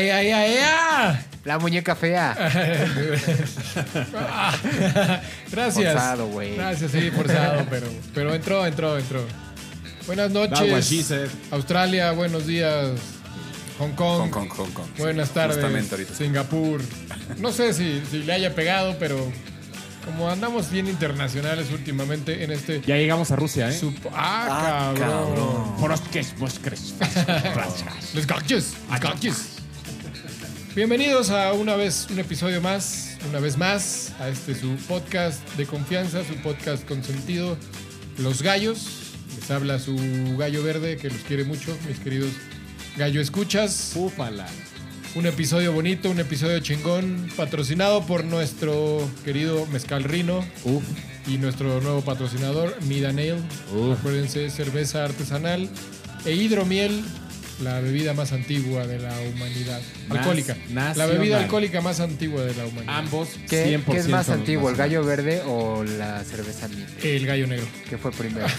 ¡Ea, ea, ea, ea! La muñeca fea. Gracias. Forzado, güey. Gracias, sí, forzado, pero, pero entró, entró, entró. Buenas noches. Australia, buenos días. Hong Kong. Hong Kong, Hong Kong. Buenas Sí, tardes. Justamente ahorita. Singapur. No sé si, si le haya pegado, pero como andamos bien internacionales últimamente en este. Ya llegamos a Rusia, ¿eh? sup- ah, Ah, cabrón. cabrón. Los gachos, los gachos. Bienvenidos a una vez, un episodio más, una vez más, a este su podcast de confianza, su podcast con sentido, Los Gallos. Les habla su gallo verde que los quiere mucho, mis queridos gallo escuchas. Fúfala. Un episodio bonito, un episodio chingón, patrocinado por nuestro querido Mezcal Rino Uf. y nuestro nuevo patrocinador, Mida Nail. Uf. Acuérdense, cerveza artesanal e hidromiel, la bebida más antigua de la humanidad. Nas- alcohólica. La bebida alcohólica más antigua de la humanidad. Ambos ¿Qué, 100% qué es más antiguo, el gallo verde o la cerveza miel? El gallo negro. ¿Qué fue primero?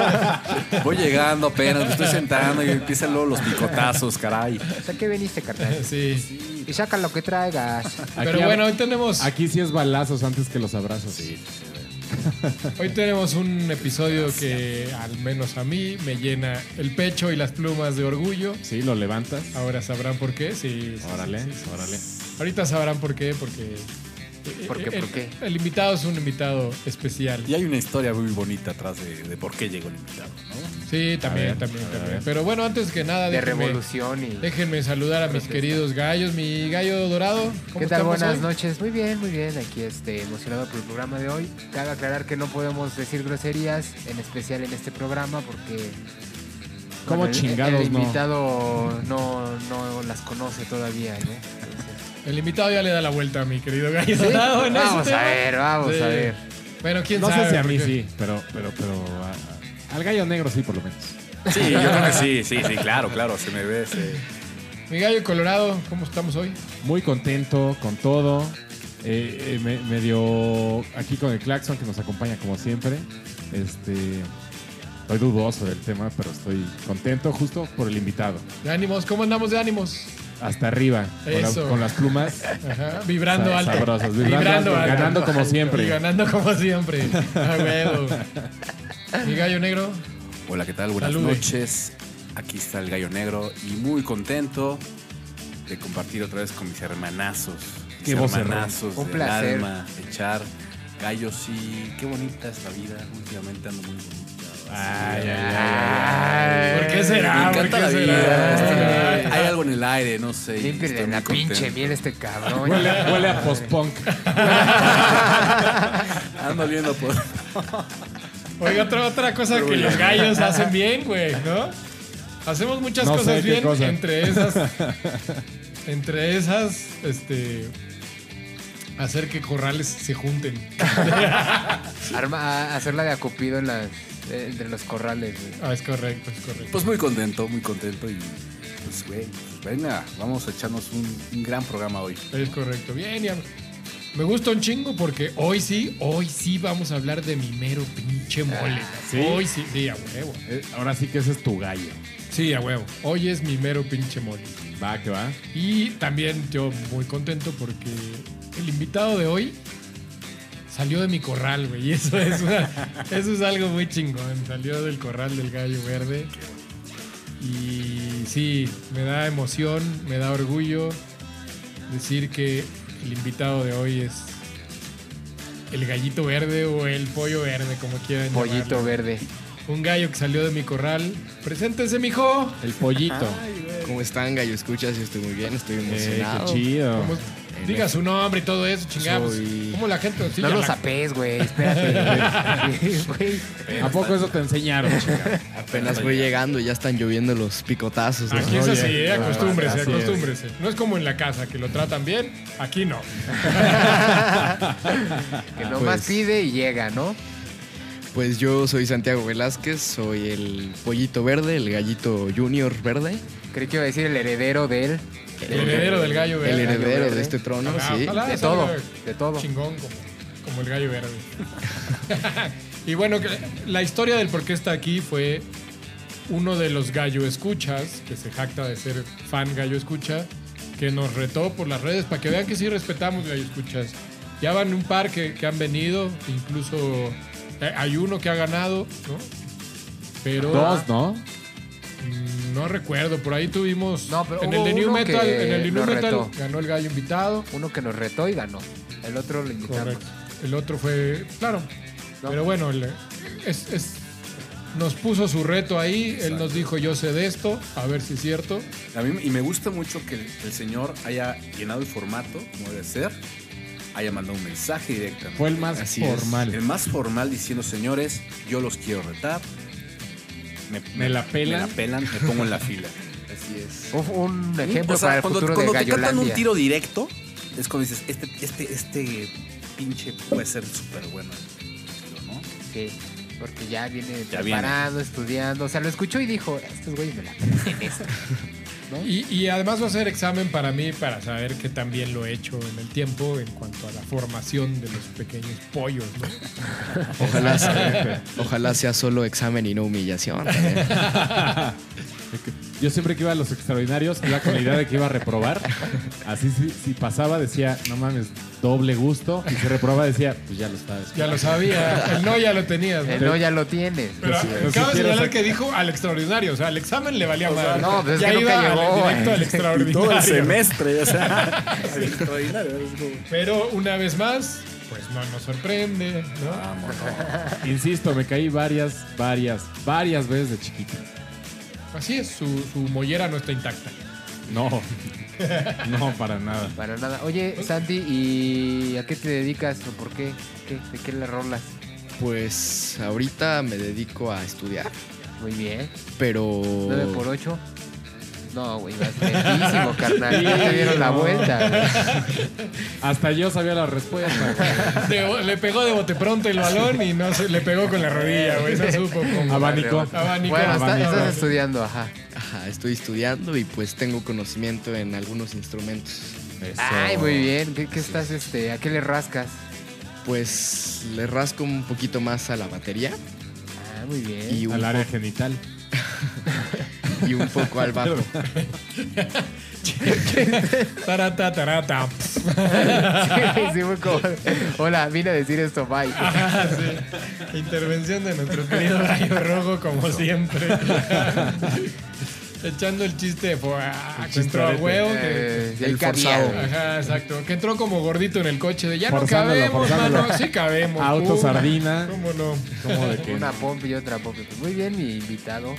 Ah. Voy llegando apenas, me estoy sentando y empiezan luego los picotazos, caray. O sea, ¿qué viniste, carnal? Sí. Y saca lo que traigas. Pero bueno, hoy tenemos, Aquí sí es balazos antes que los abrazos. Sí. hoy tenemos un episodio que al menos a mí me llena el pecho y las plumas de orgullo. Sí, lo levantas. Ahora sabrán por qué. Sí, sí, Órale, sí, sí, sí. órale. Ahorita sabrán por qué, porque... ¿Por qué, el, por qué? El invitado es un invitado especial. Y hay una historia muy bonita atrás de, de por qué llegó el invitado, ¿no? Sí, también, ver, también, también. Pero bueno, antes que nada, De déjenme, revolución y... déjenme saludar a mis queridos gallos. Mi gallo dorado, ¿cómo ¿Qué tal? Buenas hoy? noches. Muy bien, muy bien. Aquí este, emocionado por el programa de hoy. Cabe aclarar que no podemos decir groserías, en especial en este programa, porque... ¿Cómo el- chingados el, no? invitado no, no las conoce todavía, ¿no? El invitado ya le da la vuelta a mi querido gallo ¿sí? dorado en Vamos este a tema. ver, vamos Sí. a ver. Bueno, quién No sabe. sé si a mí porque- sí, pero, pero, pero a- a- al gallo negro sí, por lo menos. Sí, yo creo que sí, sí, sí, claro, claro, se me ve. Mi gallo colorado, ¿cómo estamos hoy? Muy contento con todo. Eh, eh, me- medio aquí con el Claxon que nos acompaña como siempre. Este, estoy dudoso del tema, pero estoy contento justo por el invitado. De ánimos, ¿cómo andamos de ánimos? Hasta arriba, con, la- Eso. con las plumas Ajá, vibrando sa- alto. sabrosas, vibrando, alto, ganando como Y siempre. ganando como siempre. A huevo. Mi gallo negro. Hola, ¿qué tal? Buenas Salude. noches. Aquí está el gallo negro y muy contento de compartir otra vez con mis hermanazos. Mis Qué hermanazos Un del placer. alma, echar gallos y qué bonita es la vida. Últimamente ando muy bonita. Ay, ay, ay. ¿Por qué será? Me ¿Por encanta qué la será? vida. este, hay algo en el aire, no sé. Límpiale la pinche miel este cabrón. Huele, huele a post-punk. Ando oliendo por. Oiga, otra, otra cosa que los gallos hacen bien, güey, ¿no? Hacemos muchas No cosas bien, cosa. entre esas, entre esas, este, hacer que corrales se junten. Arma, hacerla de acupido en las, eh, entre los corrales. Ah, es correcto, es correcto. Pues muy contento, muy contento y. Pues, güey, pues venga, vamos a echarnos un, un gran programa hoy. Es correcto. Bien, ya. Me gusta un chingo porque hoy sí, hoy sí vamos a hablar de mi mero pinche mole. ¿sí? Hoy sí, sí, a huevo. Eh, Ahora sí que ese es tu gallo. Sí, a huevo. Hoy es mi mero pinche mole. Va, que va. Y también yo muy contento porque el invitado de hoy salió de mi corral, güey. Y eso es, una- eso es algo muy chingón. Salió del corral del gallo verde. Y sí, me da emoción, me da orgullo decir que el invitado de hoy es el gallito verde o el pollo verde, como quieran Pollito llamarlo. verde. Un gallo que salió de mi corral. Preséntese, mijo. El pollito. ¿Cómo están, gallo? Escuchas, estoy muy bien, estoy Eh, emocionado. qué chido. ¿Cómo- diga su nombre y todo eso, chingados. Soy- ¿Cómo la gente? sí, no lo sapés, güey. Espérate. Güey. ¿A poco eso te enseñaron, chica? Apenas voy llegando, ya están lloviendo los picotazos. ¿no? Aquí es así, eh, acostúmbrese, acostúmbrese. No es como en la casa, que lo tratan bien. Aquí no. Que nomás Pues- pide y llega, ¿no? Pues yo soy Santiago Velázquez, soy el pollito verde, el gallito junior verde, Creí que iba a decir el heredero de él. El heredero del gallo verde. el heredero verde. de este trono, Ojalá, sí. ojalá De todo, de todo. Chingón como, como el gallo verde. y bueno, la historia del por qué está aquí fue uno de los gallo escuchas, que se jacta de ser fan gallo escucha, que nos retó por las redes para que vean que sí respetamos gallo escuchas. Ya van un par que, que han venido, incluso eh, hay uno que ha ganado, ¿no? Pero Dos, ¿no? mm, no recuerdo, por ahí tuvimos No, pero en el de New uno Metal, que en el de New nos Metal retó. ganó el gallo invitado. Uno que nos retó y ganó. El otro lo invitamos. Correcto. El otro fue, claro. No. Pero bueno, el- es, es- nos puso su reto ahí. Él nos dijo, yo sé de esto, a ver si es cierto. A mí, y me gusta mucho que el señor haya llenado el formato, como debe ser, haya mandado un mensaje directamente. Fue el más Así es. formal. el más formal diciendo, señores, yo los quiero retar. Me, Me la pelan. Me la pelan, me pongo en la fila. Así es. Un, un ejemplo O sea, para el cuando, futuro cuando de te cantan un tiro directo, es cuando dices, este, este, este pinche puede ser súper bueno. ¿no? Sí, porque ya viene Ya preparado, estudiando. O sea, lo escuchó y dijo, estos güeyes me la en esto. ¿No? Y, y además va a ser examen para mí para saber que también lo he hecho en el tiempo en cuanto a la formación de los pequeños pollos. ¿no? Ojalá sea, ojalá sea solo examen y no humillación. Yo siempre que iba a los extraordinarios iba con la idea de que iba a reprobar. Así si, si pasaba decía, no mames, doble gusto. Y si reprobaba decía, pues ya lo sabes. Ya lo sabía. El no ya lo tenías. ¿no? El no ya lo tienes. Pero no sé cabe si señalar que dijo al extraordinario. O sea, al examen le valía más. no, pues es ya que iba nunca al- llegó, directo al extraordinario. todo el semestre, o sea, es extraordinario. es como- Pero una vez más, pues no nos sorprende, ¿no? Insisto, me caí varias, varias, varias veces de chiquito. Así es, su, su mollera no está intacta. No, no, para nada. Para nada. Oye, Santi, ¿y a qué te dedicas o por qué? ¿Qué? ¿De qué le rolas? Pues ahorita me dedico a estudiar, Muy bien. pero... 9 por 8. No, güey, vas lentísimo, carnal. Ya te dieron la vuelta. güey. Hasta yo sabía la respuesta. De- le pegó de bote pronto el balón y no se le pegó con la rodilla, güey. No supo cómo. Abanico. Abanico. Bueno, está- estás estudiando, ajá. Ajá, estoy estudiando y pues tengo conocimiento en algunos instrumentos. Eso. Ay, muy bien. ¿Qué, qué estás, este, a qué le rascas? Pues le rasco un poquito más a la batería Ah, muy bien. y un, Al área genital. y un poco al bajo. Tarata, tarata. Sí, sí, fue como, Hola, vine a decir esto, bye. Ah, sí. Intervención de nuestro querido Gallo Rojo, como siempre. Echando el chiste de ah, que entró a huevo. que- Eh, el forzado. Ajá, exacto. Que entró como gordito en el coche de ya no Forzándolo, cabemos, forzándolo. mano. Sí cabemos. Auto sardina. ¿Cómo no? ¿Cómo de que Una no? pompa y otra pompa. Pues muy bien, mi invitado.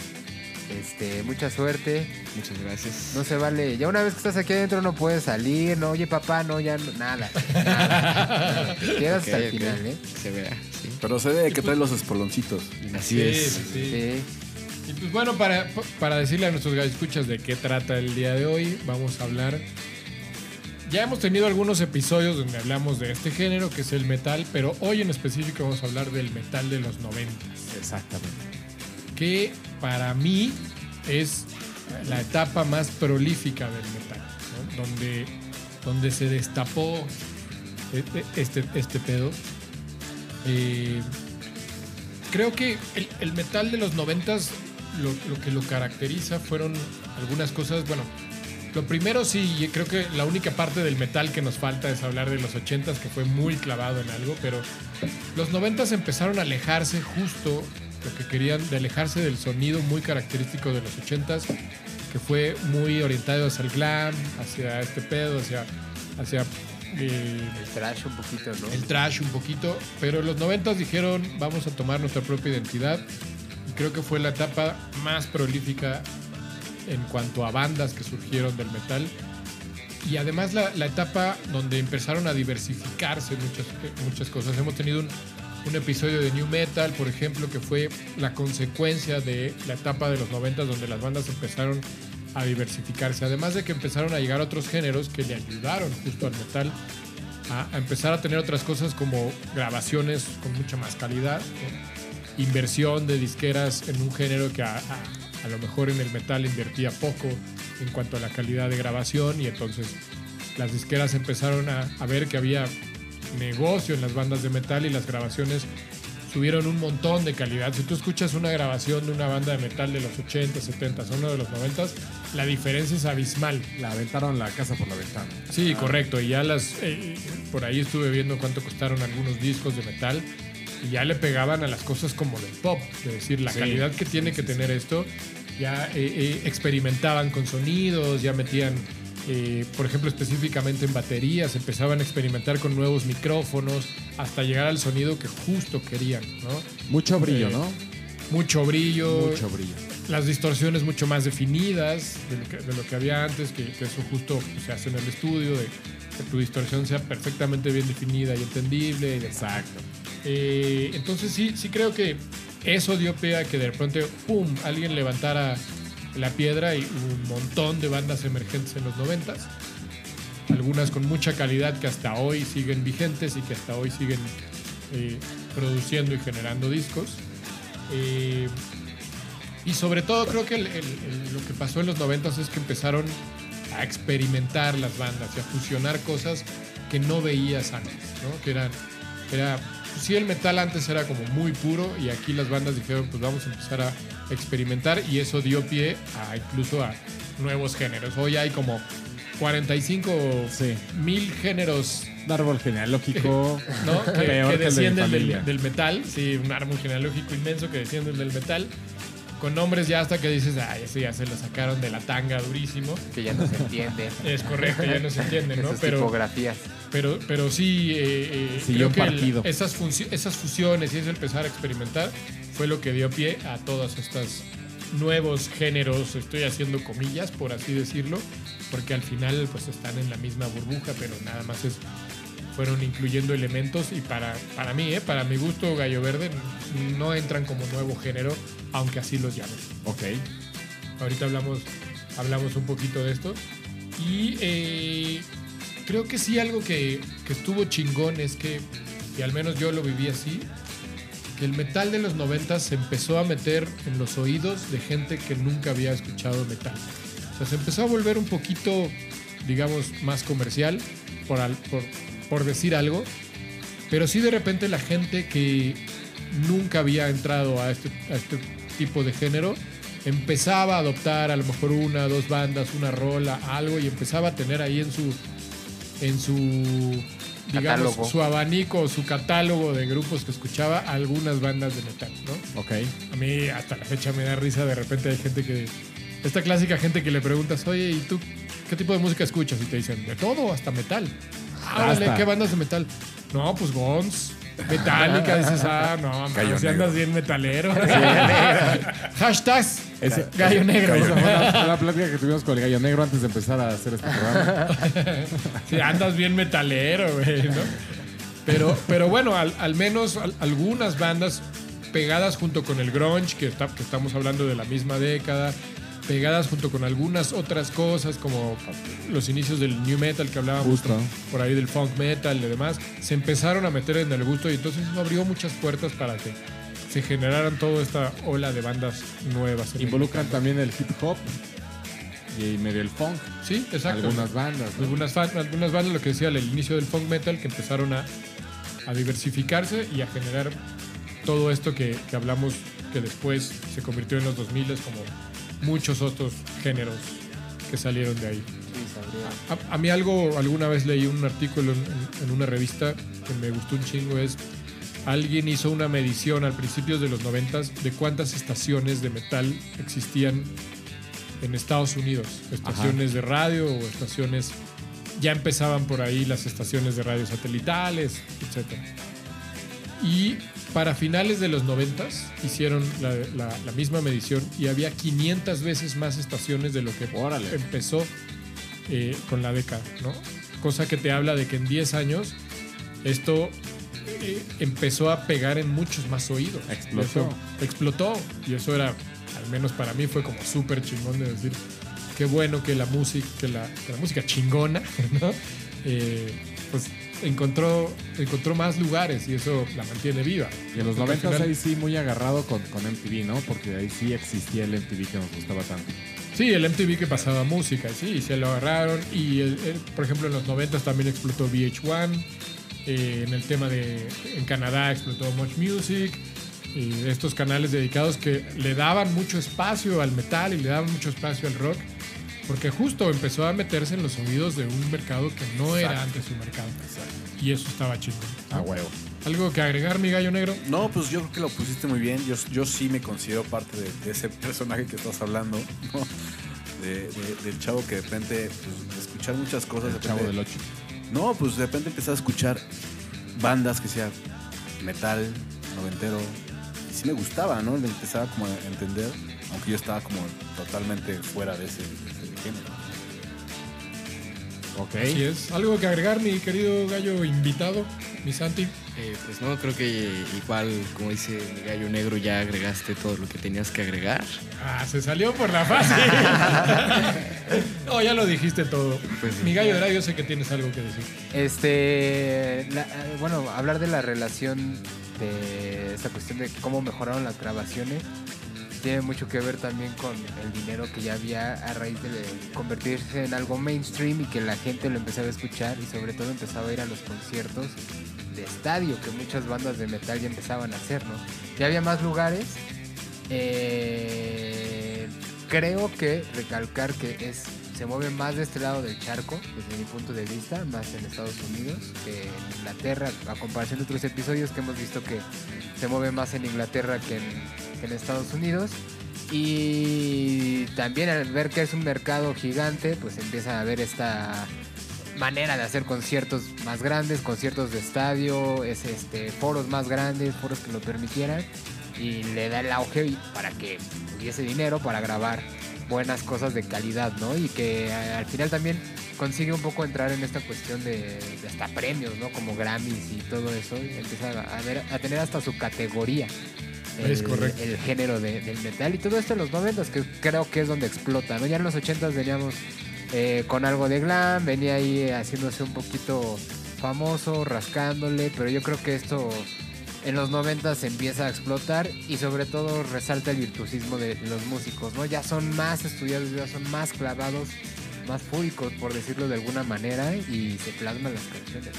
Este, mucha suerte. Muchas gracias. No se vale. Ya una vez que estás aquí adentro no puedes salir. No, oye, papá, no, ya no- nada. nada. Quedas hasta el final, ¿eh? se vea, sí. Pero se ve que trae los espoloncitos. Así Sí, es. sí, sí. Sí. Y pues bueno, para, para decirle a nuestros escuchas de qué trata el día de hoy, vamos a hablar. Ya hemos tenido algunos episodios donde hablamos de este género, que es el metal, pero hoy en específico vamos a hablar del metal de los 90, Exactamente. Que para mí es la etapa más prolífica del metal, ¿no? donde, donde se destapó e- e- este, este pedo. Eh, creo que el, el metal de los noventas lo, lo que lo caracteriza fueron algunas cosas, bueno, lo primero sí, creo que la única parte del metal que nos falta es hablar de los ochentas, que fue muy clavado en algo, pero los noventas empezaron a alejarse justo lo que querían, de alejarse del sonido muy característico de los ochentas, que fue muy orientado hacia el glam, hacia este pedo, hacia, hacia eh, El trash un poquito, ¿no? el trash un poquito, pero los noventas dijeron vamos a tomar nuestra propia identidad y creo que fue la etapa más prolífica en cuanto a bandas que surgieron del metal y además la, la etapa donde empezaron a diversificarse muchas, muchas cosas. Hemos tenido un, un episodio de New Metal, por ejemplo, que fue la consecuencia de la etapa de los noventas donde las bandas empezaron a diversificarse, además de que empezaron a llegar otros géneros que le ayudaron justo al metal a, empezar a tener otras cosas como grabaciones con mucha más calidad, inversión de disqueras en un género que a, lo mejor en el metal invertía poco en cuanto a la calidad de grabación y entonces las disqueras empezaron a ver que había negocio en las bandas de metal y las grabaciones subieron un montón de calidad. Si tú escuchas una grabación de una banda de metal de los 80, 70, uno de los 90, la diferencia es abismal. La aventaron la casa por la ventana. Sí, correcto. Y ya las. eh, por ahí estuve viendo cuánto costaron algunos discos de metal. Y ya le pegaban a las cosas como del pop. Es decir, la Sí, calidad que tiene que tener esto. Ya eh, eh, experimentaban con sonidos, ya metían. Eh, por ejemplo, específicamente en baterías, empezaban a experimentar con nuevos micrófonos hasta llegar al sonido que justo querían, ¿no? Mucho brillo, Eh, ¿no? Mucho brillo, Mucho brillo. las distorsiones mucho más definidas de lo que, de lo que había antes, que, que eso justo se hace en el estudio, de que tu distorsión sea perfectamente bien definida y entendible. y. Exacto. Eh, entonces sí, sí creo que eso dio pie a que de repente, ¡pum!, alguien levantara la piedra y un montón de bandas emergentes en los noventas. Algunas con mucha calidad que hasta hoy siguen vigentes y que hasta hoy siguen eh, produciendo y generando discos. Eh, y sobre todo creo que lo que pasó en los noventas es que empezaron a experimentar las bandas y a fusionar cosas que no veías antes, ¿no? Que eran, era, sí el metal antes era como muy puro y aquí las bandas dijeron pues vamos a empezar a experimentar y eso dio pie a incluso a nuevos géneros. Hoy hay como 45 Sí. mil géneros Un árbol genealógico. ¿no? que, Peor que descienden del, del metal, sí, un árbol genealógico inmenso que descienden del metal, con nombres ya hasta que dices, ay, ese ya se lo sacaron de la tanga durísimo. Que ya no se entiende. Es correcto, ya no se entiende, ¿no? Esas Pero, tipografías. pero, pero sí, eh, eh, creo un que el- esas, esas fusiones y ese empezar a experimentar fue lo que dio pie a todas estas nuevos géneros, estoy haciendo comillas, por así decirlo, porque al final pues están en la misma burbuja, pero nada más es fueron incluyendo elementos y para, para mí, eh, para mi gusto, Gallo Verde no entran como nuevo género, aunque así los llamen. ok. Ahorita hablamos, hablamos un poquito de esto. Y eh, creo que sí algo que, que estuvo chingón es que, y al menos yo lo viví así, que el metal de los 90 se empezó a meter en los oídos de gente que nunca había escuchado metal. O sea, se empezó a volver un poquito, digamos, más comercial, por, al- por, por decir algo. Pero sí de repente la gente que nunca había entrado a este, a este tipo de género empezaba a adoptar a lo mejor una, dos bandas, una rola, algo y empezaba a tener ahí en su en su digamos Catálogo. su abanico, su catálogo de grupos que escuchaba algunas bandas de metal, ¿no? Ok. A mí hasta la fecha me da risa, de repente hay gente que esta clásica gente que le preguntas, "Oye, ¿y tú qué tipo de música escuchas?" y te dicen, "De todo, hasta metal." Ah. ¿qué bandas de metal? No, pues Guns, Metallica, dices, ah, no, man, si andas bien metalero. Hashtags. Ese- Gallo negro. Esa fue una, una plática que tuvimos con el gallo negro antes de empezar a hacer este programa. Sí, andas bien metalero, güey, ¿no? Pero, pero bueno, al, al menos al- algunas bandas pegadas junto con el grunge, que, está- que estamos hablando de la misma década, pegadas junto con algunas otras cosas como los inicios del new metal que hablábamos Justo. por ahí del funk metal y demás, se empezaron a meter en el gusto y entonces eso abrió muchas puertas para que se generaran toda esta ola de bandas nuevas. Involucran también el hip hop y medio el funk. Sí, exacto. Algunas bandas. ¿no? Algunas, algunas bandas, lo que decía, el inicio del funk metal, que empezaron a, a diversificarse y a generar todo esto que, que hablamos, que después se convirtió en los 2000 como muchos otros géneros que salieron de ahí. A, a mí algo, alguna vez leí un artículo en, en- en una revista que me gustó un chingo, es alguien hizo una medición al principios de los 90 de cuántas estaciones de metal existían en Estados Unidos. Estaciones de radio o estaciones... Ya empezaban por ahí las estaciones de radio satelitales, etc. Y para finales de los 90 hicieron la, la- la misma medición y había 500 veces más estaciones de lo que Órale. empezó eh, con la década, ¿no? Cosa que te habla de que en 10 años esto eh, empezó a pegar en muchos más oídos. Explotó. Eso- explotó. Y eso era, al menos para mí, fue como súper chingón de decir, qué bueno que la música, que la, que la música chingona, ¿no? Eh, pues encontró, encontró más lugares y eso la mantiene viva. Y en los Porque al 90 final- ahí sí muy agarrado con, con MTV, ¿no? Porque ahí sí existía el MTV que nos gustaba tanto. Sí, el MTV que pasaba música, sí, y se lo agarraron. Y, el- el- por ejemplo, en los 90 también explotó VH1. Eh, en el tema de. En Canadá explotó Much Music. Y estos canales dedicados que le daban mucho espacio al metal y le daban mucho espacio al rock. Porque justo empezó a meterse en los oídos de un mercado que no era antes su mercado. Y eso estaba chido. A huevo. ¿Algo que agregar, mi gallo negro? No, pues yo creo que lo pusiste muy bien. Yo, yo sí me considero parte de, de ese personaje que estás hablando, ¿no? De- de- del chavo que de repente, pues, de escuchar muchas cosas. El chavo del 8. No, pues de repente empecé a escuchar bandas que sea metal, noventero. Y sí me gustaba, ¿no? Le empezaba como a entender, aunque yo estaba como totalmente fuera de ese género. Ok. Así es. ¿Algo que agregar, mi querido gallo invitado, mi Santi? Eh, pues no, creo que igual, como dice mi gallo negro, ya agregaste todo lo que tenías que agregar. Ah, se salió por la fácil. no, ya lo dijiste todo. Pues sí. mi gallo de yo sé que tienes algo que decir. Este, la- eh, bueno, hablar de la relación de esta cuestión de cómo mejoraron las grabaciones tiene mucho que ver también con el dinero que ya había a raíz de convertirse en algo mainstream y que la gente lo empezaba a escuchar y sobre todo empezaba a ir a los conciertos de estadio que muchas bandas de metal ya empezaban a hacer, ¿no? Ya había más lugares. eh, creo que recalcar que es se mueve más de este lado del charco, desde mi punto de vista, más en Estados Unidos que en Inglaterra, a comparación de otros episodios que hemos visto que se mueve más en Inglaterra que en, que Estados Unidos. Y también al ver que es un mercado gigante, pues empieza a haber esta manera de hacer conciertos más grandes, conciertos de estadio, es este foros más grandes, foros que lo permitieran y le da el auge para que hubiese dinero para grabar buenas cosas de calidad, ¿no? Y que eh, al final también consigue un poco entrar en esta cuestión de, de hasta premios, ¿no? Como Grammys y todo eso, y empieza a, ver, a tener hasta su categoría. Es el- correcto. El género de- del metal y todo esto en los 90 que creo que es donde explota, ¿no? Ya en los 80 veníamos eh, con algo de glam, venía ahí haciéndose un poquito famoso, rascándole, pero yo creo que esto en los 90 se empieza a explotar y sobre todo resalta el virtuosismo de los músicos, ¿no? Ya son más estudiados, ya son más clavados, más fúricos, por decirlo de alguna manera, y se plasman las canciones.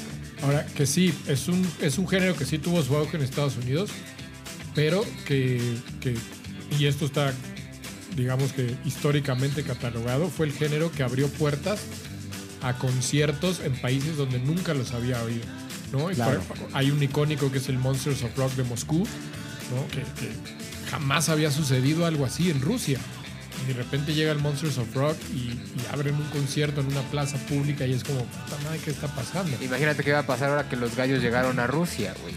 Ahora, que sí, es un, es un género que sí tuvo su auge en Estados Unidos, pero que- y esto está, digamos que históricamente catalogado, fue el género que abrió puertas a conciertos en países donde nunca los había oído. ¿No? Y Claro. hay un icónico que es el Monsters of Rock de Moscú, ¿no? que, que jamás había sucedido algo así en Rusia. Y de repente llega el Monsters of Rock y, y abren un concierto en una plaza pública y es como, puta madre, ¿qué está pasando? Imagínate qué va a pasar ahora que los gallos llegaron a Rusia, güey.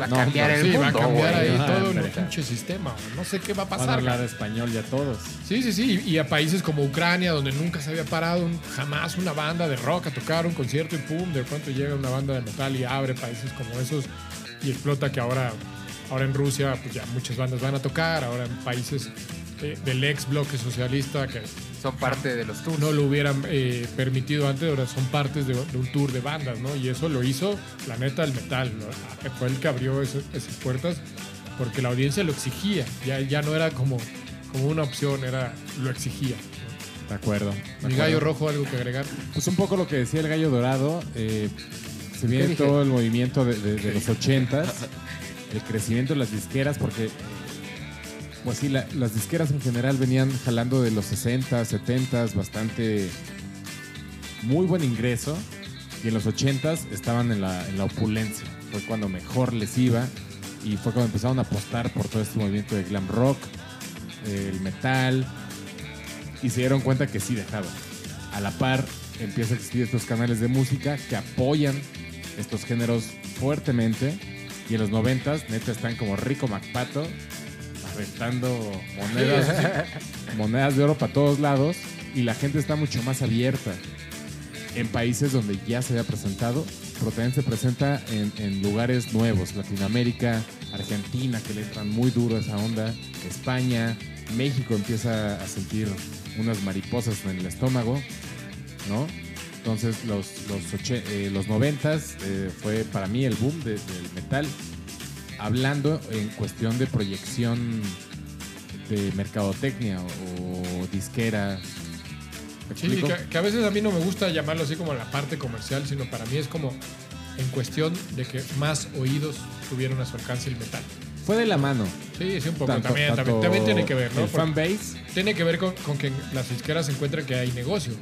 Va a No, cambiar no, el Sí, mundo, va a cambiar ahí Ah, todo el pinche sistema. güey. No sé qué va a Van a pasar. hablar español ya todos. Sí, sí, sí. Y a países como Ucrania, donde nunca se había parado un- jamás una banda de rock a tocar un concierto y pum, de pronto llega una banda de metal y abre países como esos y explota que ahora, ahora en Rusia pues ya muchas bandas van a tocar, ahora en países eh, del ex bloque socialista que Son parte de los tours. no lo hubieran eh, permitido antes, ahora son partes de, de un tour de bandas, ¿no? Y eso lo hizo, la neta, el metal, ¿no? Fue el que abrió ese- esas puertas porque la audiencia lo exigía, ya, ya no era como, como una opción, era lo exigía. ¿no? De acuerdo. de Mi acuerdo. gallo rojo, algo que agregar. Pues un poco lo que decía el gallo dorado. eh, se viene todo el movimiento de, de- de los ochentas, el crecimiento de las disqueras, porque, pues sí, la- las disqueras en general venían jalando de los 60, 70, bastante muy buen ingreso, y en los 80s estaban en la, en la opulencia. Fue cuando mejor les iba, y fue cuando empezaron a apostar por todo este movimiento de glam rock, el metal, y se dieron cuenta que sí dejaban. A la par empiezan a existir estos canales de música que apoyan estos géneros fuertemente. Y en los noventas, neta, están como Rico MacPato, arrestando monedas, monedas de oro para todos lados. Y la gente está mucho más abierta en países donde ya se había presentado, pero también se presenta en, en lugares nuevos, Latinoamérica, Argentina, que le entran muy duro a esa onda, España, México empieza a sentir unas mariposas en el estómago, ¿no? Entonces los, los, oche- eh, los 90 fue para mí el boom de- del metal, hablando en cuestión de proyección de mercadotecnia o, disquera. ¿Me Sí, que, que a veces a mí no me gusta llamarlo así como la parte comercial, sino para mí es como en cuestión de que más oídos tuvieron a su alcance el metal. Fue de la mano. Sí, sí, un poco. Tanto- también, tanto también, también tiene que ver, ¿no? El fanbase, tiene que ver con, con que las disqueras encuentran que hay negocio.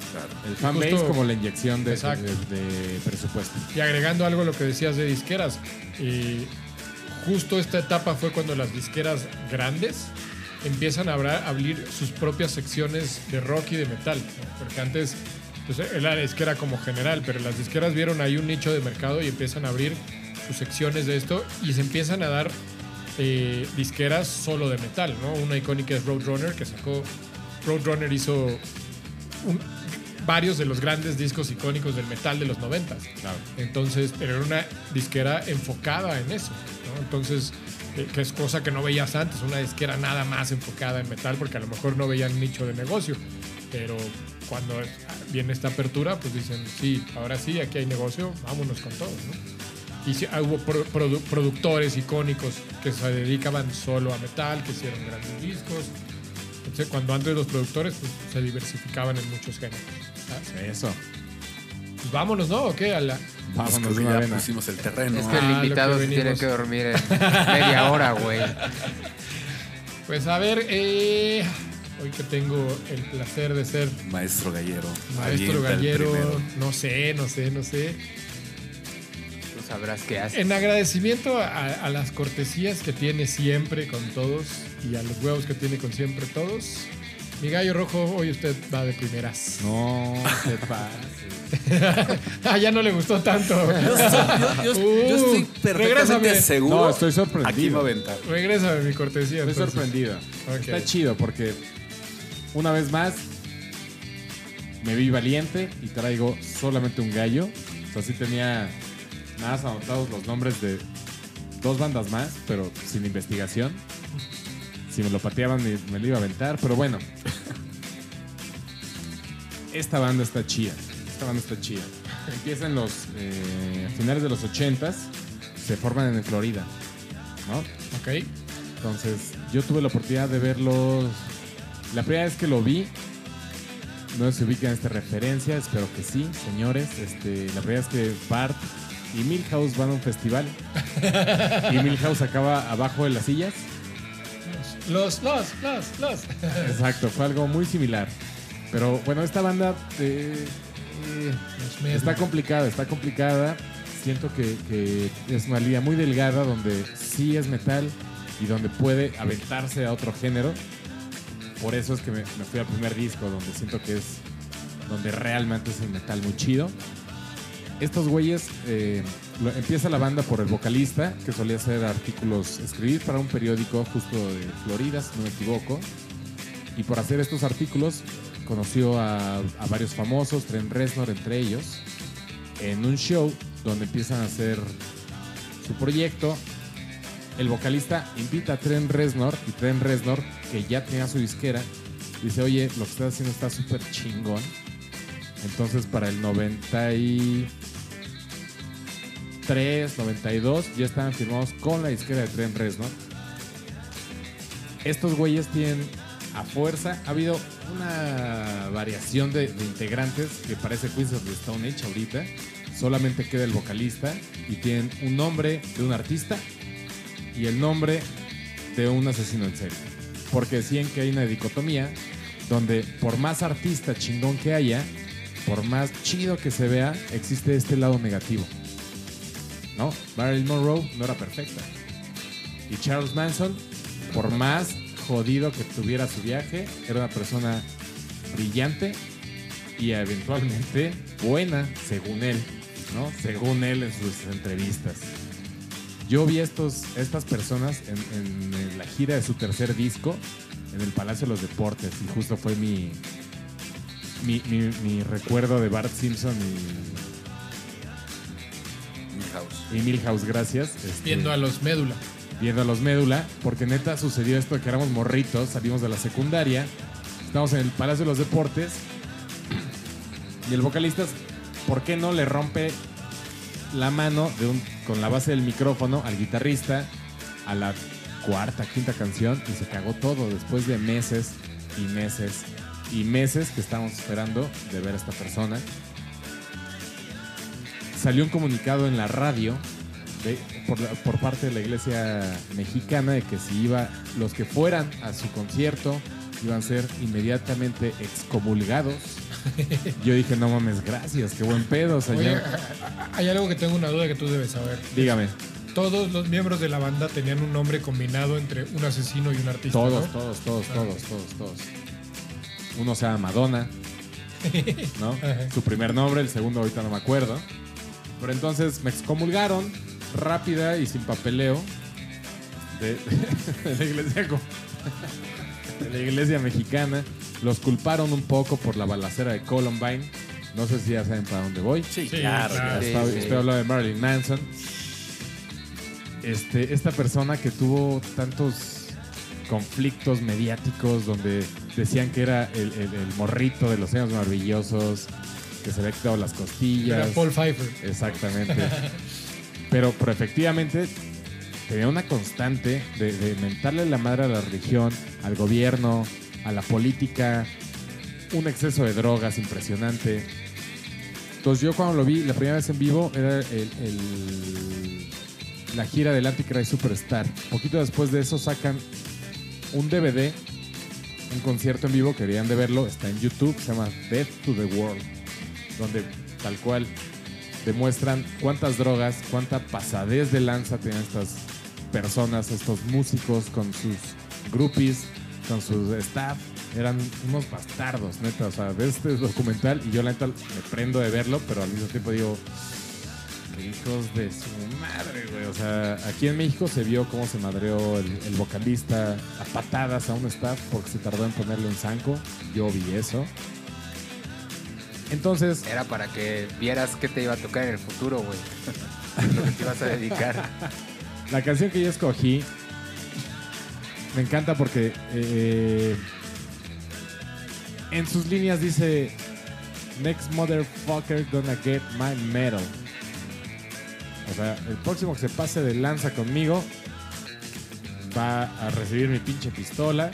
el fanbase como la inyección de, de- de presupuesto. Y agregando algo a lo que decías de disqueras, eh, justo esta etapa fue cuando las disqueras grandes empiezan a abrir sus propias secciones de rock y de metal. ¿no? Porque antes pues, era la disquera como general, pero las disqueras vieron ahí un nicho de mercado y empiezan a abrir sus secciones de esto y se empiezan a dar eh, disqueras solo de metal. ¿no? Una icónica es Roadrunner, que sacó. Roadrunner hizo un- varios de los grandes discos icónicos del metal de los 90 entonces, pero era una disquera enfocada en eso, ¿no? Entonces, eh, que es cosa que no veías antes, una disquera nada más enfocada en metal, porque a lo mejor no veían nicho de negocio. Pero cuando viene esta apertura, pues dicen, sí, ahora sí, aquí hay negocio, vámonos con todo, ¿no? Y sí, ah, hubo pro- produ- productores icónicos que se dedicaban solo a metal, que hicieron grandes discos. Entonces, cuando antes los productores pues, se diversificaban en muchos géneros. ¿sabes? Eso. Pues vámonos, ¿no? ¿O qué? A la, Vámonos de que una ya pusimos el terreno. Es que Ah, el lo invitado que se tiene que dormir en media hora, güey. Pues a ver, eh, hoy que tengo el placer de ser Maestro Gallero. maestro gallero, no sé, no sé, no sé. Tú sabrás qué haces. En agradecimiento a, a las cortesías que tiene siempre con todos y a los huevos que tiene con siempre todos, mi gallo rojo, hoy usted va de primeras. No te pases. ah, ya no le gustó tanto. Yo, estoy- yo- yo- Uh, yo estoy perfectamente seguro. No, estoy sorprendido. Aquí va a aventar. Regrésame mi cortesía. Estoy entonces. sorprendido. Está chido porque una vez más me vi valiente y traigo solamente un gallo. O sea, sí tenía nada más anotados los nombres de dos bandas más, pero sin investigación. Si me lo pateaban me, me lo iba a aventar, pero bueno. Esta banda está chida. Esta banda está chida. Empieza en los eh, finales de los 80s. Se forman en Florida. ¿No? Ok. Entonces, yo tuve la oportunidad de verlos. La primera vez que lo vi, no sé si ubican esta referencia, espero que sí, señores. Este, la primera vez que Bart y Milhouse van a un festival y Milhouse acaba abajo de las sillas. Los, los, los, los. Exacto, fue algo muy similar. Pero bueno, esta banda eh, eh, está complicada, está complicada. Siento que, que es una línea muy delgada donde sí es metal y donde puede aventarse a otro género. Por eso es que me, me fui al primer disco donde siento que es donde realmente es el metal muy chido. Estos güeyes, eh, empieza la banda por el vocalista, que solía hacer artículos, escribir para un periódico justo de Florida, si no me equivoco. Y por hacer estos artículos conoció a, varios famosos, Trent Reznor entre ellos, en un show donde empiezan a hacer su proyecto. El vocalista invita a Trent Reznor y Trent Reznor, que ya tenía su disquera, dice, oye, lo que estás haciendo está súper chingón. Entonces para el 93, 92 ya estaban firmados con la disquera de Trent Reznor. Estos güeyes tienen a fuerza, ha habido una variación de, de integrantes que parece Queens of the Stone Age ahorita. Solamente queda el vocalista y tienen un nombre de un artista y el nombre de un asesino en serie. Porque decían que hay una dicotomía donde por más artista chingón que haya, por más chido que se vea, existe este lado negativo. ¿No? Marilyn Monroe no era perfecta. Y Charles Manson, por más jodido que tuviera su viaje, era una persona brillante y eventualmente buena, según él, ¿no? Según él en sus entrevistas. Yo vi estos, estas personas en, la gira de su tercer disco en el Palacio de los Deportes y justo fue mi, mi, recuerdo de Bart Simpson y, y Milhouse, gracias. este, Viendo a los médula. viendo a los médula, porque neta sucedió esto que éramos morritos, salimos de la secundaria, estamos en el Palacio de los Deportes y el vocalista, ¿por qué no le rompe la mano de un, con la base del micrófono al guitarrista a la cuarta, quinta canción y se cagó todo después de meses y meses y meses que estábamos esperando de ver a esta persona. Salió un comunicado en la radio de- por, parte de la iglesia mexicana de que si iba, los que fueran a su concierto iban a ser inmediatamente excomulgados. Yo dije, no mames, gracias, qué buen pedo. Sea, Oye, hay algo que tengo una duda que tú debes saber. dígame, Todos los miembros de la banda tenían un nombre combinado entre un asesino y un artista. todos, ¿no? todos, todos, Ah. todos, todos, todos. Uno se llama Madonna, ¿no? Ajá. Su primer nombre, el segundo ahorita no me acuerdo. Pero entonces me excomulgaron rápida y sin papeleo de, de la iglesia co- de la iglesia mexicana. Los culparon un poco por la balacera de Columbine. No sé si ya saben para dónde voy. Sí, Sí, claro. claro. ya. Sí, Estoy, sí. estoy hablando de Marilyn Manson. Este, esta persona que tuvo tantos conflictos mediáticos donde decían que era el, el- el morrito de los años maravillosos, que se había quitado las Era costillas. Paul Pfeiffer. Exactamente. pero, pero efectivamente tenía una constante de, de mentarle la madre a la religión, al gobierno, a la política, un exceso de drogas impresionante. Entonces yo cuando lo vi la primera vez en vivo era el- el- la gira del Antichrist Superstar. Poquito después de eso sacan un DVD, un concierto en vivo, querían de verlo, está en YouTube, se llama Death to the World, donde tal cual demuestran cuántas drogas, cuánta pasadez de lanza tenían estas personas, estos músicos con sus groupies, con su staff. Eran unos bastardos, neta. O sea, ves este documental y yo la neta me prendo de verlo, pero al mismo tiempo digo, hijos de su madre, güey. O sea, aquí en México se vio cómo se madreó el, el vocalista a patadas a un staff porque se tardó en ponerle un zanco. Yo vi eso. Entonces, Era para que vieras qué te iba a tocar en el futuro, güey. Lo que te ibas a dedicar. La canción que yo escogí me encanta porque eh, en sus líneas dice Next motherfucker gonna get my medal. O sea, el próximo que se pase de lanza conmigo va a recibir mi pinche pistola.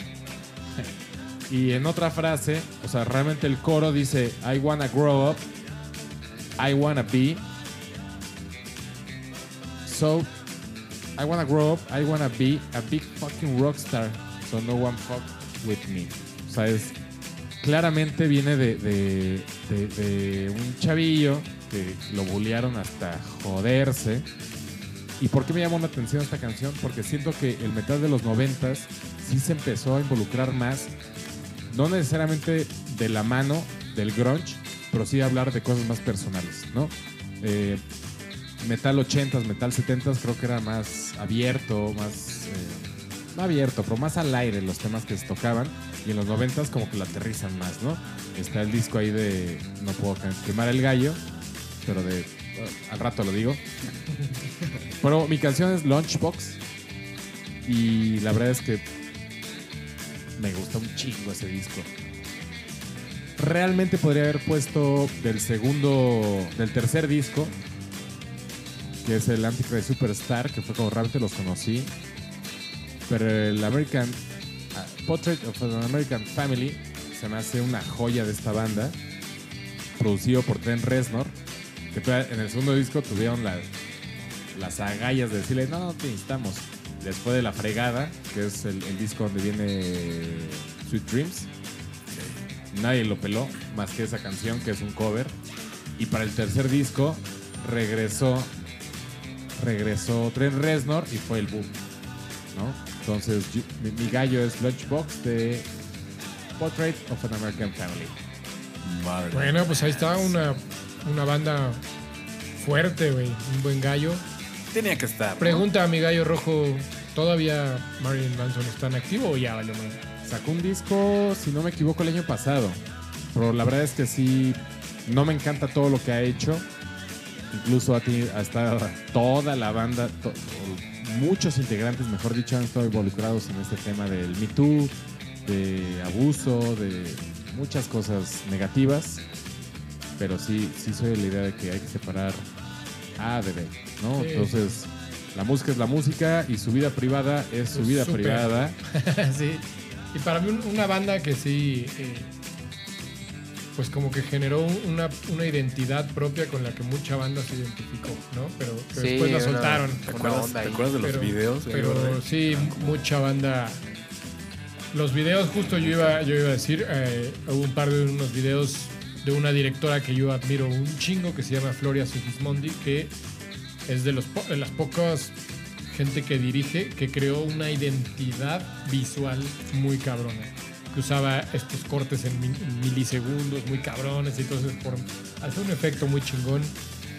Y en otra frase, o sea, realmente el coro dice I wanna grow up, I wanna be. So I wanna grow up, I wanna be a big fucking rockstar, so no one fuck with me. O sea, es claramente viene de, de- de- un chavillo que lo bullearon hasta joderse. ¿Y por qué me llamó la atención esta canción? Porque siento que el metal de los noventas sí se empezó a involucrar más, no necesariamente de la mano del grunge, pero sí hablar de cosas más personales, ¿no? Eh, metal 80s, metal 70s creo que era más abierto, más... eh, no abierto, pero más al aire los temas que se tocaban. Y en los 90s como que lo aterrizan más, ¿no? Está el disco ahí de... No puedo quemar el gallo, pero de... al rato lo digo. Pero mi canción es Lunchbox. Y la verdad es que me gusta un chingo ese disco. Realmente podría haber puesto del segundo, del tercer disco, que es el Antichrist Superstar, que fue como realmente los conocí. Pero el American ah, Portrait of an American Family se me hace una joya de esta banda, producido por Trent Reznor, que en el segundo disco tuvieron la- las agallas de decirle, no, no te necesitamos. Después de La Fregada, que es el, el disco donde viene Sweet Dreams, nadie lo peló más que esa canción, que es un cover. Y para el tercer disco regresó regresó Trent Reznor y fue el boom, ¿no? Entonces yo- mi, mi gallo es Lunchbox de Portrait of an American Family. Madre. Bueno, pues ahí está una, una banda fuerte, güey. Un buen gallo. Tenía que estar. ¿no? Pregunta a mi gallo rojo, ¿todavía Marilyn Manson está en activo o ya vale madre? Sacó un disco, si no me equivoco, el año pasado. Pero la verdad es que sí, no me encanta todo lo que ha hecho. Incluso ha, tenido- ha estado toda la banda, to- muchos integrantes, mejor dicho, han estado involucrados en este tema del Me Too, de abuso, de muchas cosas negativas. Pero sí, sí soy de la idea de que hay que separar A de B, ¿no? Sí. Entonces, la música es la música y su vida privada es su Es vida privada. sí. Y para mí un- una banda que sí... eh, pues como que generó un- una, una identidad propia con la que mucha banda se identificó, ¿no? Pero, pero Sí, después la soltaron. ¿Te acuerdas, onda ¿te ahí. acuerdas de los pero, videos? Pero sí, mucha banda. Los videos, justo yo iba, yo iba a decir, eh, hubo un par de unos videos de una directora que yo admiro un chingo que se llama Floria Sigismondi, que es de, los po- de las pocas gente que dirige que creó una identidad visual muy cabrona. Que usaba estos cortes en, mi- en milisegundos muy cabrones y entonces por hacer un efecto muy chingón.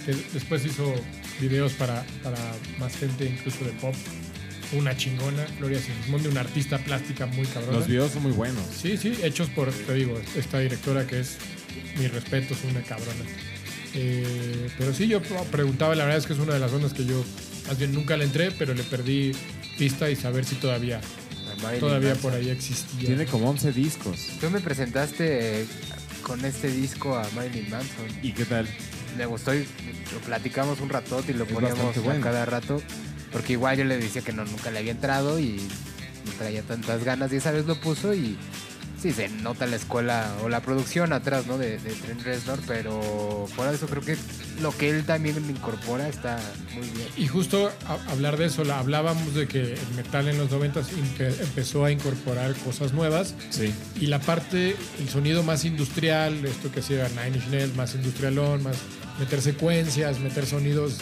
Que después hizo videos para, para más gente, incluso de pop. Una chingona, Gloria Sigismondi, una artista plástica muy cabrona. Los videos son muy buenos. Sí, sí, hechos por, te digo, esta directora que es, mi respeto, es una cabrona. Eh, pero sí, yo preguntaba, la verdad es que es una de las bandas que yo, más bien nunca le entré, pero le perdí pista y saber si todavía, todavía Manson. por ahí existía. Tiene como 11 discos. Tú me presentaste eh, con este disco a Marilyn Manson. ¿Y qué tal? Me gustó y lo platicamos un ratote y lo Es poníamos a bueno. cada rato. Porque igual yo le decía que no, nunca le había entrado y no traía tantas ganas. Y esa vez lo puso y sí, se nota la escuela o la producción atrás, ¿no? De, de Trent Reznor. Pero fuera de eso creo que lo que él también incorpora está muy bien. Y justo a- hablar de eso, la, hablábamos de que el metal en los 90 empezó a incorporar cosas nuevas Sí. y la parte, el sonido más industrial, esto que hacía Nine Inch Nails, más industrialón, más meter secuencias, meter sonidos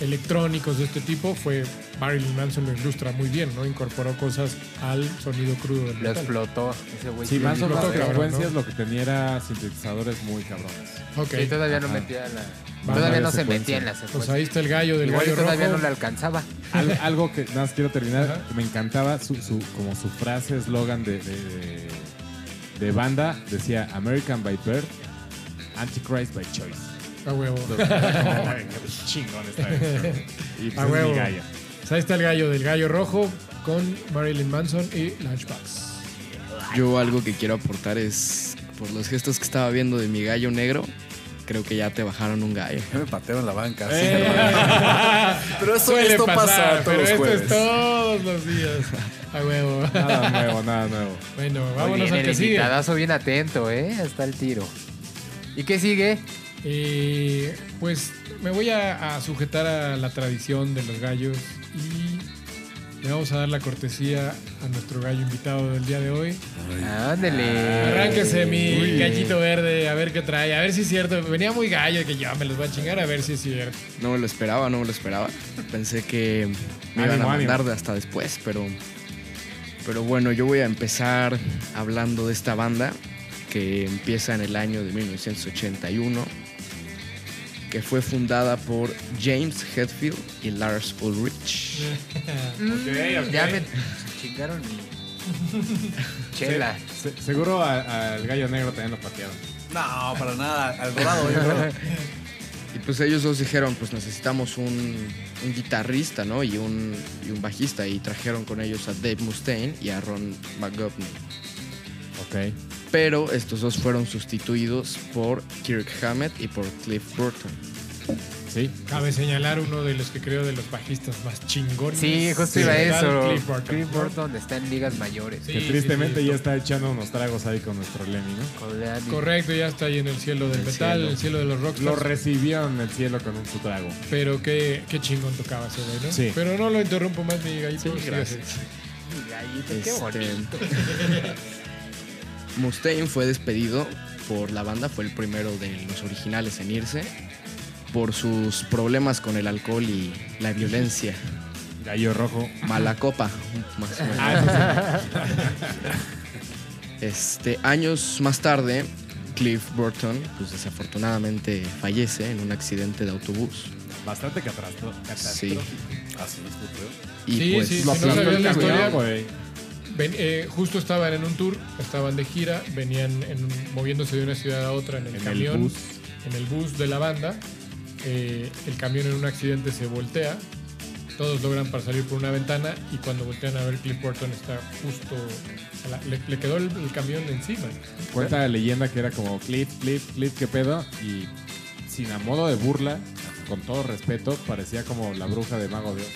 electrónicos de este tipo, fue Marilyn Manson lo ilustra muy bien, ¿no? Incorporó cosas al sonido crudo del Lo metal. explotó ese güey. Sí, sí, más o lo menos cabrón, frecuencias ¿no? lo que tenía era sintetizadores muy cabrones. Ok. Sí, todavía no metía la... Van Todavía no se secuencias. metía en la Pues secuencia. ahí está el gallo del Igual gallo todavía rojo. no le alcanzaba. Al- algo que nada más quiero terminar, me encantaba su, su- como su frase eslogan de, de, de- de banda, decía American by birth, Antichrist by choice. A huevo. Chingón está. Y pues A es huevo. mi gallo. Pues ahí está el gallo del gallo rojo con Marilyn Manson y Lunchbox. Yo algo que quiero aportar es, por los gestos que estaba viendo de mi gallo negro, creo que ya te bajaron un gallo. Ya me pateo en la banca. sí, Eh. Pero eso Suele esto pasar, pasa todos pero los esto jueves. es todos los días. A huevo. Nada nuevo, nada nuevo. Bueno, Muy vámonos bien, al el que sigue. invitadazo bien atento, ¿eh? Hasta el tiro. ¿Y qué sigue? Eh, pues me voy a, a sujetar a la tradición de los gallos y le vamos a dar la cortesía a nuestro gallo invitado del día de hoy. Ándele. Arránquese mi gallito verde, a ver qué trae, a ver si es cierto. Venía muy gallo que ya me los voy a chingar, a ver si es cierto. No me lo esperaba, no me lo esperaba. Pensé que me iban Ánimo, a ánimo. mandar de hasta después, pero, pero bueno, yo voy a empezar hablando de esta banda que empieza en el año de 1981, que fue fundada por James Hetfield y Lars Ulrich. Mm, Ya me chingaron mi chela. Se- seguro al gallo negro también lo patearon. No, para nada. Al dorado. Y pues ellos dos dijeron, pues necesitamos un, un guitarrista, ¿no? Y un, y un bajista. Y trajeron con ellos a Dave Mustaine y a Ron McGovney. Ok. Pero estos dos fueron sustituidos por Kirk Hammett y por Cliff Burton. Sí. Cabe señalar uno de los que creo de los bajistas más chingones. Sí, justo iba a metal, eso. Cliff Burton. Cliff ¿no? Burton está en ligas mayores. Sí, que tristemente sí, sí. ya está echando unos tragos ahí con nuestro Lemmy, ¿no? Con. Correcto, ya está ahí en el cielo del El metal, cielo. en el cielo de los Lo rockstars. recibió en el cielo con un su trago. Pero qué, qué chingón tocaba ese güey, ¿no? Sí. Pero no lo interrumpo más, mi gallito. Sí, gracias. Mi gallito, qué Este, bonito. Mustaine fue despedido por la banda, fue el primero de los originales en irse, por sus problemas con el alcohol y la violencia. Gallo rojo. Mala copa, más o menos. Ah, Este, años más tarde, Cliff Burton, pues desafortunadamente fallece en un accidente de autobús. Bastante catastro- Sí. catastrófico. Así es. Y Sí, pues sí, Lo Si no la historia, güey. Ven- eh, justo estaban en un tour, estaban de gira, venían en moviéndose de una ciudad a otra en el En el camión, bus. en el bus de la banda. Eh, el camión en un accidente se voltea, todos logran para salir por una ventana y cuando voltean a ver Cliff Burton está justo, la- le, le quedó el, el camión encima. Cuenta la leyenda que era como clip, clip, clip, qué pedo. Y sin a modo de burla, con todo respeto, parecía como la bruja de Mago de Oz.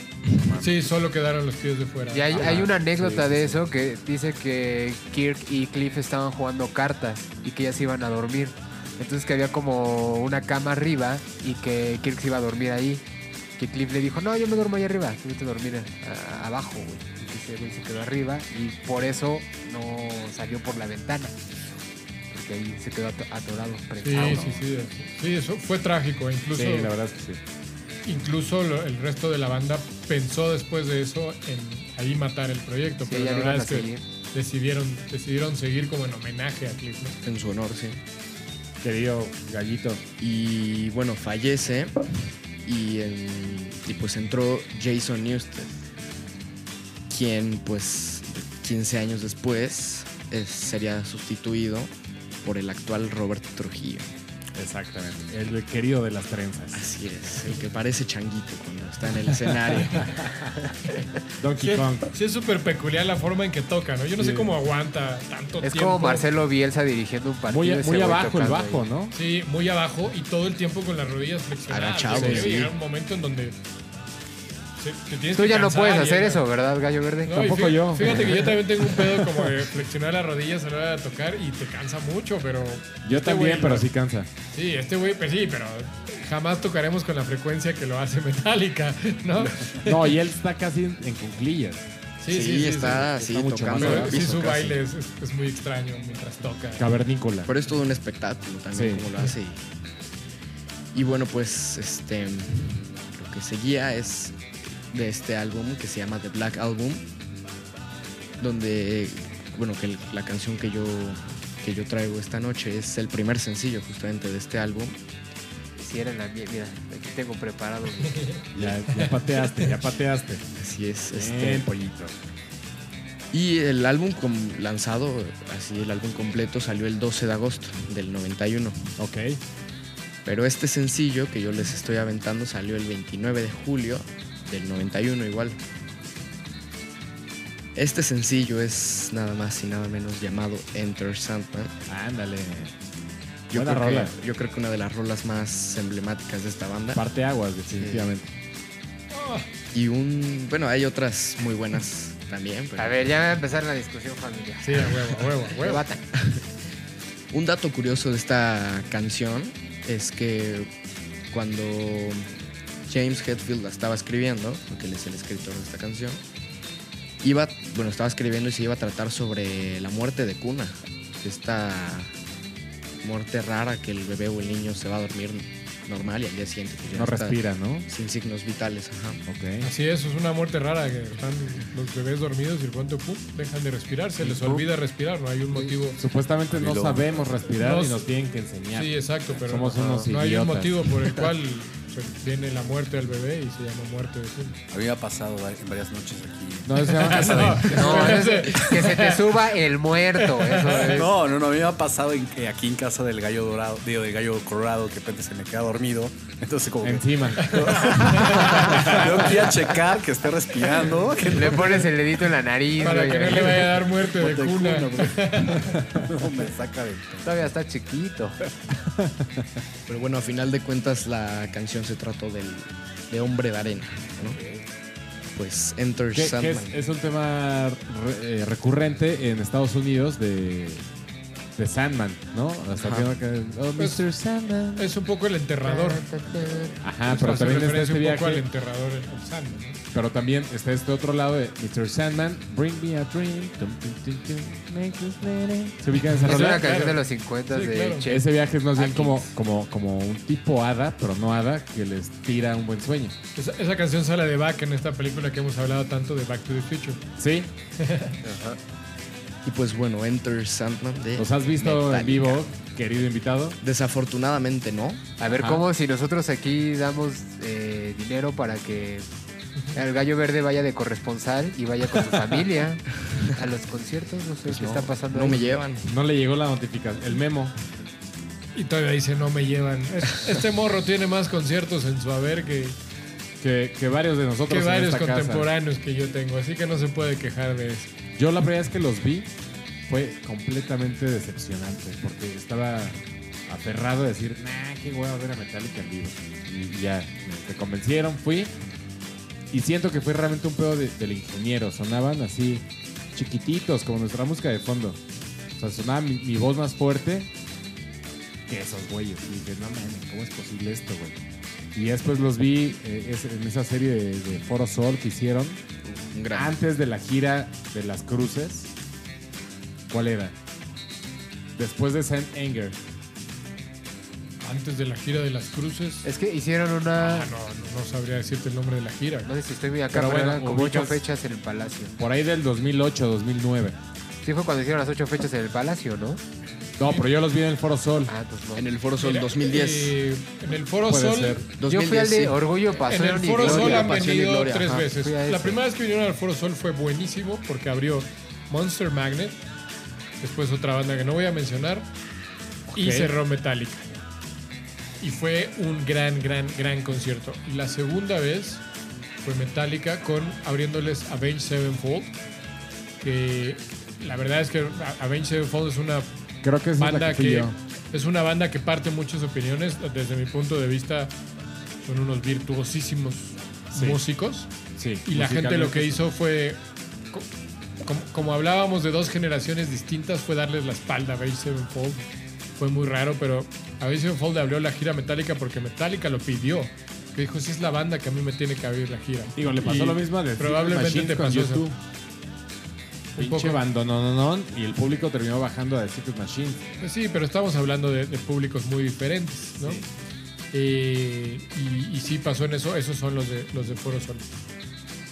Sí, solo quedaron los pies de fuera. Y hay, una anécdota Sí, de sí. eso que dice que Kirk y Cliff estaban jugando cartas y que ya se iban a dormir. Entonces que había como una cama arriba y que Kirk se iba a dormir ahí. Que Cliff le dijo, no, yo me duermo ahí arriba, tú vete a dormir a- abajo, güey. Y ese güey se quedó arriba y por eso no salió por la ventana. Porque ahí se quedó ato- atorado, Sí, sí, sí. Sí, eso fue trágico. Incluso, Sí, la verdad es que sí. incluso el resto de la banda pensó después de eso en ahí matar el proyecto. Sí, pero la verdad es que seguir. decidieron, decidieron seguir como en homenaje a Cliff. ¿no? En su honor, sí. Querido gallito. Y bueno, fallece y, y pues entró Jason Newsted, quien pues 15 años después es- sería sustituido por el actual Robert Trujillo. Exactamente. El querido de las trenzas. Así es, el que parece changuito cuando está en el escenario. Donkey Sí, Kong. sí es súper peculiar la forma en que toca, ¿no? Yo no sé cómo aguanta tanto Es tiempo. como Marcelo Bielsa dirigiendo un partido. Muy, muy abajo el bajo, ahí. ¿no? Sí, muy abajo y todo el tiempo con las rodillas flexionadas. Agachado, O sea, debe sí. llegar un momento en donde te Tú ya no puedes hacer ya- eso, ¿verdad, Gallo Verde? No, Tampoco yo. Fíjate que yo también tengo un pedo como de flexionar las rodillas a la hora de tocar y te cansa mucho, pero. Yo este también, güey pero sí cansa. Sí, este güey, pues sí, pero jamás tocaremos con la frecuencia que lo hace Metallica, ¿no? No, y él está casi en, cuclillas. Sí, está así Está mucho tocando más el Pero sí, su casi. baile es, es- es muy extraño mientras toca. Cavernícola. Pero es todo un espectáculo también Sí. como lo hace. Y, y bueno, pues este lo que seguía es de este álbum que se llama The Black Album, donde bueno, que la canción que yo que yo traigo esta noche es el primer sencillo justamente de este álbum. Si era la mía, mira, aquí tengo preparado. Ya, ya pateaste, ya pateaste. Así es, Este pollito. y el álbum lanzado, así el álbum completo salió el 12 de agosto del 91. Ok. Pero este sencillo que yo les estoy aventando salió el 29 de julio del 91 igual. Este sencillo es nada más y nada menos llamado Enter Sandman. Ándale. Yo Buena creo, rola. que, yo creo que una de las rolas más emblemáticas de esta banda. Parte aguas, definitivamente. Y un... Bueno, hay otras muy buenas también. pero- A ver, ya va a empezar la discusión familiar. Sí, a huevo, a huevo, a huevo. Un dato curioso de esta canción es que cuando James Hetfield la estaba escribiendo, porque él es el escritor de esta canción, iba, bueno, estaba escribiendo y se iba a tratar sobre la muerte de cuna, esta muerte rara que el bebé o el niño se va a dormir normal y al día siguiente pues, ya No está respira, ¿no? sin signos vitales. Ajá. Ok. Así es, es una muerte rara que están los bebés dormidos y de pronto pum, dejan de respirar, se les olvida respirar, no hay un motivo. Supuestamente no sabemos respirar No y nos tienen que enseñar. Sí, exacto, pero Somos no, unos no hay un motivo por el cual viene la muerte del bebé y se llama muerte de cuna. A mí me ha pasado en varias noches aquí. No, se llama casa de- No, es que se te suba el muerto. Eso es. No, no, no, a mí me ha pasado en- eh, aquí en casa del gallo dorado, digo, del gallo colorado, que de repente se me queda dormido. Entonces, como Encima. tengo que ir a checar que esté respirando. Que Le pones el dedito en la nariz. Para que no le vaya a dar muerte de cuna. No, me saca de. Todavía está chiquito. Pero bueno, a final de cuentas la canción se trató del, de Hombre de Arena. ¿no? Pues Enter Que, que Sandman. es, es un tema re- eh, recurrente en Estados Unidos de, de Sandman, ¿no? Hasta Ajá. que, oh, Pues, Mr. Sandman. Es un poco el enterrador. Ajá, pero Hace también está este un poco al viaje. enterrador el Sandman, ¿no? Pero también está este otro lado de Mr. Sandman, Bring Me a Dream. Tum, tum, tum, tum, make this little- ¿Se ubican esa Es rola? una canción claro. de los 50 Sí, de claro. Che. Ese viaje es más bien como, como, como un tipo hada, pero no hada, que les tira un buen sueño. Esa, esa canción sale de Back en esta película que hemos hablado tanto de Back to the Future. ¿Sí? Y pues bueno, Enter Sandman de ¿Los has visto en vivo, querido invitado? Desafortunadamente no. A ver, Ajá. ¿cómo si nosotros aquí damos eh, dinero para que el gallo verde vaya de corresponsal y vaya con su familia a los conciertos? No sé Pues qué no, está pasando. no ahí. me llevan. No le llegó la notificación, el memo. Y todavía dice, no me llevan. Es- Este morro tiene más conciertos en su haber que, Que, que varios de nosotros que en varios casa. contemporáneos que yo tengo. Así que no se puede quejar de eso. Yo la primera vez que los vi fue completamente decepcionante porque estaba aferrado a decir, nah, qué ver a Metallica en vivo. Y ya, me, convencieron, fui. Y siento que fue realmente un pedo de- del ingeniero. Sonaban así chiquititos, como nuestra música de fondo. O sea, sonaba mi, mi voz más fuerte. que esos güeyes. Y dije, no mames, ¿cómo es posible esto, güey? Y después los vi eh, es- en esa serie de, de Foro Sol que hicieron Un gran. antes de la gira de las cruces. ¿Cuál era? Después de Saint Anger. Antes de la gira de las cruces. Es que hicieron una. Ah, no, no, no sabría decirte el nombre de la gira. No sé si estoy muy acá, Pero bueno, como ocho ubicas- fechas en el Palacio. Por ahí del 2008, 2009. Sí fue cuando hicieron las ocho fechas en el Palacio, ¿no? No, pero yo los vi en el Foro Sol. Ah, pues no. En el Foro Sol Mira, 2010. eh, en el Foro Puede Sol. ser. Yo fui al de sí. Orgullo, En Pasión el y Foro Gloria. Sol han Pasión y venido Gloria, tres ajá, veces. fui a La ese. primera vez que vinieron al Foro Sol fue buenísimo porque abrió Monster Magnet, después otra banda que no voy a mencionar, y Ok. cerró Metallica. Y fue un gran, gran, gran concierto. Y la segunda vez fue Metallica con abriéndoles Avenged Sevenfold, que la verdad es que Avenged Sevenfold es una Creo que esa es la que fui que yo. es una banda que parte muchas opiniones desde mi punto de vista son unos virtuosísimos Sí. músicos Sí, y la gente lo que hizo fue co- como, como hablábamos de dos generaciones distintas fue darles la espalda a Avenged Sevenfold fue muy raro pero Avenged Sevenfold abrió la gira Metallica porque Metallica lo pidió que dijo esa es la banda que a mí me tiene que abrir la gira Digo, le pasó Y lo mismo a The probablemente te pasó con eso. Un Pinche poco. bandononón y el público terminó bajando a The Secret Machine. Pues sí, pero estamos hablando de, de públicos muy diferentes, ¿no? Sí. Eh, y, y sí pasó en eso, esos son los de los de Foro Sol.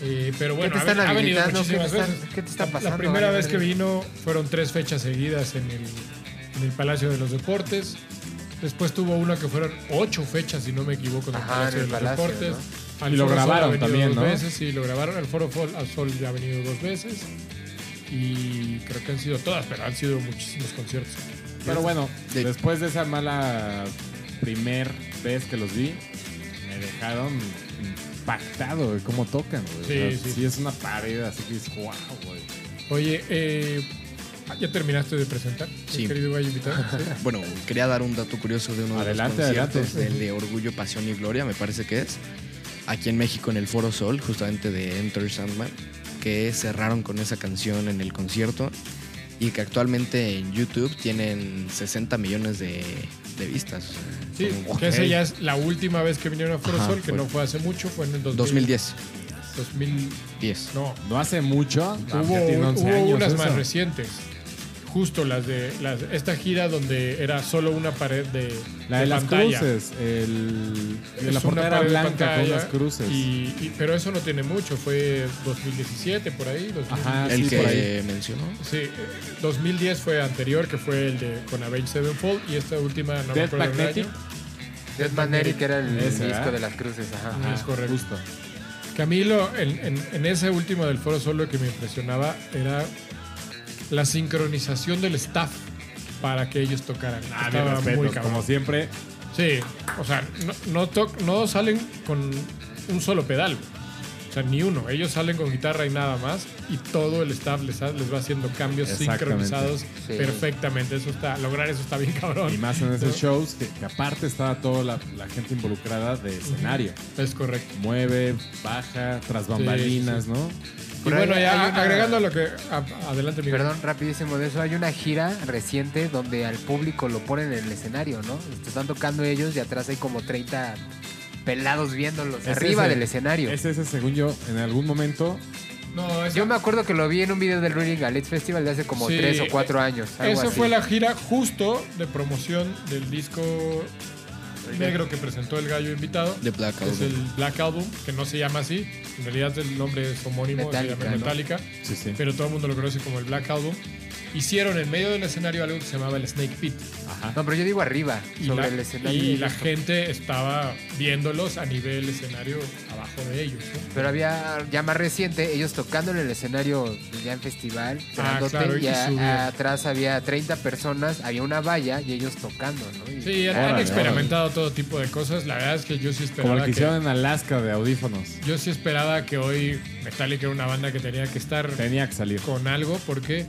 Eh, pero bueno, te ha, están ha venido muchísimas ¿Qué te están- veces. qué te está La- La, pasando? primera vez que vino fueron tres fechas seguidas en el, en el Palacio de los Deportes. Después tuvo una que fueron ocho fechas, si no me equivoco, en el Ajá, Palacio en el de los Palacio, Deportes. Al Y lo grabaron también, dos ¿no? veces, sí, lo grabaron. Al Foro Sol, al Sol ya ha venido dos veces. Y creo que han sido todas, pero han sido muchísimos conciertos. Pero bueno, De- después de esa mala primer vez que los vi, me dejaron impactado de cómo tocan, güey. Sí, O sea, sí. sí es una pared, así que es wow, güey. Oye, eh, ¿ya terminaste de presentar? Sí. Querido invitado. Sí. Bueno, quería dar un dato curioso de uno Adelante, de los conciertos adelante. del de Orgullo, Pasión y Gloria, me parece que es. Aquí en México, en el Foro Sol, justamente de Enter Sandman, que cerraron con esa canción en el concierto y que actualmente en YouTube tienen 60 millones de, de vistas. Sí, Como- que esa ya es la última vez que vinieron a Foro Ajá, Sol, que fue- no fue hace mucho, fue en el 2000, 2010. 2000 10. no, No hace mucho, ah, hubo, ya tiene 11 hubo años unas eso. más recientes. Justo las de las, esta gira donde era solo una pared de, La de, las pantalla. cruces, el, de la de blanca con las cruces. Y, y- pero eso no tiene mucho, fue 2017 por ahí. 2000. Ajá, el sí, que por ahí. mencionó. Sí, eh, 2010 fue anterior, que fue el de con Avenged Sevenfold, y esta última no me Death acuerdo el año. Death Magnetic era el Ese, disco ¿verdad? de las cruces, ajá. Ajá. Ajá, es correcto. Justo. Camilo, en, en, en ese último del Foro Solo que me impresionaba era la sincronización del staff para que ellos tocaran. Ah, respetos, muy cabrón. como siempre. Sí, o sea, no, no, to- no salen con un solo pedal. O sea, ni uno. Ellos salen con guitarra y nada más. Y todo el staff les, ha- les va haciendo cambios sincronizados Sí. perfectamente. Eso está, lograr eso está bien cabrón. Y más en esos ¿No? shows que, que aparte estaba toda la, la gente involucrada de escenario. Es correcto. Mueve, baja, tras bambalinas, sí. ¿no? Y Por ahí bueno, ya hay una- agregando a lo que. a- adelante, Miguel. Perdón, rapidísimo de eso. Hay una gira reciente donde al público lo ponen en el escenario, ¿no? Te están tocando ellos y atrás hay como 30 pelados viéndolos Es arriba ese- del escenario. Es ese, según yo, en algún momento. No, esa- Yo me acuerdo que lo vi en un video del Reading Galitz Festival de hace como Sí, 3 o 4 años. algo Esa así. fue la gira justo de promoción del disco negro que presentó el gallo invitado. De Black que es el Black Album, que no se llama así. En realidad el nombre es homónimo, Metallica, se llama ¿no? Metallica. Sí, sí. Pero todo el mundo lo conoce como el Black Album. Hicieron en medio del escenario algo que se llamaba el Snake Pit. Ajá. No, pero yo digo arriba, Y, sobre la, el escenario. y la gente estaba viéndolos a nivel escenario abajo de ellos. ¿no? Pero había ya más reciente, ellos tocando en el escenario ya en festival, grandote, claro, y y a- subieron. atrás había 30 personas, había una valla y ellos tocando, ¿no? Y- Sí, han, Órale, experimentado todo tipo de cosas. La verdad es que yo sí Como esperaba el que que, hicieron en Alaska de audífonos. yo sí esperaba que hoy Metallica era una banda que tenía que estar Tenía que salir. con algo porque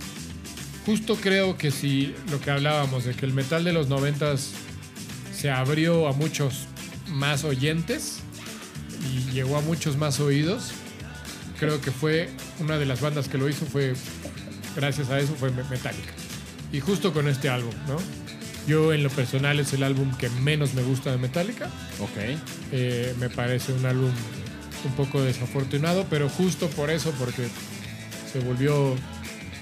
justo creo que si lo que hablábamos de que el metal de los noventas se abrió a muchos más oyentes y llegó a muchos más oídos, creo que fue una de las bandas que lo hizo fue gracias a eso fue Me- Metallica. Y justo con este álbum, ¿no? Yo en lo personal es el álbum que menos me gusta de Metallica. Ok. Eh, me parece un álbum un poco desafortunado, pero justo por eso, porque se volvió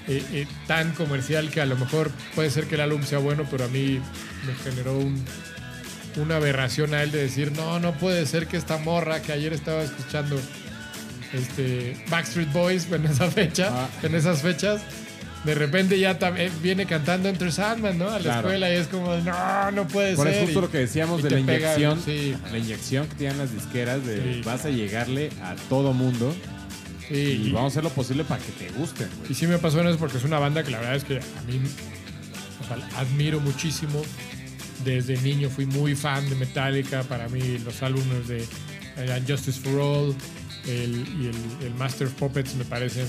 eh, eh, tan comercial que a lo mejor puede ser que el álbum sea bueno, pero a mí me generó un- una aberración a él de decir, no, no puede ser que esta morra que ayer estaba escuchando este, Backstreet Boys en esa fecha, Ah. en esas fechas. De repente ya eh, viene cantando Enter Sandman, ¿no? A la Claro. escuela y es como, no, no puede Por ser. eso justo y- lo que decíamos de la pega, inyección, sí. la inyección que tienen las disqueras de Sí. vas a llegarle a todo mundo sí, y, vamos a hacer lo posible para que te gusten, güey. Y sí me pasó en eso porque es una banda que la verdad es que a mí o sea, la admiro muchísimo. Desde niño fui muy fan de Metallica. Para mí los álbumes de eh, Justice for All el- y el, el Master of Puppets me parecen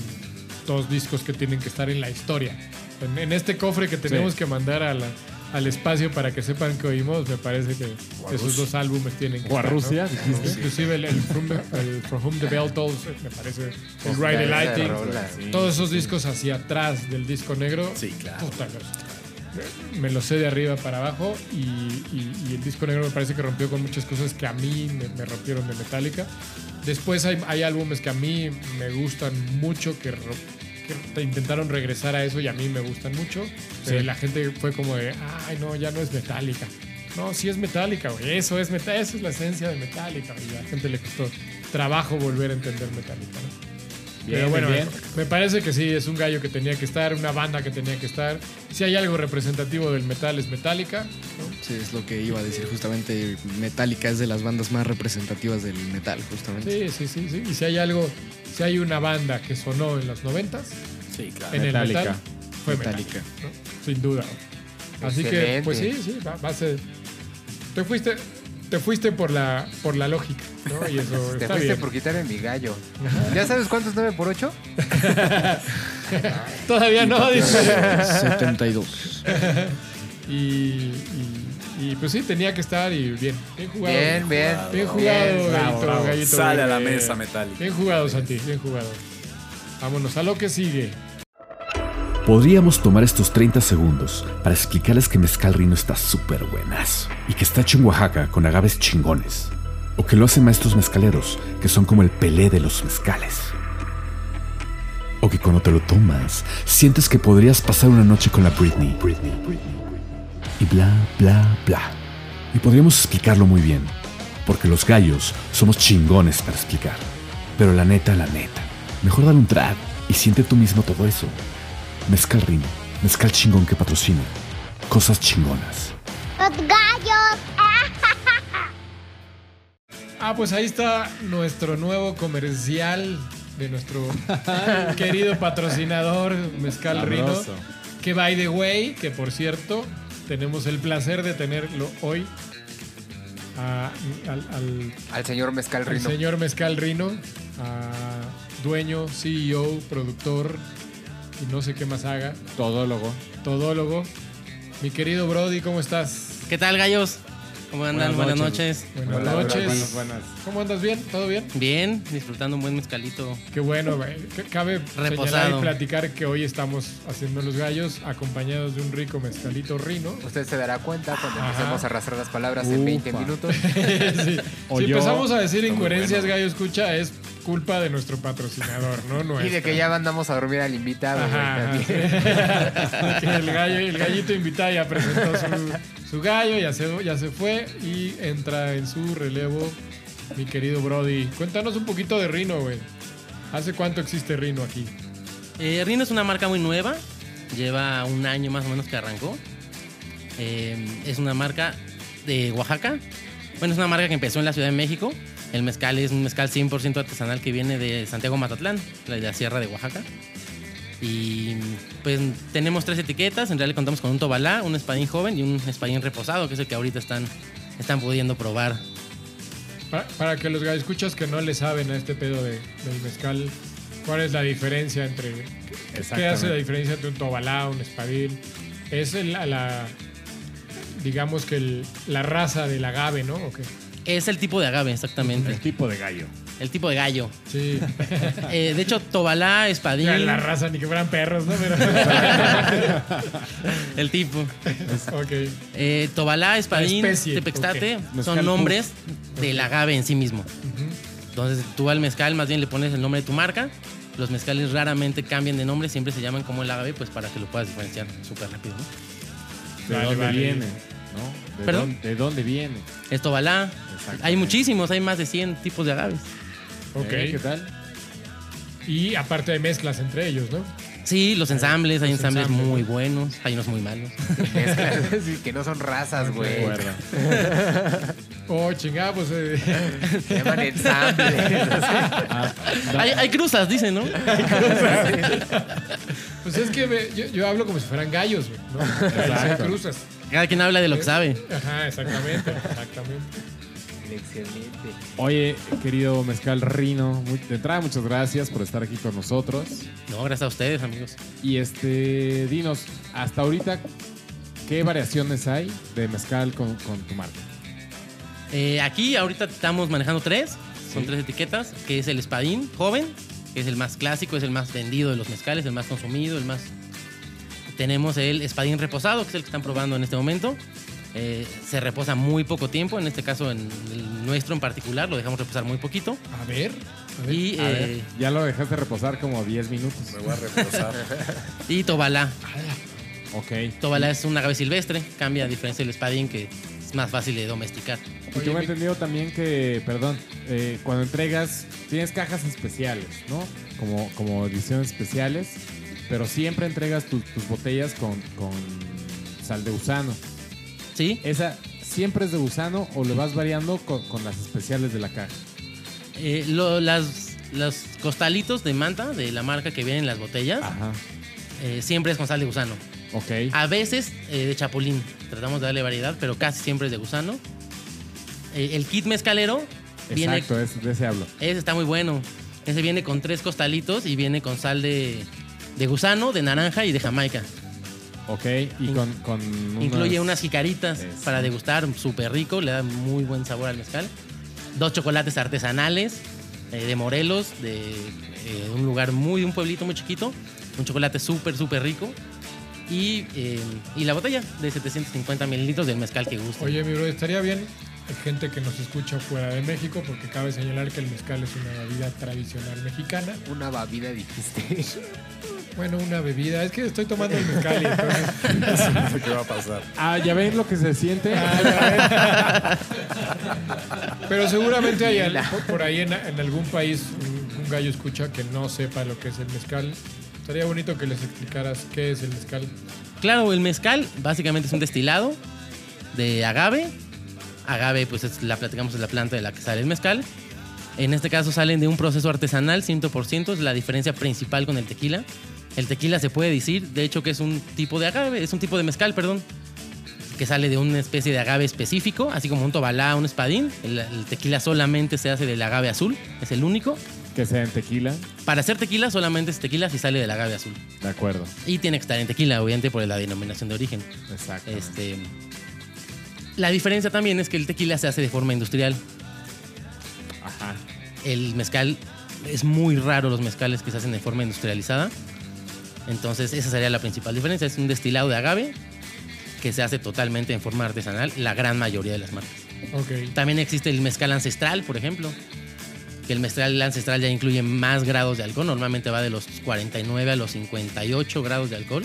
dos discos que tienen que estar en la historia. En, en este cofre que tenemos Sí. que mandar a la- al espacio para que sepan que oímos, me parece que esos dos álbumes tienen que O a estar, ¿no? Rusia, dijiste. Inclusive el, el From, el For Whom the Bell Tolls, me parece, el Ride the. Sí. todos esos discos hacia atrás del disco negro, Sí, claro. puta, me los sé de arriba para abajo y, y- y el disco negro me parece que rompió con muchas cosas que a mí me, me rompieron de Metallica. Después hay, hay álbumes que a mí me gustan mucho, que, que te intentaron regresar a eso y a mí me gustan mucho. pero la gente fue como de, ay, no, ya no es Metallica. No, sí es Metallica, güey. Eso es Metallica, eso es la esencia de Metallica. Y a la gente le costó trabajo volver a entender Metallica, ¿no? Bien, Pero bueno, bien. me parece que sí, es un gallo que tenía que estar, una banda que tenía que estar. Si hay algo representativo del metal es Metallica. ¿no? Sí, es lo que iba a decir justamente. Metallica es de las bandas más representativas del metal, justamente. Sí, sí, sí, sí. Y si hay algo, si hay una banda que sonó en los noventas, Sí, claro. en Metallica. el metal, fue Metallica. Metallica. ¿no? Sin duda. Así que, pues sí, sí, va, va a ser. Te fuiste, te fuiste por la, por la lógica, ¿no? Y eso Te está fuiste bien. por quitarme mi gallo. ¿Ya sabes cuánto es 9 por 8? Todavía no, dice. 72. Y, y, y, pues sí, tenía que estar y bien. Bien jugado. Bien, bien. Bien jugado, Bien. Gallito, bravo. Gallito Sale a la mesa Metallica. Bien jugado, Santi, bien jugado. Vámonos a lo que sigue. Podríamos tomar estos 30 segundos para explicarles que Mezcal Rino está súper buenas y que está hecho en Oaxaca con agaves chingones. O que lo hacen maestros mezcaleros, que son como el pelé de los mezcales. O que cuando te lo tomas, sientes que podrías pasar una noche con la Britney. Britney. Y bla, bla, bla. Y podríamos explicarlo muy bien, porque los gallos somos chingones para explicar. Pero la neta, la neta, mejor dale un trago y siente tú mismo todo eso. Mezcal Rino, mezcal chingón que patrocina. Cosas chingonas. Los gallos. Ah, pues ahí está nuestro nuevo comercial de nuestro querido patrocinador Mezcal Rino. Que by the way, que por cierto, tenemos el placer de tenerlo hoy a- al, al- Al señor Mezcal al Rino. señor Mezcal Rino, a dueño, CEO, productor y no sé qué más haga, Todólogo. todólogo. Mi querido Brody, ¿cómo estás? ¿Qué tal, gallos? ¿Cómo andan? Buenas Buenas, noches. noches. Buenas Hola, noches. Buenas, buenas. ¿Cómo andas? ¿Bien? ¿Todo bien? Bien, disfrutando un buen mezcalito. Qué bueno, güey. Cabe señalar Reposado. y platicar que hoy estamos haciendo los gallos acompañados de un rico mezcalito rino. Usted se dará cuenta cuando Ajá. empecemos a arrastrar las palabras en 20 Ufa. minutos. Sí. Si yo- empezamos a decir incoherencias, bueno. gallo escucha, es culpa de nuestro patrocinador, ¿no? Y de Nuestra. que ya mandamos a dormir al invitado, Ajá, sí. gallo, el gallito invitado ya presentó su, su gallo, ya se, ya se fue y entra en su relevo mi querido Brody. Cuéntanos un poquito de Rino, güey. ¿Hace cuánto existe Rino aquí? Eh, Rino es una marca muy nueva. Lleva un año más o menos que arrancó. Eh, es una marca de Oaxaca. Bueno, es una marca que empezó en la Ciudad de México. El mezcal es un mezcal 100% artesanal que viene de Santiago Matatlán, de la Sierra de Oaxaca. Y pues tenemos tres etiquetas. En realidad contamos con un tobalá, un espadín joven y un espadín reposado, que es el que ahorita están, están pudiendo probar. Para, para que los escuchas que no le saben a este pedo de, del mezcal, ¿cuál es la diferencia entre... ¿Qué, hace la diferencia entre un tobalá, un espadín? Es el- la... digamos que el- la raza del agave, ¿no? ¿O qué? Es el tipo de agave, exactamente. El tipo de gallo. el tipo de gallo. Sí. Eh, de hecho, Tobalá, Espadín, Ya la raza, ni que fueran perros, ¿no? Pero... el tipo. ok. Eh, Tobalá, Espadín, especie, Tepextate son nombres del agave en sí mismo. Entonces tú al mezcal más bien le pones el nombre de tu marca. Los mezcales raramente cambian de nombre, siempre se llaman como el agave, pues para que lo puedas diferenciar súper rápido. ¿no? ¿De Vale, dónde vale. viene? ¿No? ¿De, ¿Perdón? dónde, ¿De dónde viene? Es Tobalá. Exactamente. Hay muchísimos, hay más de 100 tipos de agaves. Ok. ¿Eh? ¿Qué tal? Y aparte de mezclas entre ellos, ¿no? Sí, los ensambles, hay Los ensambles ensambles, muy ¿no? buenos, hay unos muy malos. Mezclas, sí, que no son razas, güey. Recuerda. Oh, chingada, pues. eh, Se llaman ensambles. Ah, hay, hay cruzas, dicen, ¿no? pues es que me- yo, yo hablo como si fueran gallos, güey, ¿no? Son cruzas. Cada quien habla de lo que sabe. Ajá, exactamente. Exactamente. Excelente. Oye, querido Mezcal Rino, muy- de entrada muchas gracias por estar aquí con nosotros. No, gracias a ustedes, amigos. Y este, dinos, hasta ahorita, ¿qué variaciones hay de mezcal con, con tu marca? Eh, aquí ahorita estamos manejando tres, son Sí. tres etiquetas, que es el espadín joven, que es el más clásico, es el más vendido de los mezcales, el más consumido, el más... Tenemos el espadín reposado, que es el que están probando en este momento. Eh, se reposa muy poco tiempo, en este caso en el nuestro en particular, lo dejamos reposar muy poquito. A ver. A ver. Y, A ver, eh, ya lo dejaste reposar como 10 minutos. Me voy a reposar. y Tobalá. Ok. Tobalá es un agave silvestre, cambia a diferencia del espadín, que es más fácil de domesticar. Y tengo entendido también que, perdón, eh, cuando entregas, tienes cajas especiales, ¿no? Como, como ediciones especiales, pero siempre entregas tus, tus botellas con, con sal de gusano. ¿Sí? ¿Esa siempre es de gusano o le vas variando con, con las especiales de la caja? Eh, lo- las, los costalitos de manta de la marca que vienen en las botellas, Ajá. eh, siempre es con sal de gusano. Ok. A veces eh, de chapulín. Tratamos de darle variedad, pero casi siempre es de gusano. El kit mezcalero viene. Exacto, es, de ese hablo. Ese está muy bueno. Ese viene con tres costalitos y viene con sal de, de gusano, de naranja y de jamaica. Ok, y In- con, con Incluye unas jicaritas para degustar, súper rico, le da muy buen sabor al mezcal. Dos chocolates artesanales eh, de Morelos, de eh, un lugar muy, un pueblito muy chiquito. Un chocolate súper, súper rico. Y, eh, y la botella de 750 mililitros del mezcal que guste. Oye, mi bro, estaría bien. Hay gente que nos escucha fuera de México, porque cabe señalar que el mezcal es una bebida tradicional mexicana. Una babida dijiste. Bueno, una bebida. Es que estoy tomando el mezcal y entonces. No sé qué va a pasar. Ah, ¿ya ven lo que se siente? Ah, Pero seguramente hay al- por- por ahí en, en algún país un, un gallo escucha que no sepa lo que es el mezcal. Estaría bonito que les explicaras qué es el mezcal. Claro, el mezcal básicamente es un destilado de agave. Agave, pues es, la platicamos, es la planta de la que sale el mezcal. En este caso salen de un proceso artesanal 100%, es la diferencia principal con el tequila. El tequila se puede decir, de hecho, que es un tipo de agave, es un tipo de mezcal, perdón, que sale de una especie de agave específico, así como un tobalá, un espadín. El, el tequila solamente se hace del agave azul, es el único. que sea en tequila. Para hacer tequila solamente es tequila si sale del agave azul. De acuerdo. Y tiene que estar en tequila, obviamente, por la denominación de origen. Exacto. Este, la diferencia también es que el tequila se hace de forma industrial. Ajá. El mezcal es muy raro los mezcales que se hacen de forma industrializada. Entonces esa sería la principal diferencia. Es un destilado de agave que se hace totalmente en forma artesanal, la gran mayoría de las marcas. También existe el mezcal ancestral, por ejemplo. Que el mezcal ancestral ya incluye más grados de alcohol. Normalmente va de los 49 a los 58 grados de alcohol.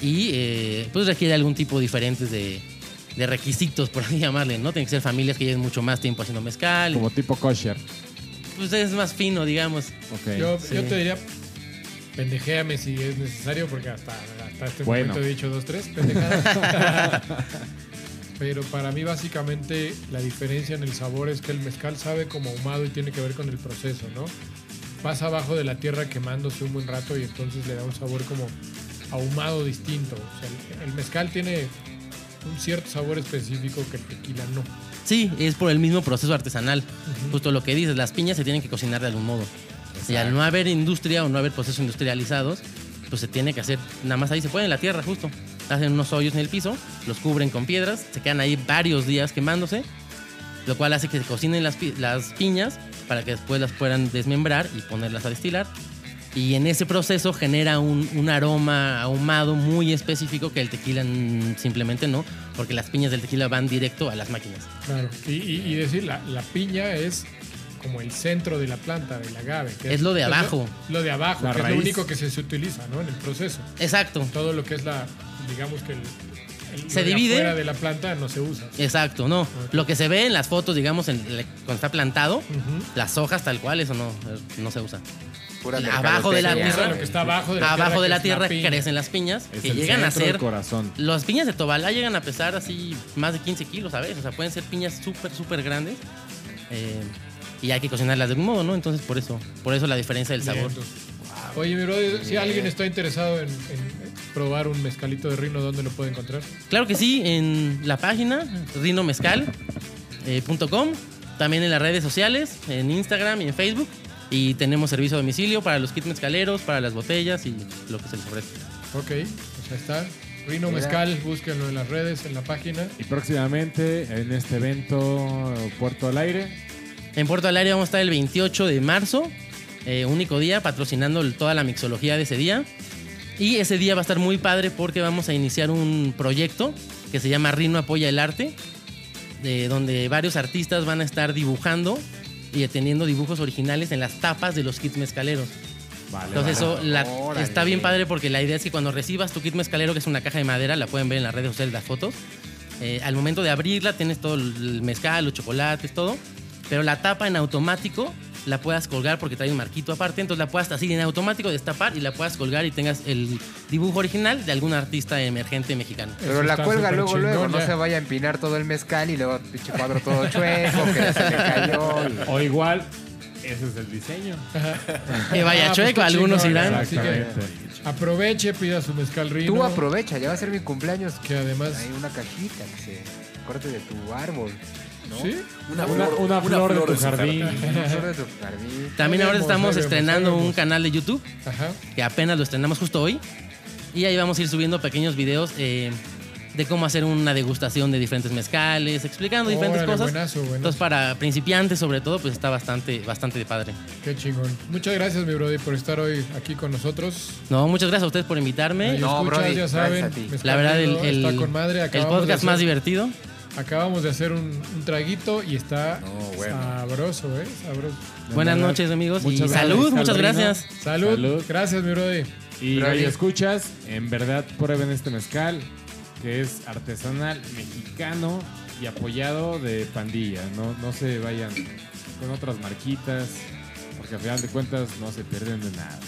Y eh, pues requiere algún tipo diferente de, de requisitos, por así llamarle, ¿no? Tienen que ser familias que lleven mucho más tiempo haciendo mezcal. Como tipo kosher. Pues es más fino, digamos. Ok. Yo, Sí. yo te diría, pendejéame si es necesario, porque hasta, hasta este Bueno. momento he dicho dos, tres pendejadas. Pero para mí básicamente la diferencia en el sabor es que el mezcal sabe como ahumado y tiene que ver con el proceso, ¿no? Pasa abajo de la tierra quemándose un buen rato y entonces le da un sabor como ahumado distinto. O sea, el mezcal tiene un cierto sabor específico que el tequila no. Sí, es por el mismo proceso artesanal. Justo lo que dices, las piñas se tienen que cocinar de algún modo. Y al no haber industria o no haber procesos industrializados, pues se tiene que hacer, nada más ahí se pone en la tierra justo. Hacen unos hoyos en el piso, los cubren con piedras, se quedan ahí varios días quemándose, lo cual hace que se cocinen las, las piñas para que después las puedan desmembrar y ponerlas a destilar. Y en ese proceso genera un, un aroma ahumado muy específico que el tequila simplemente no, porque las piñas del tequila van directo a las máquinas. Claro. Y, y- y decir, la, la piña es como el centro de la planta, del agave. que Es lo de abajo. Lo, de abajo, La que es lo único que se, se utiliza, ¿no? En el proceso. Exacto, Todo lo que es la, digamos que el, el- Se lo de divide. de la planta no se usa. exacto, no. Lo que se ve en las fotos, digamos, en- cuando está plantado, las hojas tal cual, eso no, no se usa. Pura Abajo de la tierra. Lo que está abajo de la Abajo tierra, de que la es tierra piña. crecen las piñas Es que el llegan a ser corazón. Las piñas de Tobalá llegan a pesar así más de 15 kilos, ¿sabes? O sea, pueden ser piñas súper, súper grandes. eh, y hay que cocinarlas de un modo, ¿no? Entonces, por eso, por eso la diferencia del sabor. Oye, mi brother, si alguien está interesado en, en probar un mezcalito de rino, ¿dónde lo puede encontrar? Claro que sí, en la página rinomezcal.com, también en las redes sociales, en Instagram y en Facebook. Y tenemos servicio a domicilio para los kits mezcaleros, para las botellas y lo que se les ofrece. Ok, pues ahí está. Rino Mira. Mezcal, búsquenlo en las redes, en la página. Y próximamente en este evento Puerto al Aire. En Puerto del Aire vamos a estar el 28 de marzo, eh, único día, patrocinando toda la mixología de ese día. Y ese día va a estar muy padre porque vamos a iniciar un proyecto que se llama Rino Apoya el Arte, de donde varios artistas van a estar dibujando y teniendo dibujos originales en las tapas de los kits mezcaleros. Vale, Entonces vale. eso la- está bien padre porque la idea es que cuando recibas tu kit mezcalero, que es una caja de madera, la pueden ver en las redes sociales las fotos, eh, al momento de abrirla tienes todo el mezcal, los chocolates, todo, pero la tapa en automático la puedas colgar porque trae un marquito aparte, entonces la puedas así en automático destapar y la puedas colgar y tengas el dibujo original de algún artista emergente mexicano. Pero Eso la cuelga luego, luego. No ya. se vaya a empinar todo el mezcal y luego pinche cuadro todo chueco, que se le cayó. y- O igual, ese es el diseño. Que vaya Ah, pues chueco, algunos chingón, irán. Así que aproveche, pida su mezcal Rino. Tú aprovecha, ya va a ser mi cumpleaños. Que además... Hay una cajita que se corte de tu árbol. ¿No? ¿Sí? Una, Una, una flor de tu su jardín. Una flor de tu jardín. También ahora estamos estrenando un canal de YouTube Ajá. que apenas lo estrenamos justo hoy. Y ahí vamos a ir subiendo pequeños videos eh, de cómo hacer una degustación de diferentes mezcales, explicando diferentes cosas. buenazo, buenazo. Entonces, para principiantes, sobre todo, pues está bastante, bastante padre. Qué chingón. Muchas gracias, mi brody, por estar hoy aquí con nosotros. No, muchas gracias a ustedes por invitarme. Ahí No, escuchas, Brody, ya gracias saben. a ti. Mezcal La verdad, el, Rino el- está con madre. el Acabamos de podcast más divertido. Acabamos de hacer un, un traguito y está No, bueno. sabroso, ¿eh? Sabroso. Buenas verdad, noches, amigos. Y muchas gracias, salud, muchas gracias. Salud. Salud. Gracias, mi brody. Y Brody. ahí escuchas, en verdad prueben este mezcal, que es artesanal, mexicano y apoyado de pandilla. No, no se vayan con otras marquitas, porque al final de cuentas no se pierden de nada.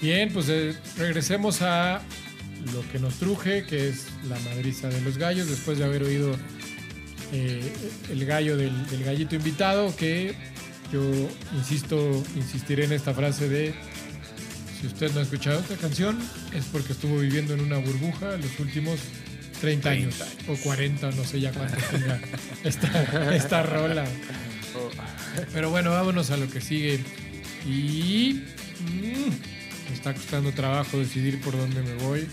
Bien, pues eh, regresemos a lo que nos truje, que es la madriza de los gallos, después de haber oído eh, el gallo del, del gallito invitado, que yo insisto, insistiré en esta frase de, si usted no ha escuchado esta canción, es porque estuvo viviendo en una burbuja los últimos 30 años, o 40, no sé ya cuánto tenga esta, esta rola. Pero bueno, vámonos a lo que sigue. Y mm, me está costando trabajo decidir por dónde me voy.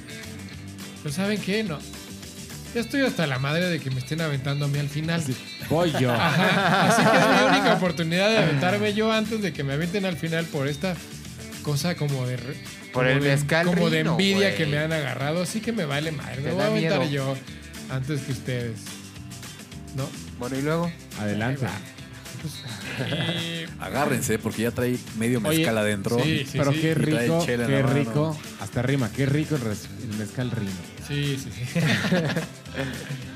Pero ¿saben qué? No. Ya estoy hasta la madre de que me estén aventando a mí al final. Voy yo. Ajá. Así que es mi única oportunidad de aventarme yo antes de que me avienten al final por esta cosa como de... Por como el de- mezcal Como de envidia que me han agarrado. Así que me vale madre. Me voy a aventar miedo. yo antes que ustedes. ¿No? Bueno, y luego. Adelante. Y- Agárrense, porque ya trae medio Oye, mezcal adentro. sí, sí, Pero sí. qué rico, qué rico, hasta rima, qué rico el mezcal rino. Sí, sí, sí.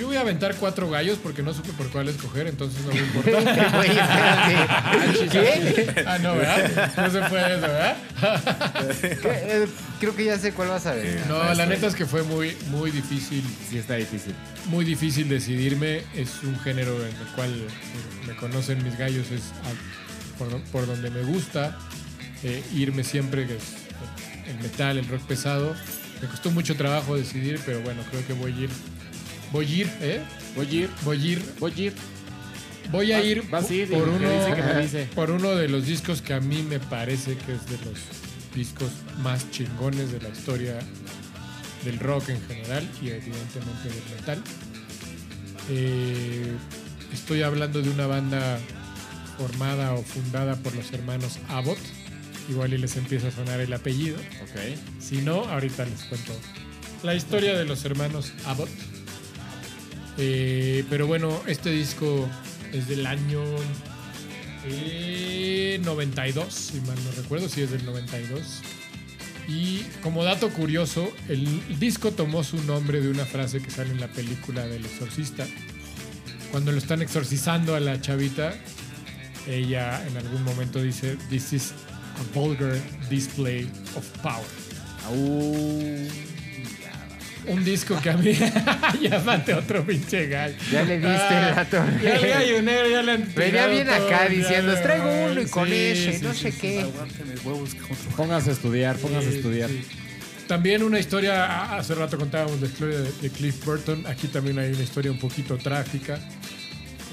Yo voy a aventar cuatro gallos porque no supe por cuál escoger, entonces no me importa. Güey, espérate. ¿Qué? ah, no, ¿verdad? No se puede eso, ¿verdad? Eh, Creo que ya sé cuál vas a ver. No, la neta es que fue muy, muy difícil, Sí está difícil. muy difícil decidirme. Es un género en el cual me conocen mis gallos, es por donde me gusta eh, irme siempre, que es el metal, el rock pesado. Me costó mucho trabajo decidir, pero bueno, creo que voy a ir. Voy a ir, ¿eh? Voy a ir, Voy a ir voy a ir. Voy a ir vas a ir, por y uno, que dice que me dice. por uno de los discos que a mí me parece que es de los discos más chingones de la historia del rock en general y evidentemente del metal. Eh, estoy hablando de una banda formada o fundada por los hermanos Abbott. Igual y les empieza a sonar el apellido. Ok. Si no, ahorita les cuento la historia de los hermanos Abbott. Eh, pero bueno, este disco es del año eh, 92, si mal no recuerdo, si es del 92. Y como dato curioso, el disco tomó su nombre de una frase que sale en la película del exorcista. Cuando lo están exorcizando a la chavita, ella en algún momento dice, This is a vulgar display of power. Un disco que a mí. ya mate otro pinche gallo. Ya le diste Ah, el dato. Ya negro ya le han Venía bien todo, acá diciendo, le- traigo uno y con Sí, ese, sí, no sí, sé sí. qué. Huevos. Póngase a estudiar, póngase a estudiar. sí. También una historia, hace rato contábamos la historia de, Cliff Burton, aquí también hay una historia un poquito trágica.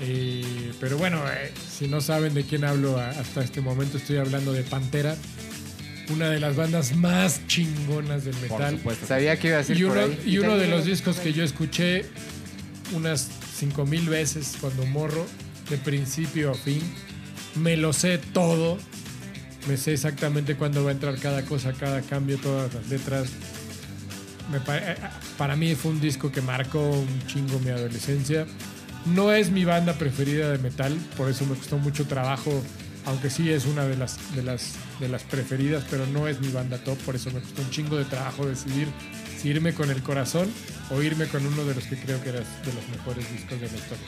Eh, pero bueno, eh, si no saben de quién hablo hasta este momento, estoy hablando de Pantera, una de las bandas más chingonas del Por metal. supuesto. Sabía que iba a ser Y por uno, ahí. y uno de los discos que yo escuché unas 5000 veces cuando morro, de principio a fin. Me lo sé todo. Me sé exactamente cuándo va a entrar cada cosa, cada cambio, todas las letras. Me eh, para mí fue un disco que marcó un chingo mi adolescencia. No es mi banda preferida de metal, por eso me costó mucho trabajo, aunque sí es una de las, de las, de las preferidas, pero no es mi banda top, por eso me costó un chingo de trabajo decidir si irme con el corazón o irme con uno de los que creo que era de los mejores discos de la historia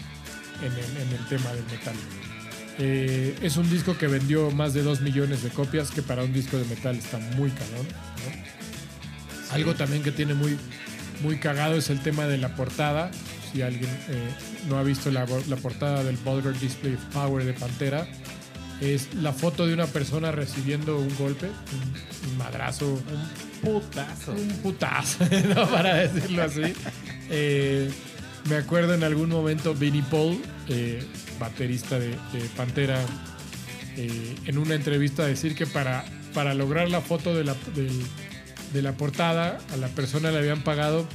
en el, en el tema del metal. Eh, es un disco que vendió más de 2 millones de copias, que para un disco de metal está muy cabrón. ¿no? Algo también que tiene muy, muy cagado es el tema de la portada. Si alguien eh, no ha visto la, la portada del Vulgar Display of Power de Pantera, es la foto de una persona recibiendo un golpe, un, un madrazo, un Putazo. un putazo, ¿no? para decirlo así. Eh, me acuerdo en algún momento Vinnie Paul, eh, baterista de, de Pantera, eh, en una entrevista decir que para, para lograr la foto de la, del- de la portada a la persona le habían pagado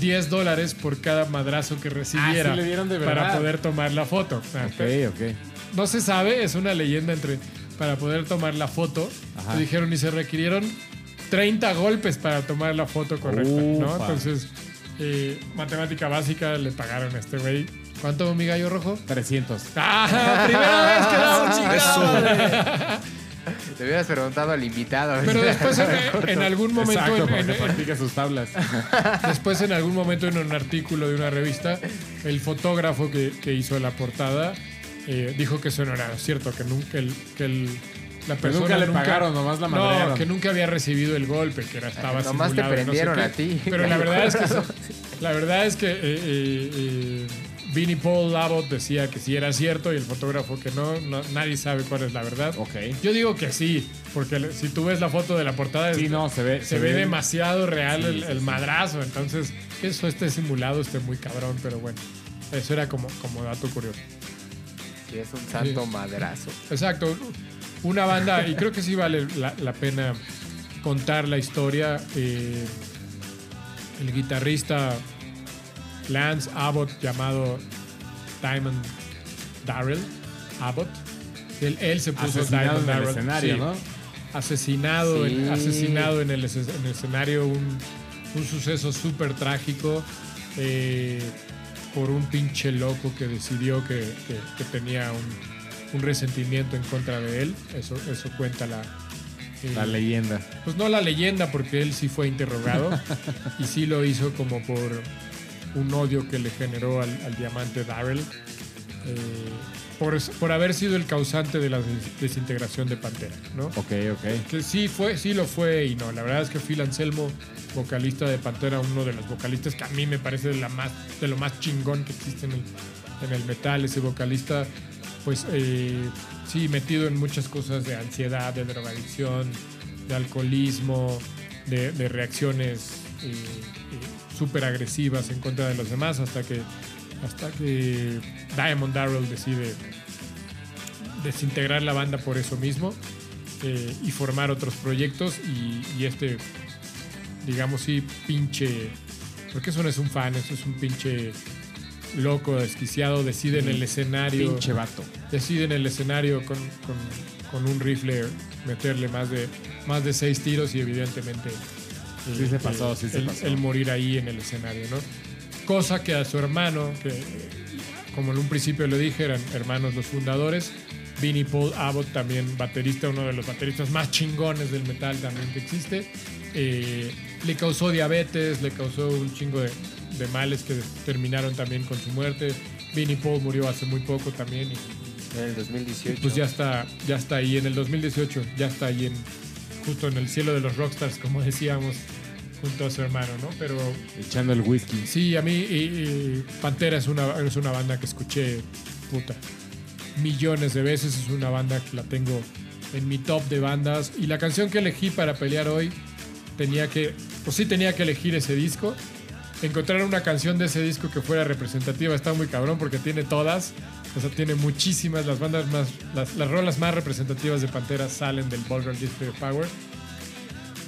10 dólares por cada madrazo que recibiera Ah, sí le dieron de para poder tomar la foto. Ah, Ok, ok. No se sabe, es una leyenda entre para poder tomar la foto. Ajá. Le dijeron y se requirieron 30 golpes para tomar la foto correcta, ¿no? Entonces, eh, matemática básica le pagaron a este güey. ¿Cuánto, mi gallo rojo? 300. ¡Ah! Primera vez que da un chingado. Te hubieras preguntado al invitado. Pero después en, en algún momento Exacto, en- sus tablas. Después, en algún momento, en un artículo de una revista, el fotógrafo que, que hizo la portada eh, dijo que eso no era cierto, que nunca el, que el- la Que persona. nunca le pagaron, nomás la No, madrearon. que nunca había recibido el golpe, que era, estaba Nomás te simulado y no sé prendieron a ti. Pero la verdad es que, la verdad es que eh, eh, eh, Vinnie Paul Abbott decía que sí era cierto y el fotógrafo que no, no- nadie sabe cuál es la verdad. Ok. Yo digo que sí, porque si tú ves la foto de la portada, Sí, es- no, se ve. se ve demasiado real Sí, el, el sí. madrazo. Entonces, que eso esté simulado esté muy cabrón, pero bueno. Eso era como, como dato curioso. Es un santo Sí. madrazo. Exacto. Una banda, y creo que sí vale la, la pena contar la historia. eh, el guitarrista Lance Abbott, llamado Diamond Darrell Abbott. Él, él se puso Asesinado Diamond en el escenario, sí. ¿no? asesinado, en, asesinado en, el, es- en el escenario, un, un suceso súper trágico eh, por un pinche loco que decidió que, que- que tenía un, un resentimiento en contra de él. Eso, eso cuenta la, eh, La leyenda. pues no la leyenda, porque él sí fue interrogado y sí lo hizo como por un odio que le generó al, al diamante Darrell. eh, por, por haber sido el causante de la des- desintegración de Pantera, ¿no? Ok, ok. Que sí fue, sí lo fue y no. La verdad es que Phil Anselmo, vocalista de Pantera, uno de los vocalistas que a mí me parece de, la más, de lo más chingón que existe en el, en el metal. Ese vocalista, pues eh, sí, metido en muchas cosas de ansiedad, de drogadicción, de alcoholismo, de, de reacciones eh, eh, súper agresivas en contra de los demás, hasta que, hasta que Diamond Darrell decide desintegrar la banda por eso mismo eh, y formar otros proyectos y, y este, digamos sí, pinche, porque eso no es un fan, eso es un pinche loco, desquiciado, decide en el escenario. Pinche vato. decide en el escenario con, con- con un rifle meterle más de, más de seis tiros y evidentemente eh, Sí se pasó, sí se el, pasó. el morir ahí en el escenario, ¿no? Cosa que a su hermano, que como en un principio le dije, eran hermanos los fundadores, Vinnie Paul Abbott, también baterista, uno de los bateristas más chingones del metal también que existe, eh, le causó diabetes, le causó un chingo de, de males que terminaron también con su muerte. Vinnie Paul murió hace muy poco también y En el 2018. pues ya está, ya está ahí en el 2018, ya está ahí en justo en el cielo de los rockstars, como decíamos, junto a su hermano, ¿no? Pero Echando el whisky. sí, a mí y- y Pantera es una, es una banda que escuché, puta, millones de veces. Es una banda que la tengo en mi top de bandas. Y la canción que elegí para pelear hoy tenía que, pues sí tenía que elegir ese disco. Encontrar una canción de ese disco que fuera representativa está muy cabrón porque tiene todas. O sea, tiene muchísimas. Las bandas más, las, las rolas más representativas de Pantera salen del Vulgar Display of Power.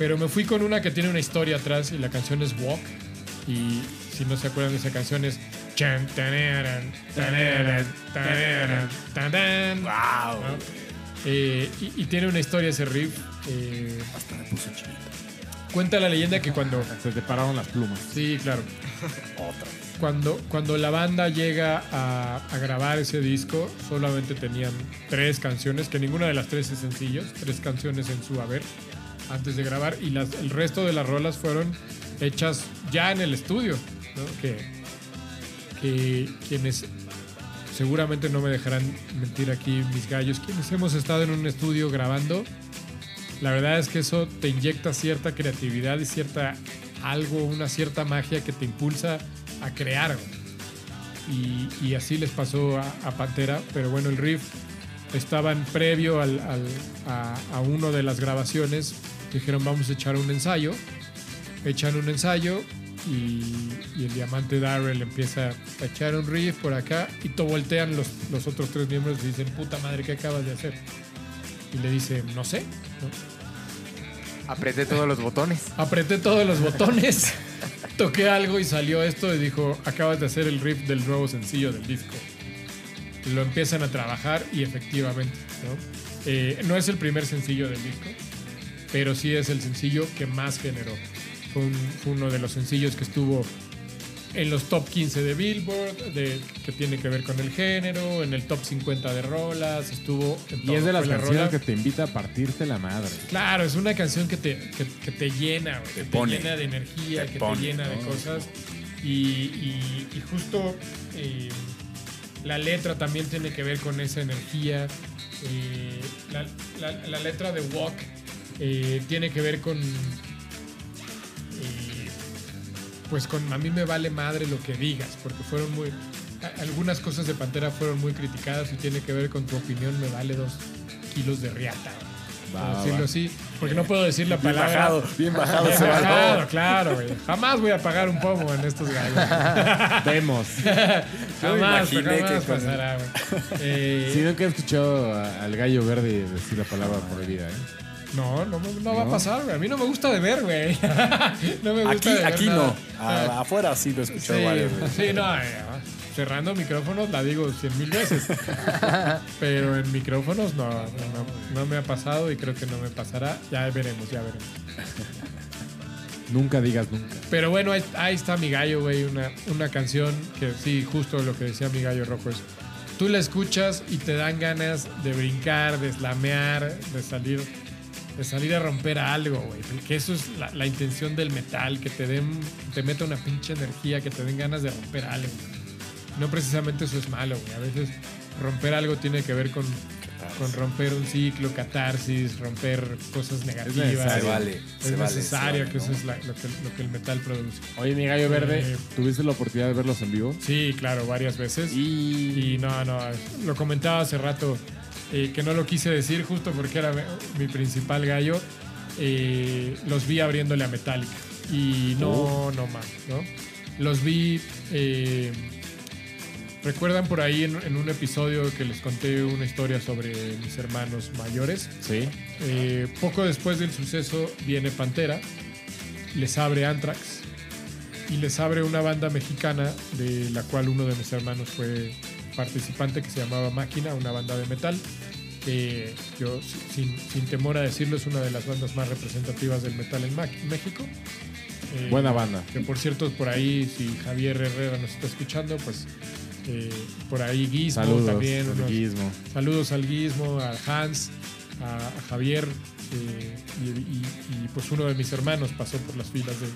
Pero me fui con una que tiene una historia atrás y la canción es Walk. Y si no se acuerdan de esa canción es. Tanan. ¿no? Eh, y, y tiene una historia ese riff. eh, Hasta me puse chinito. cuenta la leyenda que cuando. Se te pararon las plumas. Sí, claro. Otra. Cuando, cuando la banda llega a, a grabar ese disco, solamente tenían tres canciones, que ninguna de las tres es sencillos, tres canciones en su haber antes de grabar, y las, el resto de las rolas fueron hechas ya en el estudio, ¿no? que, que quienes seguramente no me dejarán mentir aquí mis gallos, quienes hemos estado en un estudio grabando, la verdad es que eso te inyecta cierta creatividad y cierta algo, una cierta magia que te impulsa a crear. Y, y así les pasó a, a Pantera, pero bueno, el riff estaban previo al- al- a, a uno de las grabaciones, dijeron vamos a echar un ensayo, echan un ensayo y, y el diamante Darrell empieza a echar un riff por acá y to voltean los, los otros tres miembros y dicen, puta madre, ¿qué acabas de hacer? Y le dice, no sé, ¿no? Apreté todos los botones. Apreté todos los botones, toqué algo y salió esto y dijo, acabas de hacer el riff del nuevo sencillo del disco. Lo empiezan a trabajar y efectivamente, ¿no? Eh, no es el primer sencillo del disco, pero sí es el sencillo que más generó. Fue, un- fue uno de los sencillos que estuvo en los top 15 de Billboard, de, que tiene que ver con el género, en el top 50 de rolas, estuvo en Y es de las la canciones rola- que te invita a partirte la madre. Claro, es una canción que te, que, que te llena, güey, que te, llena de energía, Te que pone, te llena de cosas. Y, y- y justo eh, la letra también tiene que ver con esa energía. Eh, la, la- la letra de Walk eh, tiene que ver con. eh, pues con a mí me vale madre lo que digas, porque fueron muy. a- Algunas cosas de Pantera fueron muy criticadas y tiene que ver con tu opinión, me vale dos kilos de riata. Va, decirlo va. así, porque no puedo decir la Bien palabra. bajado, bien bajado Bien valor. bajado, claro, güey. Jamás voy a pagar un pomo en estos gallos. Vemos. Yo jamás, imaginé que jamás pasará, güey. Eh, Si nunca he escuchado al gallo verde decir la palabra prohibida, ¿eh? No, no, me- no va a ¿No? pasar, güey. A mí no me gusta de ver, güey. no me gusta Aquí, de ver aquí nada. no. A- afuera sí lo Sí, varias veces. sí, no, eh, cerrando micrófonos la digo cien mil veces. Pero en micrófonos no, no, no me ha pasado y creo que no me pasará. Ya veremos, ya veremos. Nunca digas nunca. Pero bueno, ahí, ahí está mi gallo, güey. Una, una canción que sí, justo lo que decía mi gallo rojo es. Tú la escuchas y te dan ganas de brincar, de slamear, de salir, de salir a romper algo, güey. Que eso es la, la intención del metal, que te den, te meta una pinche energía, que te den ganas de romper algo. No precisamente eso es malo, güey. A veces romper algo tiene que ver con, con romper un ciclo, catarsis, romper cosas negativas. necesario. Se vale. Es se vale, se necesario, vale, que eso es la- lo, que, lo que el metal produce. Oye, mi gallo verde, Eh, ¿tuviste la oportunidad de verlos en vivo? Sí, claro, varias veces. Y Y no, no, lo comentaba hace rato eh, que no lo quise decir justo porque era mi principal gallo. Eh, los vi abriéndole a Metallica. Y no, no más, ¿no? Los vi. eh, ¿Recuerdan por ahí en, en un episodio que les conté una historia sobre mis hermanos mayores? sí. Eh, poco después del suceso viene Pantera, les abre Anthrax y les abre una banda mexicana de la cual uno de mis hermanos fue participante que se llamaba Máquina, una banda de metal. que yo, sin, sin temor a decirlo, es una de las bandas más representativas del metal en México. Eh, Buena banda. Que por cierto, por ahí, si Javier Herrera nos está escuchando, pues eh, por ahí Guismo Saludos. también. al unos-. Saludos al Guismo, al Hans, a, a Javier eh, y, y- y, pues uno de mis hermanos pasó por las filas de,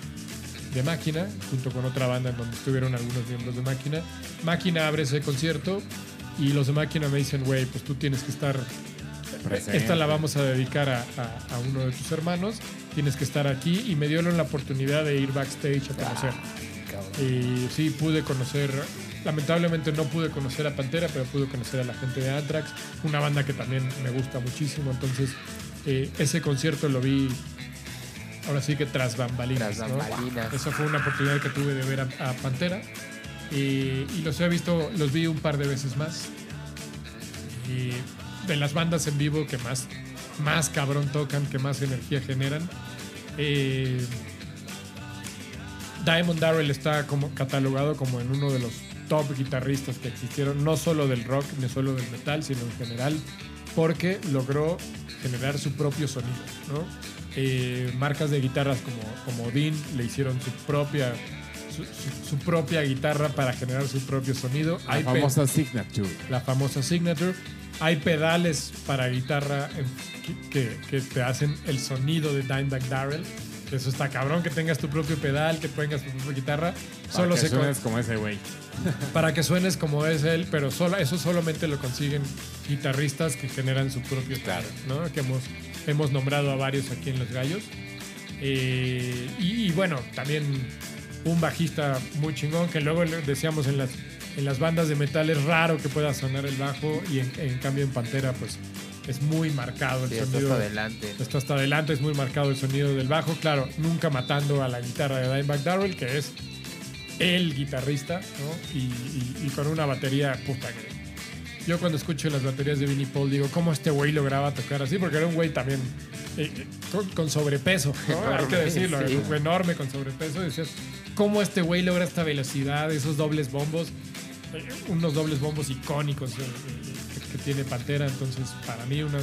de Máquina, junto con otra banda en donde estuvieron algunos miembros de Máquina. Máquina abre ese concierto y los de Máquina me dicen, güey, pues tú tienes que estar... Presente. Esta la vamos a dedicar a, a- a uno de tus hermanos, tienes que estar aquí y me dieron la oportunidad de ir backstage a conocer. Y sí, pude conocer, lamentablemente no pude conocer a Pantera, pero pude conocer a la gente de Anthrax, una banda que también me gusta muchísimo. Entonces, eh, ese concierto lo vi ahora sí que tras bambalinas. Tras ¿no? bambalinas. Esa fue una oportunidad que tuve de ver a, a Pantera. Y, y los he visto, los vi un par de veces más. Y de las bandas en vivo que más, más cabrón tocan, que más energía generan. Eh, Diamond Darrell está como catalogado como en uno de los top guitarristas que existieron, no solo del rock ni solo del metal, sino en general, porque logró generar su propio sonido. ¿no? Eh, marcas de guitarras como, como Dean le hicieron su propia, su, su- su propia guitarra para generar su propio sonido. La Hay famosa Signature. la famosa Signature. Hay pedales para guitarra que, que te hacen el sonido de Dimebag Darrell. Eso está cabrón que tengas tu propio pedal, que tengas tu propia guitarra. Solo Para que se con- suenes como ese güey. para que suenes como es él, pero solo, eso solamente lo consiguen guitarristas que generan su propio Claro. sonido, ¿no? Que hemos, hemos nombrado a varios aquí en Los Gallos. Eh, y, y bueno, también un bajista muy chingón que luego decíamos en las, en las bandas de metal es raro que pueda sonar el bajo y en, en cambio en Pantera pues es muy marcado el Sí, esto sonido. hasta adelante. Está hasta adelante, es muy marcado el sonido del bajo. Claro, nunca matando a la guitarra de Dimebag Darrell, que es el guitarrista, ¿no? Y, y- y con una batería puta que. Yo cuando escucho las baterías de Vinnie Paul digo, ¿cómo este güey lograba tocar así? Porque era un güey también eh, eh, con, con sobrepeso, ¿no? Hay que decirlo, sí. era güey enorme con sobrepeso. Decías, ¿cómo este güey logra esta velocidad, esos dobles bombos? Eh, unos dobles bombos icónicos eh, eh, que, que tiene Pantera. Entonces, para mí, una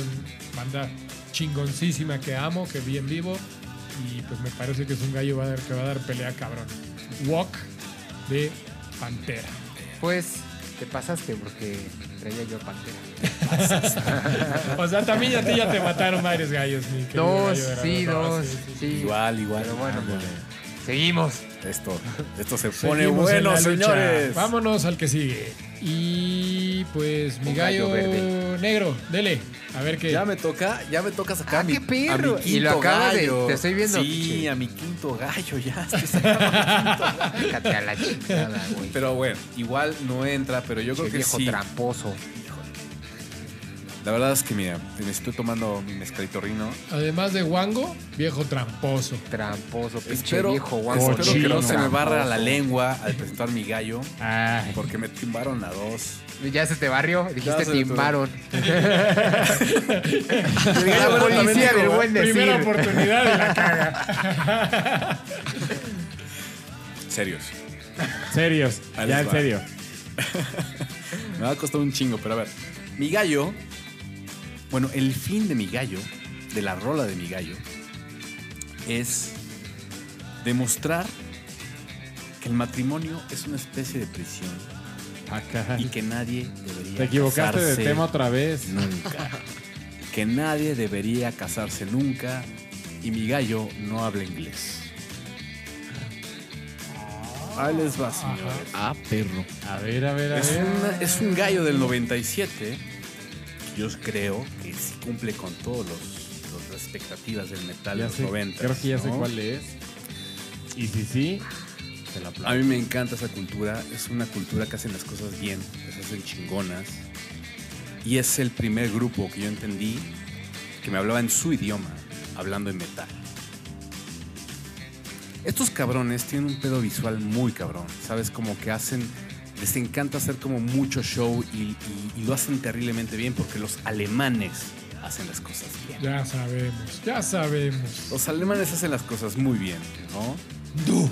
banda chingoncísima que amo, que vi en vivo. Y pues me parece que es un gallo que va a dar pelea cabrón. Walk de Pantera. Pues te pasaste porque traía yo pantera. O sea, también a ti ya te mataron varios gallos, mi Dos, gallo sí, dos, sí, sí, sí. Igual, igual. Pero bueno. Seguimos. Esto, esto se pone Seguimos en bueno, la lucha. señores. Vámonos al que sigue. Y pues mi Un gallo gallo, verde. negro, dele. A ver qué. Ya me toca, ya me toca sacar Ah, a mi, qué perro. a mi Y lo quinto acabas de- gallo. te estoy viendo, Sí, a mi quinto gallo ya. estoy sacando mi quinto gallo. Déjate a la chingada, güey. Pero bueno, igual no entra, pero yo creo que viejo sí. tramposo. La verdad es que mira, me estoy tomando mi mezcalito rino. Además de Wango, viejo tramposo. Tramposo, pinche Espero, viejo guapo. espero que no se me barra la lengua al presentar mi gallo, Ay. porque me timbaron a dos. Ya se te barrió, dijiste timbaron. La policía del buen Primera decir. oportunidad y la caga. Serios. Serios. Ya en va. serio. Me va a costar un chingo, pero a ver. Mi gallo. Bueno, el fin de mi gallo, de la rola de mi gallo, es demostrar que el matrimonio es una especie de prisión Acá. y que nadie debería Te equivocaste de casarse tema otra vez. nunca. que nadie debería casarse nunca y mi gallo no habla inglés. Ahí les va, señores. Ah, perro. A ver, a ver, a Es, ver. una- es un gallo del 97. Yo creo que sí cumple con todas las expectativas del metal de Ya los sé, 90. creo que ya sé cuál es. Y si sí, te la A aplaudo. mí me encanta esa cultura. Es una cultura que hacen las cosas bien, que se hacen chingonas. Y es el primer grupo que yo entendí que me hablaba en su idioma, hablando en metal. Estos cabrones tienen un pedo visual muy cabrón, ¿sabes? Como que hacen, les encanta hacer como mucho show y, y- y lo hacen terriblemente bien porque los alemanes hacen las cosas bien. Ya sabemos, ya sabemos. Los alemanes hacen las cosas muy bien, ¿no? Du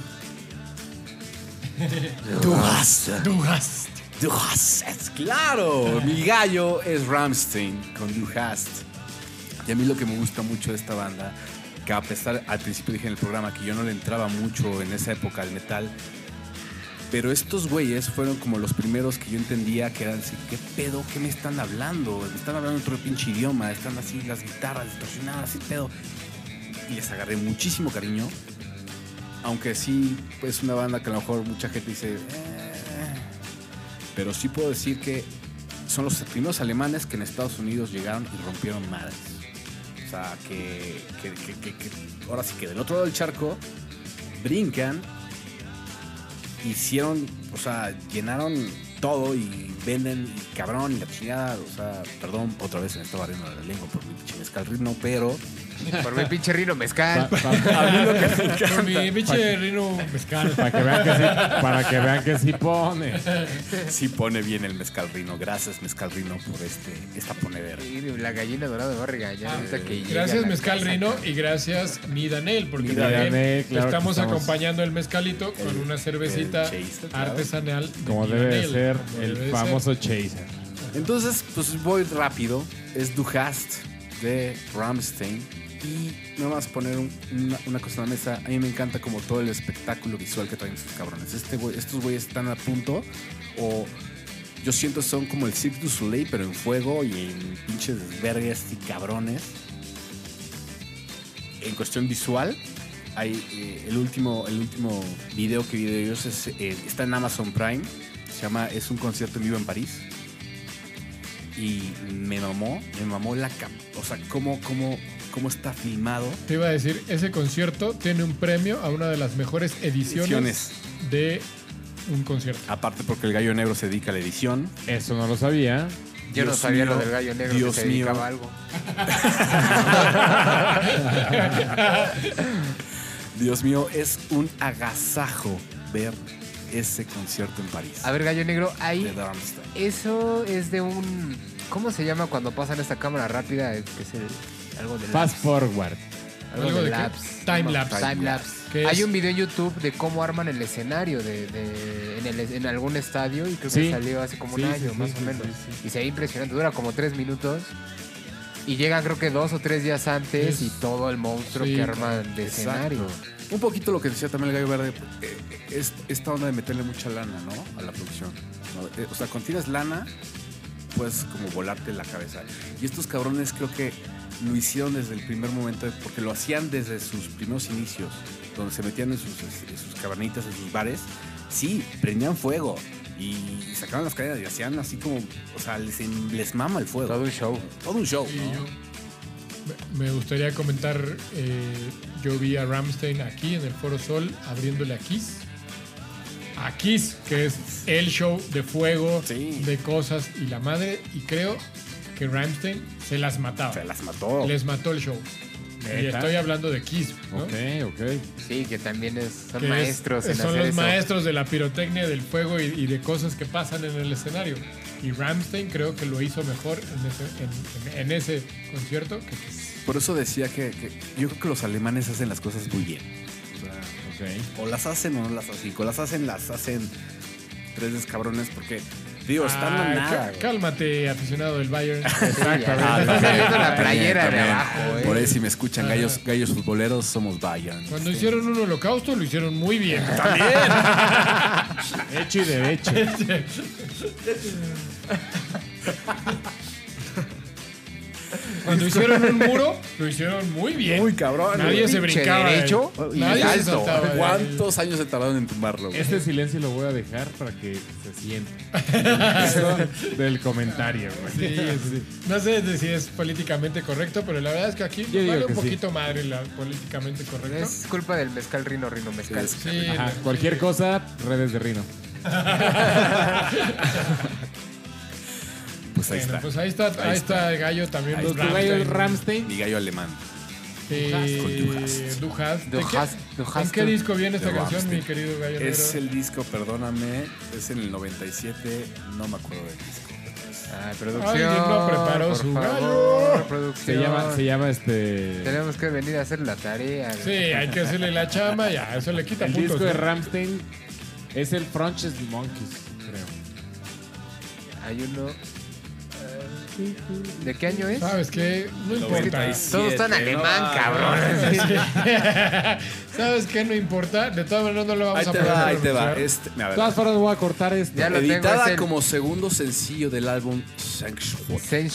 hast. Du hast. Du hast. Claro. Mi gallo es Ramstein con Du hast. Y a mí lo que me gusta mucho de esta banda, que a pesar, al principio dije en el programa que yo no le entraba mucho en esa época al metal, pero estos güeyes fueron como los primeros que yo entendía que eran así, ¿qué pedo? ¿Qué me están hablando? Me están hablando otro pinche idioma, están así las guitarras distorsionadas y pedo. Y les agarré muchísimo cariño. Aunque sí, pues es una banda que a lo mejor mucha gente dice, "Eh", pero sí puedo decir que son los primeros alemanes que en Estados Unidos llegaron y rompieron madres. O sea, que ahora sí que del otro lado del charco brincan, hicieron, o sea, llenaron todo y venden y cabrón y la chingada. O sea, perdón, otra vez me estaba riendo de la lengua por mi pinche mezcal ritmo, pero Por mi pinche rino mezcal. Con mi pinche rino mezcal. Para que vean que sí, para que vean que sí pone. sí pone bien el mezcal rino. Gracias, mezcal rino, por este, esta ponedera. Y la gallina dorada va a regañar que Gracias Mezcal. Rino y gracias Midanel, porque Mi también Danel, claro estamos, estamos. acompañando el mezcalito con una cervecita claro. artesanal. de Como debe de Midanel, ser como el debe famoso chaser. Entonces, pues voy rápido. Es Du hast de Ramstein. Y nada más poner un- una, cosa en la mesa. A mí me encanta como todo el espectáculo visual que traen estos cabrones. Este estos güeyes están a punto o yo siento son como el Cirque du Soleil, pero en fuego y en pinches vergas y cabrones. En cuestión visual, hay eh, el último el último video que vi de ellos eh, está en Amazon Prime. Se llama Es un concierto en vivo en París y me mamó, me mamó la cap, o sea, cómo, cómo, cómo está filmado. Te iba a decir, ese concierto tiene un premio a una de las mejores ediciones, Ediciones. de un concierto. Aparte porque el gallo negro se dedica a la edición. Eso no lo sabía. Yo no sabía mío, lo del gallo negro Dios que se mío. dedicaba a algo. Dios mío, es un agasajo ver ese concierto en París. A ver, gallo negro, ahí eso es de un ¿cómo se llama cuando pasan esta cámara rápida? Que es el- algo de Fast forward. algo, ¿Algo de, de qué? lapse. Time lapse. Time lapse. ¿Qué Hay un video en YouTube de cómo arman el escenario de, de- en, el- en algún estadio y creo Sí. que salió hace como Sí, un año sí, más sí, o menos. sí, sí. Y se ve impresionante, dura como tres minutos. Y llegan creo que dos o tres días antes Es- y todo el monstruo sí, que arman de Exacto. escenario. Un poquito lo que decía también el gallo verde, eh, es esta onda de meterle mucha lana, ¿no? A la producción. Eh, O sea, cuando tienes lana, puedes como volarte la cabeza. Y estos cabrones creo que lo hicieron desde el primer momento, porque lo hacían desde sus primeros inicios, donde se metían en sus, en sus cavernitas, en sus bares. Sí, prendían fuego y sacaban las cadenas y hacían así como, o sea, les, les mama el fuego. Todo un show. Todo un show. Y ¿no? yo me- me gustaría comentar, eh, yo vi a Ramstein aquí en el Foro Sol abriéndole a Kiss. A Kiss, que es el show de fuego, Sí. de cosas y la madre. Y creo que Ramstein se las mataba. Se las mató. Les mató el show. Estoy hablando de Kiss, ¿no? Ok, ok. Sí, que también es, son Que es- maestros en son hacer los eso. maestros de la pirotecnia, del fuego y, y de cosas que pasan en el escenario. Y Ramstein creo que lo hizo mejor en ese, en- en- en ese concierto que Kiss. Por eso decía que, que yo creo que los alemanes hacen las cosas muy bien. O sea, o las hacen o no las hacen. O las hacen, las hacen tres descabrones porque, digo, Ay, nada. güey. cálmate, aficionado del Bayern. Exactamente. Ah, también, la también, playera de también. abajo, ¿eh? Por ahí si me escuchan gallos, gallos futboleros, somos Bayern. Cuando hicieron un holocausto lo hicieron muy bien. Hecho y derecho. Cuando hicieron un muro lo hicieron muy bien. Muy cabrón. Nadie se brincaba. derecho y Nadie se alto. saltaba de ahí. ¿Cuántos años se tardaron en tumbarlo? güey? Este silencio lo voy a dejar para que se siente. Eso del comentario, güey. Sí, sí. No sé de si es políticamente correcto, pero la verdad es que aquí Yo digo vale que un sí. poquito madre la políticamente correcto. Es culpa del mezcal rino, rino mezcal. Sí, Ajá, cualquier cosa, redes de Rino. Pues ahí Bueno, está. pues ahí está, ahí, está el gallo también. Los Ramstein. gallos Ramstein. Mi gallo alemán. Eh, Con Du Hast. Du Hast. Du ¿De qué- Hast- Du ¿En qué disco viene esta canción, mi querido gallo? Es el disco, perdóname, es en el 97, no me acuerdo del disco. Ah, producción. Ay, Digno preparó su favor, gallo. producción. Se llama, se llama este. Tenemos que venir a hacer la tarea. Sí, hay que hacerle la chama, ya, eso le quita El puntos. disco de ¿no? Ramstein Es el Franches Monkeys, creo. Hay uno. Eh, ¿De qué año es? ¿Sabes qué? No importa. 97, Todo está en no alemán, mames. cabrón. ¿Sabes qué? No importa. De todas maneras no lo vamos Ahí a poder va, ahí te va. Este, De ver. todas formas voy a cortar esto. Ya lo tengo, Editada es el- como segundo sencillo del álbum Sanctuary. Saint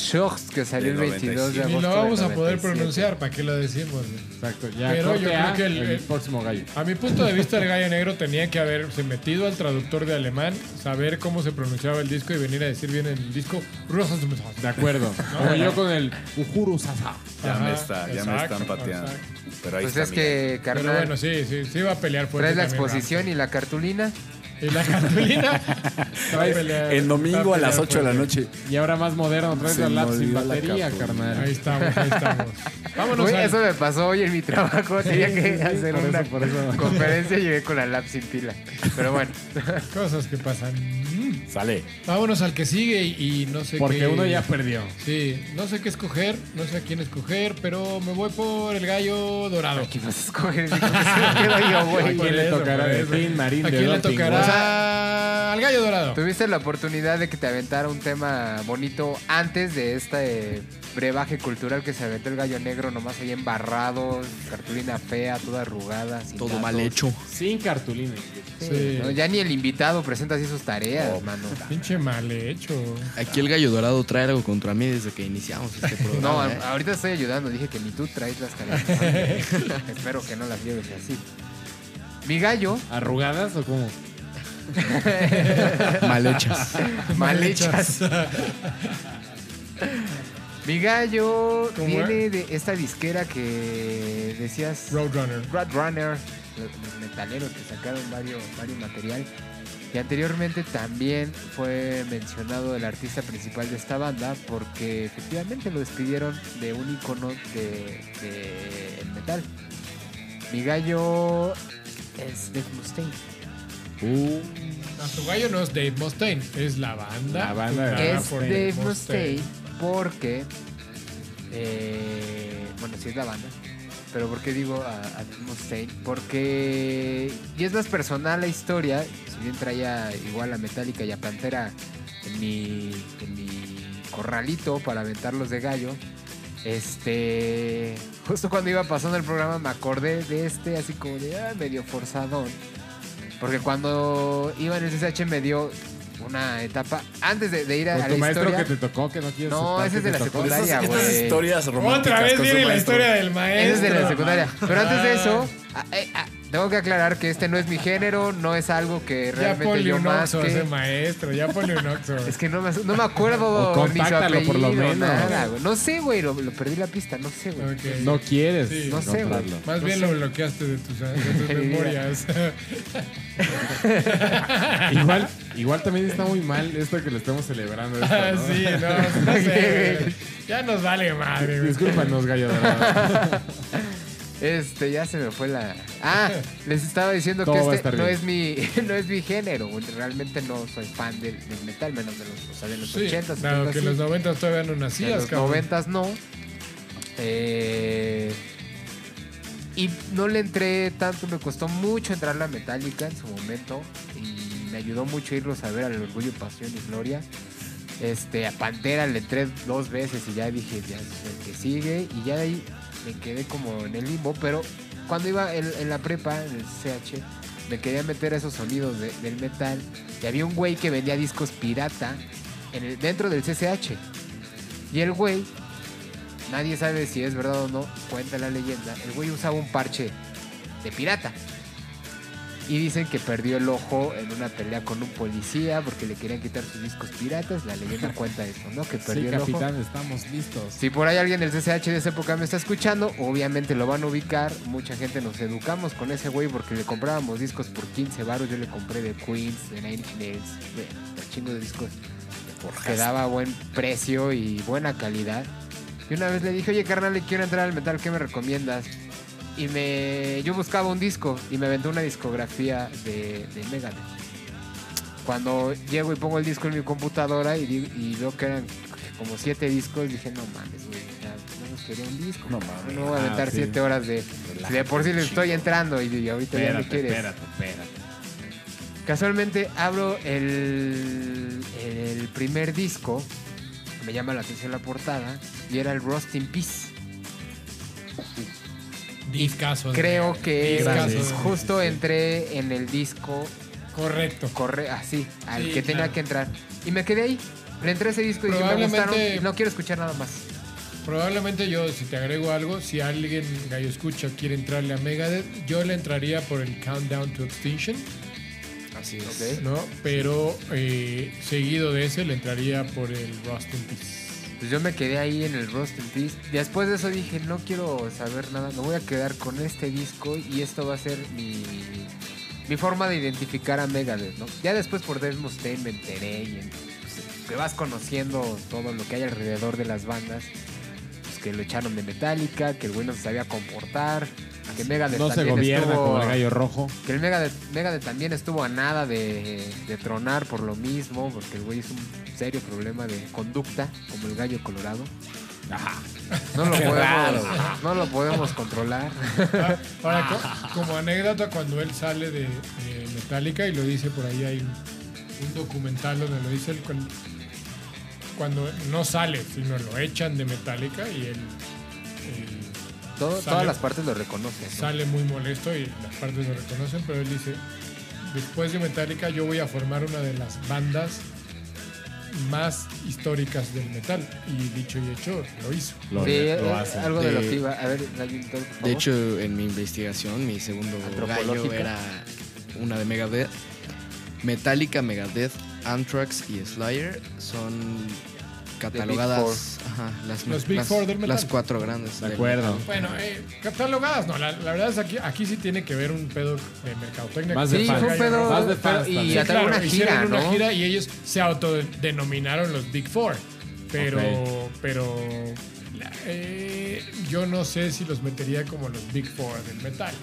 que salió el Del 22 de 97. Ni agosto. lo vamos a poder 97. pronunciar. ¿Para qué lo decimos? Exacto, ya Pero yo creo que el- el, próximo gallo. A mi punto de vista, el gallo negro tenía que haberse metido al traductor de alemán, saber cómo se pronunciaba el disco y venir a decir bien el disco. De acuerdo. Como yo con el Ujuru Sasa. Ya me está, ya me están pateando. exacto. Pero ahí Pues está. es mira. que, Pero carnal, bueno, sí, sí, sí va a pelear traes la también, exposición y la cartulina. Y la cartulina. a El domingo a las pelear 8 de la noche. Y ahora más moderno, traes la lap sin batería, carnal. Ahí estamos, ahí estamos. Vámonos Güey, al- eso me pasó hoy en mi trabajo. Tenía que hacer por una eso, por eso. conferencia y llegué con la lap sin pila. Pero bueno, Cosas que pasan. Mm. Sale. Vámonos al que sigue y, y no sé Porque qué. uno ya perdió. Sí, no sé qué escoger, no sé a quién escoger, pero me voy por el gallo dorado. aquí vas a escoger. ¿A quién le tocará Marín ¿A quién le tocará? Al gallo dorado. Tuviste la oportunidad de que te aventara un tema bonito antes de este brebaje cultural que se aventó el gallo negro, nomás ahí embarrado, cartulina fea, toda arrugada. sin Todo datos. mal hecho. Sin cartulina. Sí, Sí. ¿no? Ya ni el invitado presenta así sus tareas, Oh. mano. Pinche mal hecho. Aquí el gallo dorado trae algo contra mí desde que iniciamos este No, programa. ¿eh? a- ahorita estoy ayudando. Dije que ni tú traes las tareas. Espero que no las lleves así. Mi gallo, ¿Arrugadas o cómo? Mal hechas. mal hechas. Mi gallo ¿Cómo viene de esta disquera que decías. Roadrunner. Roadrunner, los, metaleros que sacaron varios, varios material. Y anteriormente también fue mencionado el artista principal de esta banda porque efectivamente lo despidieron de un icono de, de el metal. Mi gallo es Dave Mustaine. Uh, No, tu gallo no es Dave Mustaine, es la banda. La banda de es por Dave Mustaine porque. eh, bueno, sí es la banda. Pero ¿por qué digo a, a Dave Mustaine? Porque. Y es más personal la historia. Si bien traía igual a Metallica y a Pantera en mi, en mi corralito para aventarlos de gallo. Este. Justo cuando iba pasando el programa me acordé de este, así como de ah, medio forzadón. Porque cuando iba en el CSH me dio una etapa antes de, de ir a, a tu la maestro historia. que te tocó, que no quieres No, aceptar ese es de la secundaria. Güey. estas historias románticas. Otra vez viene la maestro. historia del maestro. Ese es de la secundaria. Pero antes de eso, ah, eh, ah, tengo que aclarar que este no es mi género, no es algo que Ya realmente ponle yo un más oxo a ese que... maestro, ya ponle un oxo. Es que no me, no me acuerdo O ni su apellido, por lo menos. nada, güey. No sé, güey, lo, lo perdí la pista, no sé, güey. Ok. No quieres Sí. No sé, güey. Más no bien sé. lo bloqueaste de tus, de tus memorias. igual, igual también está muy mal esto que lo estamos celebrando. esto, Ah, ¿no? sí, no, no sé. güey. Ya nos vale madre. güey. Discúlpanos, gallo dorado. Este, ya se me fue la... Ah, les estaba diciendo que este no es, mi, no es mi género. Realmente no soy fan del, del metal, menos de los, o sea, de los Sí, 80s. dado que en los 90 todavía no En nacías, los cabrón. noventas no. Eh, y no le entré tanto, me costó mucho entrar a la Metallica en su momento. Y me ayudó mucho irlos a ver al Orgullo, Pasión y Gloria. Este, a Pantera le entré dos veces y ya dije, ya es el que sigue. Y ya de ahí me quedé como en el limbo. Pero cuando iba en, la prepa, en el CH, me quería meter esos sonidos de- del metal. Y había un güey que vendía discos pirata en el- dentro del CCH. Y el güey, nadie sabe si es verdad o no, cuenta la leyenda, el güey usaba un parche de pirata. Y dicen que perdió el ojo en una pelea con un policía porque le querían quitar sus discos piratas. La leyenda cuenta eso, ¿no? Que perdió Sí, el ojo. capitán, estamos listos. Si por ahí alguien del CCH de esa época me está escuchando, obviamente lo van a ubicar. Mucha gente nos educamos con ese güey porque le comprábamos discos por 15 baros. Yo le compré de Queens, de Nine Inch Nails, de chingo de discos que daba buen precio y buena calidad. Y una vez le dije, oye carnal, le quiero entrar al metal, ¿qué me recomiendas? Y me, yo buscaba un disco y me aventó una discografía de, de Megadeth. Cuando llego y pongo el disco en mi computadora y, y veo que eran como siete discos, dije, no mames, güey, no nos quería un disco. No mames. no voy a Ah, aventar sí. siete horas de... de por sí le estoy entrando y, y ahorita ya me quieres. espérate, espérate. Casualmente abro el, el primer disco, me llama la atención la portada, y era el Rust in Peace. Discaso. Creo que Discaso de justo Megadeth. entré en el disco Correcto. corre así, al Sí, que tenía claro. que entrar. Y me quedé ahí. Le entré a ese disco y dije, me gustaron. No quiero escuchar nada más. Probablemente yo, si te agrego algo, si alguien gallo escucha quiere entrarle a Megadeth, yo le entraría por el Countdown to Extinction, Así es. ¿no? Pero eh, seguido de ese le entraría por el Rust in Peace. Pues yo me quedé ahí en el Rust in Peace. Después de eso dije, no quiero saber nada, me voy a quedar con este disco y esto va a ser mi, mi forma de identificar a Megadeth, ¿no? Ya después por Dave Mustaine me enteré y pues, que vas conociendo todo lo que hay alrededor de las bandas. Pues que lo echaron de Metallica, que el güey no se sabía comportar, que Megadeth No se también gobierna estuvo- como el gallo rojo. Que el Megadeth, Megadeth también estuvo a nada de, de tronar por lo mismo, porque el güey es un serio problema de conducta, como el gallo colorado. No lo, podemos, no lo podemos controlar. Ah, Ahora, co- como anécdota, cuando él sale de, de Metallica y lo dice por ahí, hay un, un documental donde lo dice él cuando, cuando no sale, sino lo echan de Metallica y él Todo- Sale- todas las partes lo reconocen. ¿no? sale muy molesto y las partes lo reconocen, pero él dice, después de Metallica yo voy a formar una de las bandas más históricas del metal. Y dicho y hecho, lo hizo. Lo, Sí, eh, lo hace. algo de, lo que iba. A ver, Gallo, por favor. De hecho, en mi investigación, mi segundo gallo era una de Megadeth. Metallica, Megadeth, Anthrax y Slayer son catalogadas ajá, las, Los Big las- Four del metal. las cuatro grandes. De del acuerdo. metal. Bueno, eh, catalogadas, no, la, la verdad es aquí, aquí sí tiene que ver un pedo de mercadotecnia. Más de Sí, fue un pedo. Más de pero- fans y también. a través de una hicieron gira, una ¿no? gira y ellos se autodenominaron los Big Four. Pero, pero eh, yo no sé si los metería como los Big Four del metal.